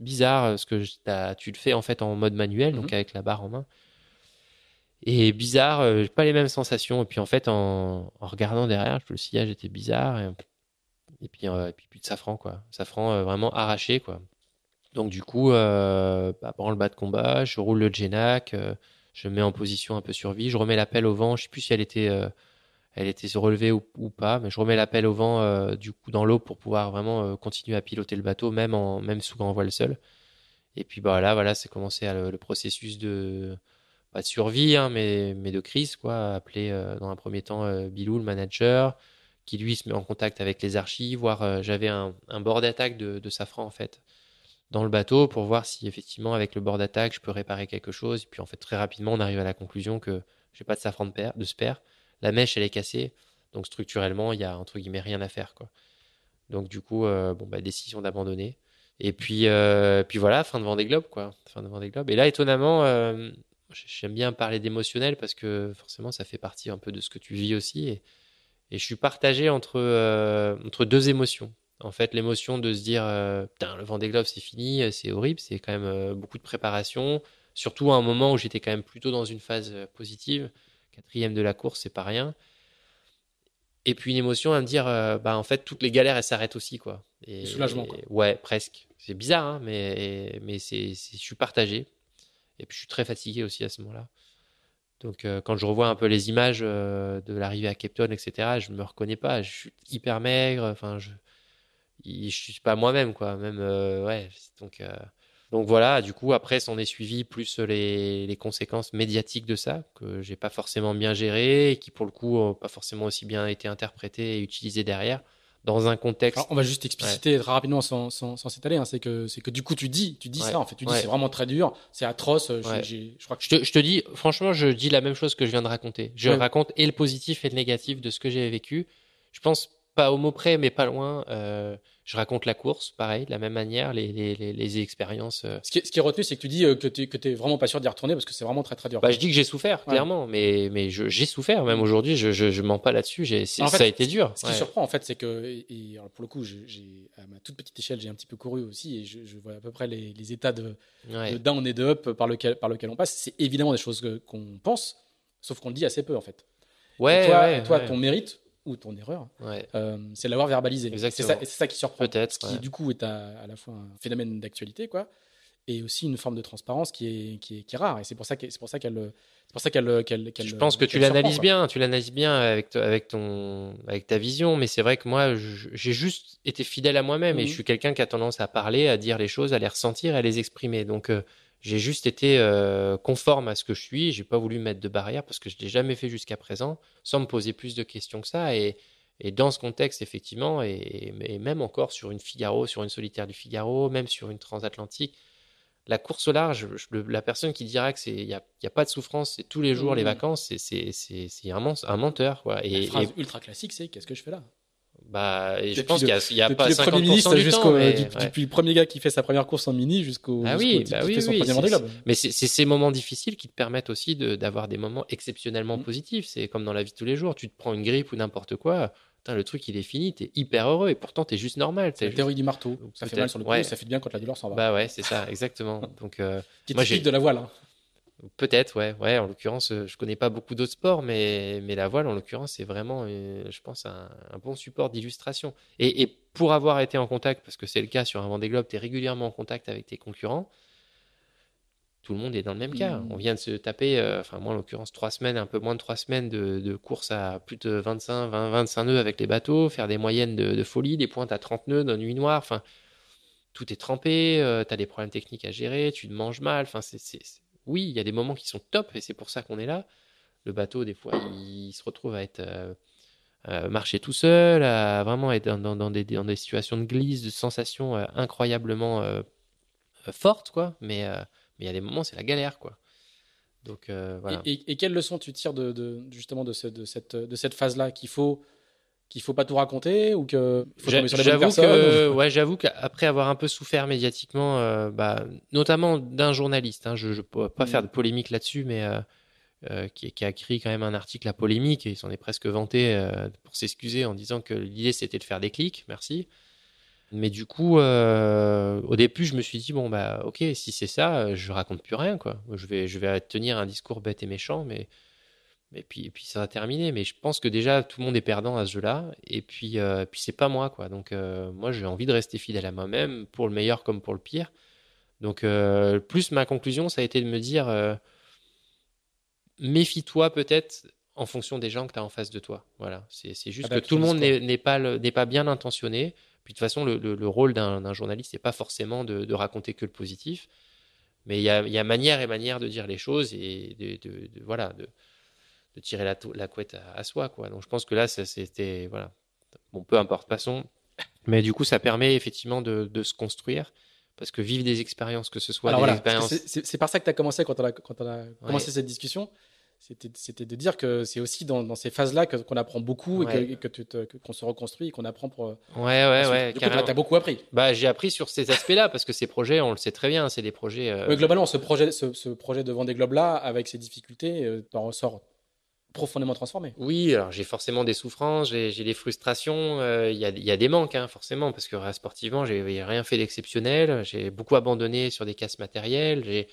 bizarre, parce que tu le fais en fait en mode manuel, donc mhm. avec la barre en main. Et bizarre, euh, pas les mêmes sensations. Et puis en fait, en, regardant derrière, le sillage était bizarre. Et, puis, euh, puis plus de safran, quoi. Safran vraiment arraché, quoi. Donc du coup, bah, le bas de combat, je roule le Genac, je mets en position un peu survie, je remets la pelle au vent. Je sais plus si elle était elle était relevée ou, pas, mais je remets la pelle au vent euh, du coup dans l'eau pour pouvoir vraiment euh, continuer à piloter le bateau, même en même sous grand voile seul. Et puis bah là, voilà, c'est commencé le, processus de pas de survie, hein, mais mais de crise quoi. Appeler euh, dans un premier temps Bilou, le manager, qui lui se met en contact avec les archives, voir j'avais un, bord d'attaque de, Safran en fait dans le bateau pour voir si effectivement avec le bord d'attaque je peux réparer quelque chose. Et puis en fait très rapidement on arrive à la conclusion que j'ai pas de safran de, spare la mèche elle est cassée, donc structurellement il y a entre guillemets rien à faire quoi. Donc du coup, euh, bon bah décision d'abandonner. Et puis euh, puis voilà, fin de Vendée Globe quoi, fin de Vendée Globe. Et là étonnamment, euh, j'aime bien parler d'émotionnel parce que forcément ça fait partie un peu de ce que tu vis aussi. Et, je suis partagé entre entre deux émotions. En fait, l'émotion de se dire, euh, putain, le Vendée Globe, c'est fini, euh, c'est horrible, c'est quand même euh, beaucoup de préparation. Surtout à un moment où j'étais quand même plutôt dans une phase euh, positive. Quatrième de la course, c'est pas rien. Et puis une émotion à me dire, euh, bah en fait, toutes les galères, elles s'arrêtent aussi, quoi. Et, soulagement, et- quoi. ouais, presque. C'est bizarre, hein, mais, mais c'est- je suis partagé. Et puis je suis très fatigué aussi à ce moment-là. Donc euh, quand je revois un peu les images euh, de l'arrivée à Cape Town, etc., je me reconnais pas. Je suis hyper maigre. Enfin, je, je suis pas moi-même, quoi. Même, euh, ouais. Donc, donc voilà. Du coup, après, s'en est suivi plus les, les conséquences médiatiques de ça que j'ai pas forcément bien géré et qui, pour le coup, ont pas forcément aussi bien été interprétées et utilisées derrière dans un contexte. Alors, on va juste expliciter très rapidement sans, sans, sans s'étaler. hein, c'est que c'est que du coup tu dis, tu dis Ouais. ça en fait. Tu dis Ouais. c'est vraiment très dur, c'est atroce. euh, j'ai- je crois que Je te, je te dis, franchement, je dis la même chose que je viens de raconter. Je raconte et le positif et le négatif de ce que j'ai vécu. Je pense pas au mot près, mais pas loin. Euh, je raconte la course, pareil, de la même manière, les, les, les, les expériences. euh. Ce qui est, ce qui est retenu, c'est que tu dis euh, que tu t'es vraiment pas sûr d'y retourner parce que c'est vraiment très très dur. Bah, je dis que j'ai souffert, Ouais. clairement, mais, j'ai souffert, même aujourd'hui, je, je, je mens pas là-dessus. Fait, ça a été dur. Ce qui Ouais. surprend en fait, c'est que et, et, alors, pour le coup, à ma toute petite échelle, j'ai un petit peu couru aussi et je, je vois à peu près les, états de, Ouais. de down et de up par lequel par lequel on passe. C'est évidemment des choses qu'on pense, sauf qu'on le dit assez peu en fait. Ouais, Et toi, ouais, toi ouais. ton mérite ou ton erreur, Ouais. euh, c'est de l'avoir verbalisé. C'est ça, qui surprend. Peut-être, Ce qui, ouais. du coup, est à, à la fois un phénomène d'actualité, quoi, et aussi une forme de transparence qui est, qui est, qui est rare. Et c'est pour ça qu'elle, c'est pour ça qu'elle, qu'elle, qu'elle- Je pense que tu l'analyses bien, tu l'analyses bien avec, avec, ton, avec ta vision, mais c'est vrai que moi, j'ai juste été fidèle à moi-même et Mhm. je suis quelqu'un qui a tendance à parler, à dire les choses, à les ressentir, à les exprimer. Donc, euh, j'ai juste été euh, conforme à ce que je suis. J'ai pas voulu mettre de barrière parce que je l'ai jamais fait jusqu'à présent, sans me poser plus de questions que ça. Et, et dans ce contexte, effectivement, et, et même encore sur une Figaro, sur une solitaire du Figaro, même sur une transatlantique, la course au large, je- le- la personne qui dira que c'est il y a, pas de souffrance, c'est tous les jours les Mhm. vacances, c'est un, un menteur quoi. La Et, phrase et, ultra classique, c'est qu'est-ce que je fais là? Bah et je pense qu'il y a, y pas le 50% premier ministre du jusqu'au, temps, mais, du- ouais. depuis le premier gars qui fait sa première course en mini jusqu'au, Ah oui, type bah oui, oui. Mais c'est ces moments difficiles qui te permettent aussi de- d'avoir des moments exceptionnellement Mhm. positifs. C'est comme dans la vie de tous les jours. Tu te prends une grippe ou n'importe quoi. Putain, le truc, il est fini. T'es hyper heureux et pourtant, t'es juste normal. La juste- théorie du marteau. Ça fait mal sur le coup, ouais. ça fait bien quand la douleur s'en va. Bah ouais, c'est ça, exactement. Donc, euh, moi, j'ai- de la voile. hein. Peut-être, ouais, ouais. En l'occurrence, euh, je connais pas beaucoup d'autres sports, mais, mais la voile, en l'occurrence, c'est vraiment, euh, je pense, un, un bon support d'illustration. Et, et pour avoir été en contact, parce que c'est le cas sur un Vendée Globe, tu es régulièrement en contact avec tes concurrents. Tout le monde est dans le même cas. On vient de se taper, euh, enfin moi en l'occurrence, trois semaines, un peu moins de trois semaines de, de course à plus de 25, 20, 25 nœuds avec les bateaux, faire des moyennes de, de folie, des pointes à 30 nœuds dans nuit noire. Enfin, tout est trempé, tu as des problèmes techniques à gérer, tu te manges mal. Enfin, c'est- Oui, il y a des moments qui sont top et c'est pour ça qu'on est là. Le bateau, des fois, il, se retrouve à être euh, euh, marcher tout seul, à vraiment être dans, des, situations de glisse, de sensations euh, incroyablement fortes, quoi. Mais il y a des moments, c'est la galère, quoi. Donc voilà. Et, et, et quelle leçon tu tires de, justement de cette, de cette phase-là qu'il faut qu'il faut pas tout raconter ou que faut tomber sur que, ouais, j'avoue qu'après avoir un peu souffert médiatiquement, euh, bah, notamment d'un journaliste, hein, je ne peux pas faire de polémique là-dessus, mais euh, euh, qui, qui a écrit quand même un article à polémique et il s'en est presque vanté pour s'excuser en disant que l'idée c'était de faire des clics, merci. Mais du coup, au début, je me suis dit bon bah ok, si c'est ça, je raconte plus rien quoi. Je vais, je vais tenir un discours bête et méchant, mais et puis, et puis ça va terminer. Mais je pense que déjà tout le monde est perdant à ce jeu-là. Et puis, euh, puis c'est pas moi, quoi. Donc euh, moi, j'ai envie de rester fidèle à moi-même, pour le meilleur comme pour le pire. Donc euh, plus ma conclusion, ça a été de me dire, euh, méfie-toi peut-être en fonction des gens que tu as en face de toi. Voilà. C'est juste que Adapte tout le monde n'est pas, n'est pas bien intentionné. Puis de toute façon, le, le- le rôle d'un journaliste, c'est pas forcément de, de raconter que le positif. Mais il y a, y a manière et manière de dire les choses et de, de- de- voilà, de, de tirer la, couette à, à soi. Quoi. Donc je pense que là, c'était. Voilà. Bon, peu importe, passons. Mais du coup, ça permet effectivement de, de se construire. Parce que vivre des expériences, que ce soit Alors des voilà, expériences. c'est- par ça que tu as commencé quand on a, quand on a commencé Ouais. cette discussion. C'était de dire que c'est aussi dans, dans ces phases-là qu'on apprend beaucoup et Ouais. et que qu'on se reconstruit et qu'on apprend pour. euh, Ouais, ouais, ouais. du coup, tu as beaucoup appris. Bah, j'ai appris sur ces aspects-là parce que ces projets, on le sait très bien, c'est des projets. euh, Oui, globalement, ce projet, ce, ce projet de Vendée Globe là, avec ses difficultés, euh, t'en ressors profondément transformé. Oui, alors j'ai forcément des souffrances, j'ai des frustrations, euh, il y, a, y, a, des manques, hein, forcément, parce que sportivement, j'ai rien fait d'exceptionnel, j'ai beaucoup abandonné sur des casses matérielles, j'ai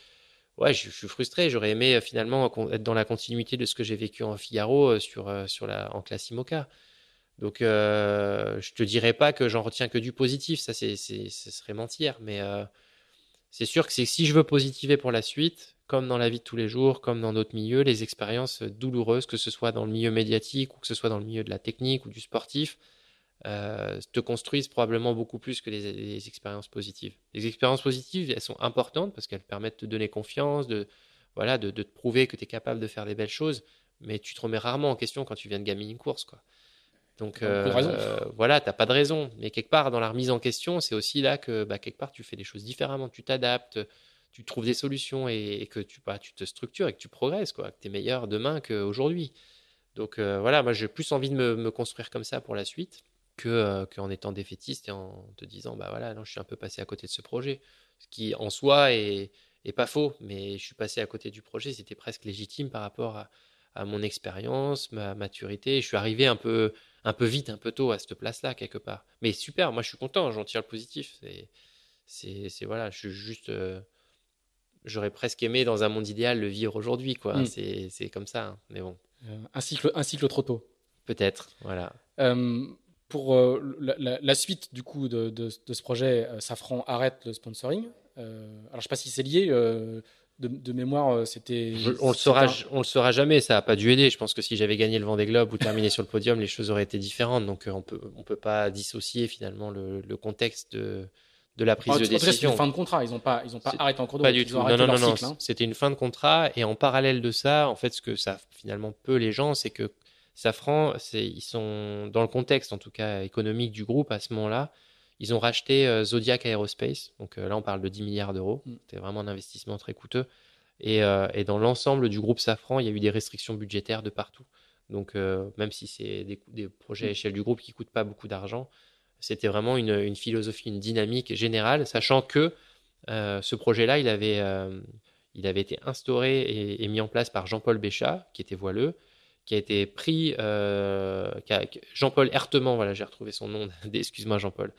ouais, je, suis frustré. J'aurais aimé euh, finalement être dans la continuité de ce que j'ai vécu en Figaro euh, sur, euh, sur la, en classe IMOCA. Donc, euh, je te dirais pas que j'en retiens que du positif, ça, ce serait mentir. Mais c'est sûr que si je veux positiver pour la suite, comme dans la vie de tous les jours, comme dans d'autres milieux, les expériences douloureuses, que ce soit dans le milieu médiatique ou que ce soit dans le milieu de la technique ou du sportif, euh, te construisent probablement beaucoup plus que les, expériences positives. Les expériences positives, elles sont importantes parce qu'elles permettent de te donner confiance, de, voilà, de, te prouver que tu es capable de faire des belles choses, mais tu te remets rarement en question quand tu viens de gagner une course. Quoi. Donc euh, voilà, tu n'as pas de raison. Mais quelque part, dans la remise en question, c'est aussi là que bah, quelque part, tu fais des choses différemment, tu t'adaptes, tu trouves des solutions et, que tu, bah, tu te structures et que tu progresses, quoi, que tu es meilleur demain qu'aujourd'hui. Donc euh, voilà, moi j'ai plus envie de me construire comme ça pour la suite que euh, qu'en étant défaitiste et en te disant bah voilà non je suis un peu passé à côté de ce projet. Ce qui en soi est, est pas faux mais je suis passé à côté du projet c'était presque légitime par rapport à, à mon expérience ma maturité. Je suis arrivé un peu un peu vite un peu tôt à cette place là quelque part. Mais super moi je suis content j'en tire le positif. C'est voilà je suis juste euh, j'aurais presque aimé dans un monde idéal le vivre aujourd'hui quoi mmh. c'est c'est comme ça hein. mais bon euh, un cycle un cycle trop tôt peut-être voilà pour euh, la, suite du coup de, de, ce projet, euh, Safran arrête le sponsoring. Euh, alors je sais pas si c'est lié. De, mémoire, c'était. On le saura, on le saura jamais. Ça a pas dû aider. Je pense que si j'avais gagné le Vendée Globe ou terminé sur le podium, les choses auraient été différentes. Donc on peut, on peut pas dissocier finalement le, contexte de, de la prise de décision. C'est une fin de contrat. Ils n'ont pas, ils ont pas arrêté en cours de Pas du tout. Non, non, non, non. Hein. C'était une fin de contrat. Et en parallèle de ça, en fait, ce que ça finalement peut les gens, c'est que Safran, ils sont dans le contexte en tout cas économique du groupe à ce moment-là. Ils ont racheté euh, Zodiac Aerospace, donc euh, là on parle de 10 milliards d'euros. Mm. C'était vraiment un investissement très coûteux. Euh, et, dans l'ensemble du groupe Safran, il y a eu des restrictions budgétaires de partout. Donc même si c'est des, projets à mm. échelle du groupe qui coûtent pas beaucoup d'argent, c'était vraiment une, philosophie, une dynamique générale, sachant que ce projet-là, il avait, avait été instauré et, mis en place par Jean-Paul Béchat, qui était voileux, qui a été pris, euh, Jean-Paul Hertement, j'ai retrouvé son nom, excuse-moi Jean-Paul,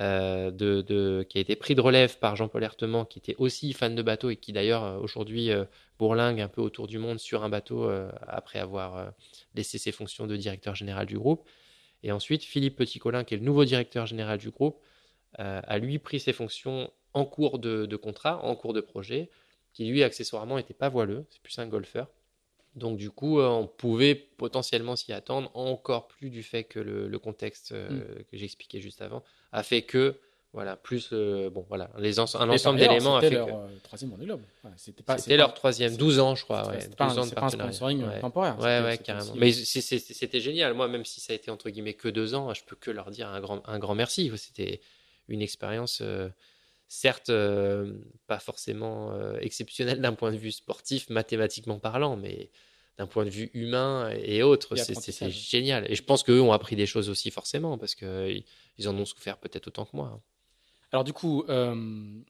euh, de, qui a été pris de relève par Jean-Paul Hertement, qui était aussi fan de bateau et qui d'ailleurs euh, aujourd'hui bourlingue un peu autour du monde sur un bateau après avoir laissé ses fonctions de directeur général du groupe. Et ensuite, Philippe Petit-Colin, qui est le nouveau directeur général du groupe, a lui pris ses fonctions en cours de, de, contrat, en cours de projet, qui lui accessoirement n'était pas voileux, c'est plus un golfeur. Donc du coup, euh, on pouvait potentiellement s'y attendre, encore plus du fait que le, contexte euh, mm. que j'expliquais juste avant a fait que, voilà, plus, euh, bon, voilà, les un ensemble d'éléments a fait leur, que... troisième année c'était leur troisième, 12 ans, je crois, ouais, 12 pas, ans de pas un sponsoring temporaire. Ouais, ouais, carrément. Mais c'était génial. Moi, même si ça a été entre guillemets que deux ans, je peux que leur dire un grand, un grand merci. C'était une expérience certes euh, pas forcément euh, exceptionnel d'un point de vue sportif, mathématiquement parlant, mais d'un point de vue humain et autres, c'est génial. Et je pense qu'eux ont appris des choses aussi forcément, parce qu'ils ils en ont souffert peut-être autant que moi. Alors du coup, euh,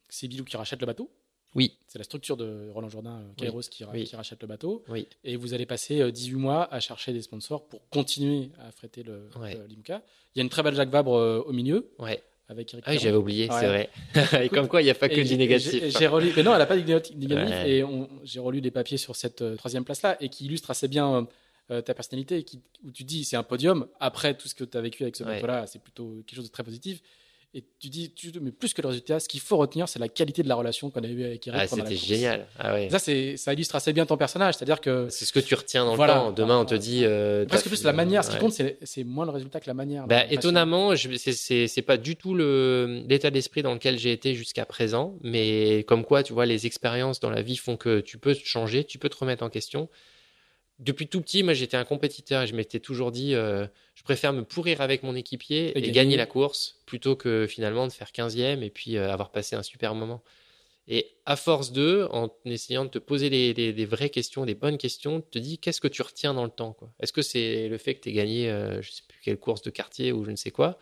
c'est Bilou qui rachète le bateau Oui. C'est la structure de Roland Jourdain, Kairos, qui, rachète le bateau. Oui. Et vous allez passer 18 mois à chercher des sponsors pour continuer à affréter le, l'IMCA. Il y a une très belle Jacques Vabre au milieu. Ouais avec Ah, j'avais oublié, c'est vrai. et comme quoi, il n'y a pas que du négatif. J'ai relu, mais non, elle n'a pas négatif. Et j'ai relu des papiers sur cette euh, troisième place-là et qui illustre assez bien euh, euh, ta personnalité, qui, où tu dis c'est un podium. Après tout ce que tu as vécu avec ce bateau-là, c'est plutôt quelque chose de très positif. Et tu dis, tu, mais plus que le résultat, ce qu'il faut retenir, c'est la qualité de la relation qu'on a eue avec Eric. Ah, c'était génial. Ah, ouais. Ça, ça illustre assez bien ton personnage. C'est-à-dire que. C'est ce que tu retiens dans le temps. Demain, on te dit. Euh, Presque plus la manière. Ce qui compte, c'est moins le résultat que la manière. Bah, étonnamment, c'est pas du tout l'état d'esprit dans lequel j'ai été jusqu'à présent. Mais comme quoi, tu vois, les expériences dans la vie font que tu peux changer, tu peux te remettre en question depuis tout petit, moi j'étais un compétiteur et je m'étais toujours dit euh, je préfère me pourrir avec mon équipier et, gagner. la course plutôt que finalement de faire 15e et puis euh, avoir passé un super moment. Et à force de, en essayant de te poser des, vraies questions, des bonnes questions, te dis qu'est-ce que tu retiens dans le temps Est-ce que c'est le fait que tu aies gagné euh, je sais plus quelle course de quartier ou je ne sais quoi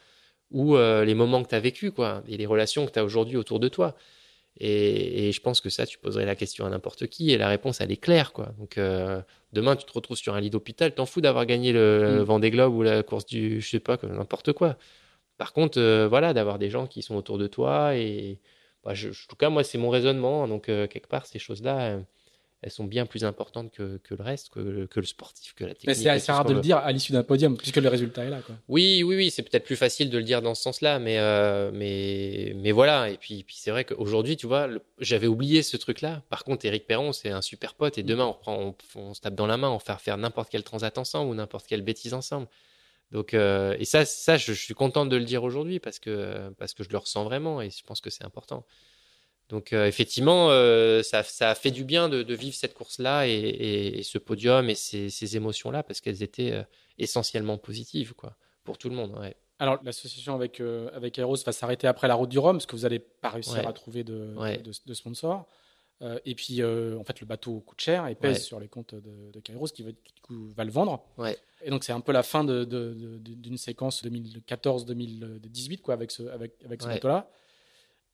ou les moments que tu as vécu quoi et les relations que tu as aujourd'hui autour de toi? Et, je pense que ça, tu poserais la question à n'importe qui et la réponse, elle est claire. Quoi. Donc euh, demain, tu te retrouves sur un lit d'hôpital, t'en fous d'avoir gagné le, mm. Vendée Globe ou la course du, je sais pas, n'importe quoi. Par contre, euh, voilà, d'avoir des gens qui sont autour de toi et, bah, je, en tout cas, moi, c'est mon raisonnement. Donc quelque part, ces choses-là elles sont bien plus importantes que, que le reste, que, que, le sportif, que la technique. Mais c'est assez rare de le dire à l'issue d'un podium, puisque le résultat est là. Quoi. Oui, oui, oui, c'est peut-être plus facile de le dire dans ce sens-là, mais, euh, mais, mais voilà. Et puis, puis c'est vrai qu'aujourd'hui, tu vois, j'avais oublié ce truc-là. Par contre, Eric Perron, c'est un super pote, et demain, on, reprend, on, se tape dans la main, on fait faire n'importe quel transat ensemble ou n'importe quelle bêtise ensemble. Donc, euh, et ça, ça je, je, suis content de le dire aujourd'hui parce que, parce que je le ressens vraiment et je pense que c'est important. Donc euh, effectivement, euh, ça, a fait du bien de, vivre cette course-là et, ce podium et ces, émotions-là parce qu'elles étaient euh, essentiellement positives quoi, pour tout le monde. Alors l'association avec, avec Aeros va s'arrêter après la route du Rhum parce que vous n'allez pas réussir à trouver de, de, sponsors. et puis en fait le bateau coûte cher et pèse sur les comptes de, Kairos qui, va, va le vendre. Et donc c'est un peu la fin d'une séquence 2014-2018 quoi avec ce, avec, avec ce bateau-là.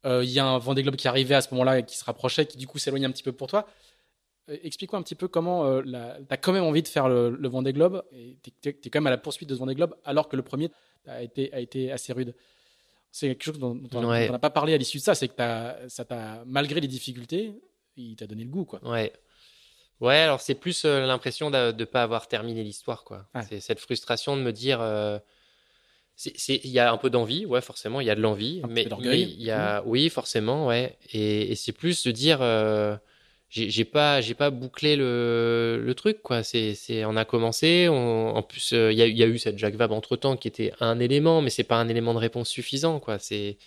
Euh, il y a un Vendée Globe qui arrivait à ce moment-là et qui se rapprochait, qui du coup s'éloignait un petit peu pour toi. Euh, explique-moi un petit peu comment euh, tu as quand même envie de faire le, le Vendée Globe et tu es, quand même à la poursuite de ce Vendée Globe alors que le premier a été, a été assez rude. C'est quelque chose dont, on n'a pas parlé à l'issue de ça, c'est que ça t'a, malgré les difficultés, il t'a donné le goût. Quoi. Ouais. Ouais, alors c'est plus l'impression de ne pas avoir terminé l'histoire. quoi. C'est cette frustration de me dire il y a un peu d'envie, ouais, forcément, il y a de l'envie, mais, il y a, oui, forcément, ouais, et, c'est plus de dire, euh, j'ai pas, j'ai pas bouclé le, le truc, quoi. C'est, c'est, on a commencé, en plus, euh, il y, a, y, a, eu cette Jacques Vabre entre temps qui était un élément, mais c'est pas un élément de réponse suffisant, quoi. C'est,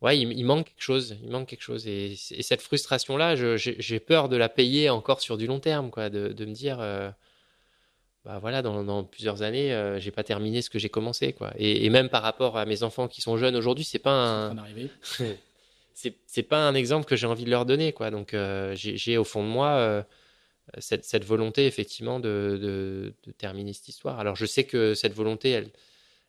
ouais, il, manque quelque chose, il manque quelque chose, et, cette frustration-là, j'ai peur de la payer encore sur du long terme, quoi, de, de me dire. Euh, bah voilà, dans, plusieurs années, euh, j'ai pas terminé ce que j'ai commencé, quoi. Et, même par rapport à mes enfants qui sont jeunes aujourd'hui, c'est pas un, c'est pas un exemple que j'ai envie de leur donner, quoi. Donc euh, j'ai au fond de moi euh, cette, cette, volonté effectivement de, de, de, terminer cette histoire. Alors je sais que cette volonté, elle,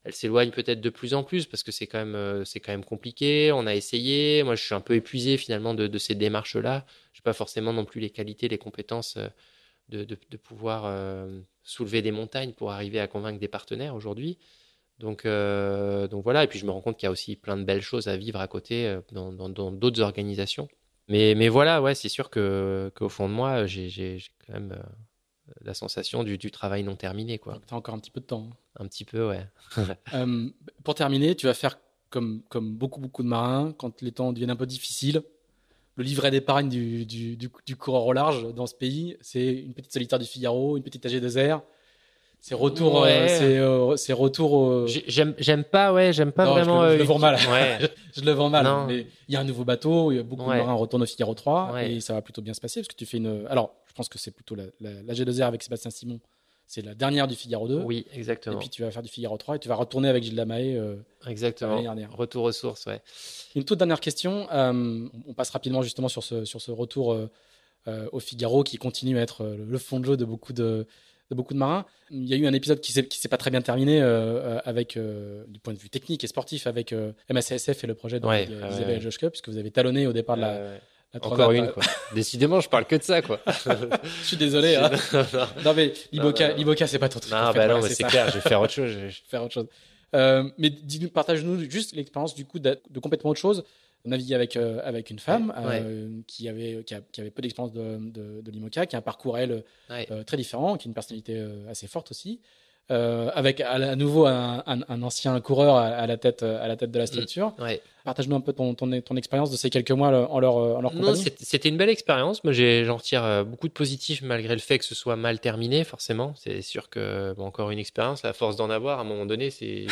elle s'éloigne peut-être de plus en plus parce que c'est quand même c'est quand même compliqué. On a essayé. Moi, je suis un peu épuisé finalement de, de ces démarches-là. J'ai pas forcément non plus les qualités, les compétences de, de pouvoir soulever des montagnes pour arriver à convaincre des partenaires aujourd'hui. Donc, euh, donc voilà, et puis je me rends compte qu'il y a aussi plein de belles choses à vivre à côté euh, dans d'autres organisations. Mais, mais voilà, ouais, c'est sûr que qu'au fond de moi, j'ai quand même euh, la sensation du, du, travail non terminé. Tu as encore un petit peu de temps. Hein. Un petit peu, ouais. pour terminer, tu vas faire comme, comme beaucoup, beaucoup de marins, quand les temps deviennent un peu difficiles, le livret d'épargne du, du, du, coureur au large dans ce pays, c'est une petite solitaire du Figaro, une petite AG2R. C'est retour, euh, c'est, euh, c'est retour. J'aime, j'aime pas, ouais, j'aime pas vraiment. Je, le, vends mal. Ouais. je, le vends mal. Mais il y a un nouveau bateau, il y a beaucoup de marins retournent au Figaro 3 et ça va plutôt bien se passer parce que tu fais une. Alors, je pense que c'est plutôt la, la, la G2R avec Sébastien Simon c'est la dernière du Figaro 2. Oui, exactement. Et puis tu vas faire du Figaro 3 et tu vas retourner avec Gilles Lamaé. Euh, exactement. Retour aux sources, ouais. Une toute dernière question. Euh, on passe rapidement justement sur ce, sur ce retour euh, au Figaro qui continue à être le fond de jeu de beaucoup de, de beaucoup de marins. Il y a eu un épisode qui s'est, qui s'est pas très bien terminé avec du point de vue technique et sportif avec MACSF et le projet de ouais, Isabelle Josh Cup, puisque vous avez talonné au départ de la, encore une, quoi. Décidément, je parle que de ça, quoi. je suis désolé. Hein. non, mais l'Iboca, c'est pas ton truc. Non, bah non, mais c'est clair, je vais faire autre chose. Je vais faire autre chose. Euh, mais dis-nous, partage-nous juste l'expérience du coup de, complètement autre chose. Naviguer avec euh, avec une femme euh, qui avait qui, avait peu d'expérience de, de, de l'IMOCA, qui a un parcours elle euh, très différent, qui a une personnalité assez forte aussi. Euh, avec à, nouveau un, un, ancien coureur à, la tête à la tête de la structure. Mm, Partage-nous un peu ton, ton, ton, expérience de ces quelques mois en leur, en leur compagnie. C'était une belle expérience. Moi, j'en retire euh, beaucoup de positifs malgré le fait que ce soit mal terminé, forcément. C'est sûr que, bon, encore une expérience, la force d'en avoir, à un moment donné, c'est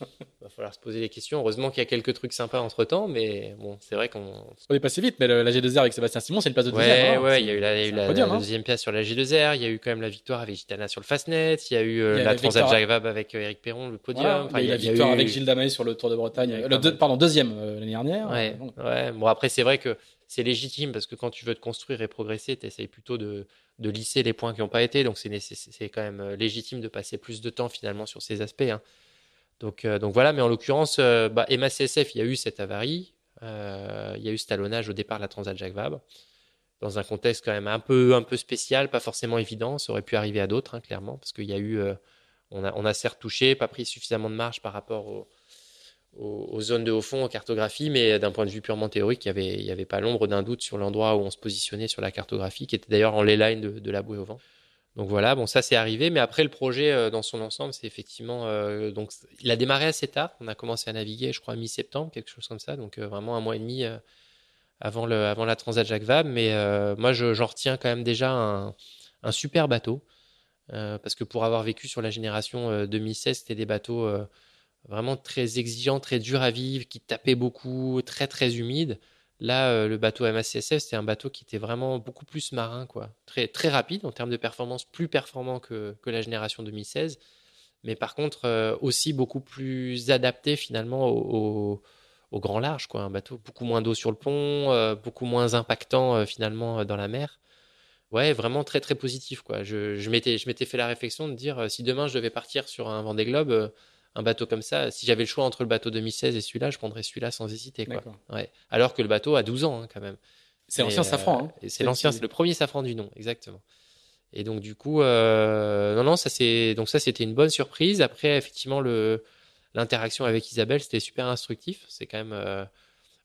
va falloir se poser les questions. Heureusement qu'il y a quelques trucs sympas entre temps, mais bon, c'est vrai qu'on. On est passé vite, mais la G2R avec Sébastien Simon, c'est une place de deuxième. Ouais, hein. ouais, il y a eu la, hein. deuxième place sur la G2R, il y a eu quand même la victoire avec Gitana sur le Fastnet, il y a eu euh, la Transat avec Eric euh, Perron, le podium. il y a eu la victoire avec Gilles Damae sur le Tour de Bretagne, le pardon, deuxième euh, l'année dernière. Ouais, ouais. Bon, après, c'est vrai que c'est légitime parce que quand tu veux te construire et progresser, tu essayes plutôt de, de lisser les points qui n'ont pas été, donc c'est quand même légitime de passer plus de temps finalement sur ces aspects. Hein. Donc, euh, donc voilà, mais en l'occurrence, euh, bah, il y a eu cette avarie. il y a eu ce talonnage au départ de la Transat Jacques dans un contexte quand même un peu, spécial, pas forcément évident. Ça aurait pu arriver à d'autres, hein, clairement, parce qu'il y a eu, on, a, certes touché, pas pris suffisamment de marge par rapport au, aux, zones de haut fond en cartographie, mais d'un point de vue purement théorique, il n'y avait pas l'ombre d'un doute sur l'endroit où on se positionnait sur la cartographie, qui était d'ailleurs en ley line de, de la bouée au vent. Donc voilà, bon ça c'est arrivé, mais après le projet euh, dans son ensemble, c'est effectivement euh, donc il a démarré assez tard. On a commencé à naviguer, je crois mi-septembre, quelque chose comme ça, donc euh, vraiment un mois et demi avant la Transat Jacques Vabre. Mais moi j'en retiens quand même déjà un, un super bateau parce que pour avoir vécu sur la génération 2016, c'était des bateaux vraiment très exigeant, très dur à vivre, qui tapait beaucoup, très très humide. Là, euh, le bateau MACSF, c'était un bateau qui était vraiment beaucoup plus marin, quoi. Très, très rapide en termes de performance, plus performant que, que la génération 2016. Mais par contre, euh, aussi beaucoup plus adapté finalement au, grand large, quoi. Un bateau beaucoup moins d'eau sur le pont, euh, beaucoup moins impactant finalement dans la mer. Ouais, vraiment très très positif, quoi. Je, je m'étais fait la réflexion de dire si demain je devais partir sur un Vendée Globe un bateau comme ça, si j'avais le choix entre le bateau 2016 et celui-là, je prendrais celui-là sans hésiter. Quoi. Ouais. Alors que le bateau a 12 ans hein, quand même. C'est l'ancien safran. Hein. C'est l'ancien, c'est le premier safran du nom, exactement. Et donc du coup, euh, non, non, ça c'est donc ça c'était une bonne surprise. Après, effectivement, le l'interaction avec Isabelle, c'était super instructif. C'est quand même euh,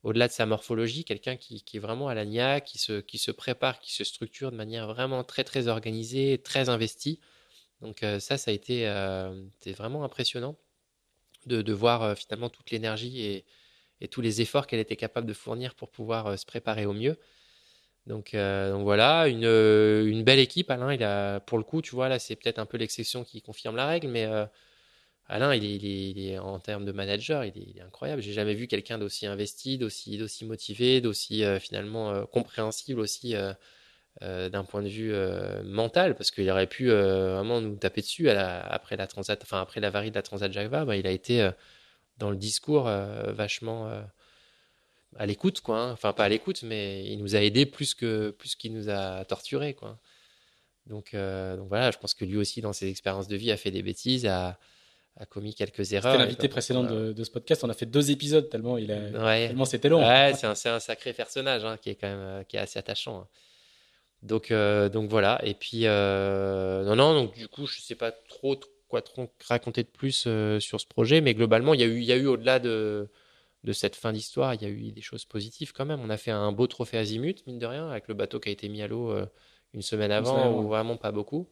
au-delà de sa morphologie, quelqu'un qui, qui, est vraiment à la nia, qui se qui se prépare, qui se structure de manière vraiment très très organisée, très investie. Donc euh, ça, ça a été vraiment impressionnant de, voir euh, finalement toute l'énergie et, tous les efforts qu'elle était capable de fournir pour pouvoir euh, se préparer au mieux. Donc, euh, voilà, une, belle équipe. Alain, il a, pour le coup, tu vois, là, c'est peut-être un peu l'exception qui confirme la règle, mais Alain, il est, en termes de manager, il est, il est incroyable. J'ai jamais vu quelqu'un d'aussi investi, d'aussi motivé, d'aussi finalement compréhensible aussi euh, d'un point de vue euh, mental, parce qu'il aurait pu euh, vraiment nous taper dessus après la transat, enfin après la varie de la Transat bah, il a été dans le discours vachement à l'écoute, quoi. Hein. Enfin, pas à l'écoute, mais il nous a aidé plus que plus qu'il nous a torturé, quoi. Donc, donc voilà, je pense que lui aussi, dans ses expériences de vie, a fait des bêtises, a, a commis quelques erreurs. C'était l'invité précédent de, de, ce podcast. On a fait deux épisodes tellement il a, tellement c'était long. Ouais, c'est un, un, sacré personnage hein, qui est quand même qui est assez attachant. Hein. Donc, euh, donc voilà. Et puis, euh, non, non, donc du coup, je sais pas trop quoi trop raconter de plus euh, sur ce projet, mais globalement, il y a eu, il y a eu au-delà de, de cette fin d'histoire, il y a eu des choses positives quand même. On a fait un beau trophée Azimut, mine de rien, avec le bateau qui a été mis à l'eau une semaine avant, ou vraiment pas beaucoup.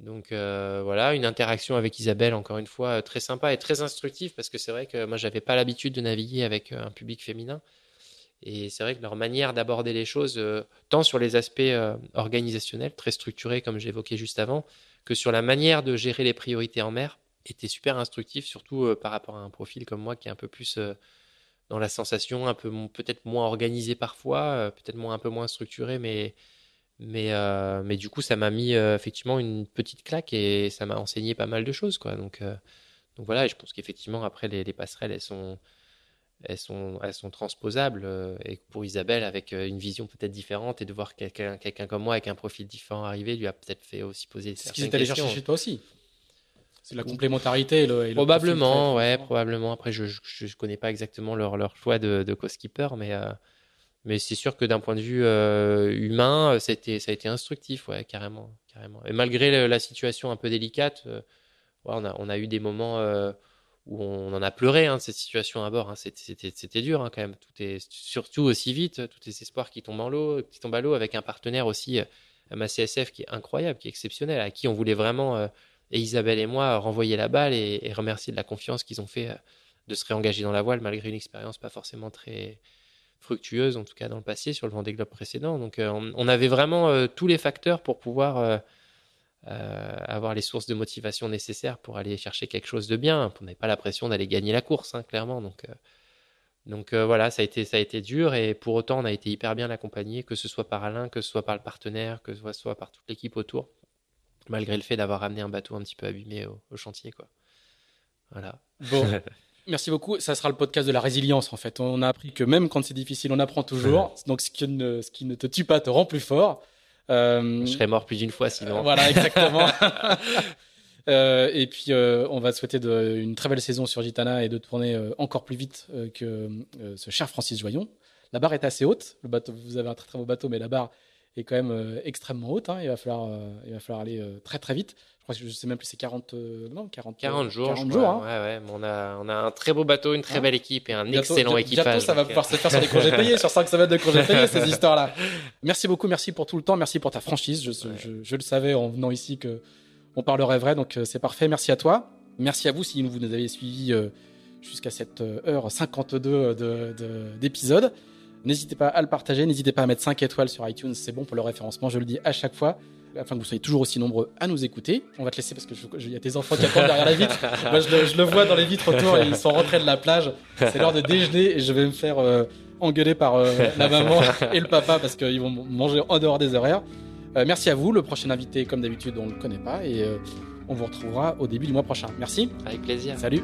Donc voilà, une interaction avec Isabelle, encore une fois, très sympa et très instructive, parce que c'est vrai que moi, j'avais pas l'habitude de naviguer avec un public féminin. Et c'est vrai que leur manière d'aborder les choses, euh, tant sur les aspects euh, organisationnels, très structurés comme j'évoquais juste avant, que sur la manière de gérer les priorités en mer, était super instructif, surtout euh, par rapport à un profil comme moi qui est un peu plus dans la sensation, un peu peut-être moins organisé parfois, peut-être un peu moins structuré, mais mais mais du coup ça m'a mis effectivement une petite claque et ça m'a enseigné pas mal de choses quoi. Donc donc voilà, et je pense qu'effectivement après les, les passerelles elles sont elles sont, elles sont transposables. Euh, et pour Isabelle, avec euh, une vision peut-être différente et de voir quelqu'un quelqu'un comme moi avec un profil différent arriver, lui a peut-être fait aussi poser certaines questions. Ce qu'ils allé chercher chez toi aussi. C'est la complémentarité. Et probablement, ouais, probablement. Après, je ne connais pas exactement leur, leur choix de, de co-skipper, mais, euh, mais c'est sûr que d'un point de vue humain, ça a, été, ça a été instructif, ouais, carrément, carrément. Et malgré la situation un peu délicate, ouais, on, a, on a eu des moments on en a pleuré hein, cette situation à bord. Hein. C'était dur hein, quand même. Tout est surtout aussi vite, tous les espoirs qui tombent en l'eau, qui tombent à l'eau avec un partenaire aussi, euh, ma qui est incroyable, qui est exceptionnel, à qui on voulait vraiment euh, Isabelle et moi renvoyer la balle et, remercier de la confiance qu'ils ont fait euh, de se réengager dans la voile malgré une expérience pas forcément très fructueuse en tout cas dans le passé sur le Vendée Globe précédent. Donc on, on, avait vraiment tous les facteurs pour pouvoir euh, avoir les sources de motivation nécessaires pour aller chercher quelque chose de bien. On n'avait pas la pression d'aller gagner la course, hein, clairement. Donc, euh, donc euh, voilà, ça a, été, ça a été dur et pour autant, on a été hyper bien accompagné, que ce soit par Alain, que ce soit par le partenaire, que ce soit par toute l'équipe autour, malgré le fait d'avoir amené un bateau un petit peu abîmé au, chantier. Quoi. Voilà. Bon. Merci beaucoup. Ça sera le podcast de la résilience, en fait. On a appris que même quand c'est difficile, on apprend toujours. Donc, ce qui, ne, ce qui ne te tue pas te rend plus fort. Euh, je serais mort plus d'une fois sinon. Voilà, exactement. Euh, et puis, euh, on va souhaiter de, une très belle saison sur Gitana et de tourner euh, encore plus vite euh, que euh, ce cher Francis Joyon. La barre est assez haute. Le bateau, vous avez un très très beau bateau, mais la barre est quand même euh, extrêmement haute. hein. Il, va falloir, euh, il va falloir aller euh, très très vite. Je crois que je sais même plus, c'est 40, euh, non, 40, 40 jours. 40 je jours. hein. Ouais, ouais. mais On a, on a un très beau bateau, une très belle équipe et un Bientôt- excellent équipage. Bientôt, ça va donc, pouvoir euh, se faire sur les congés payés, sur 5 semaines de congés payés, ces histoires-là. Merci beaucoup, merci pour tout le temps, merci pour ta franchise. Je, Ouais. je- je le savais en venant ici que on parlerait vrai, donc euh, c'est parfait. Merci à toi. Merci à vous si vous nous avez suivis euh, jusqu'à cette euh, heure 52 de- de- d'épisode. N'hésitez pas à le partager, n'hésitez pas à mettre 5 étoiles sur iTunes, c'est bon pour le référencement, je le dis à chaque fois, afin que vous soyez toujours aussi nombreux à nous écouter. On va te laisser parce que il y a tes enfants qui attendent derrière la vitre. Moi, je le, je le vois dans les vitres autour et ils sont rentrés de la plage. C'est l'heure de déjeuner et je vais me faire euh, engueuler par euh, la maman et le papa parce qu'ils vont manger en dehors des horaires. Euh, merci à vous. Le prochain invité, comme d'habitude, on ne le connaît pas et on vous retrouvera au début du mois prochain. Merci. Avec plaisir. Salut.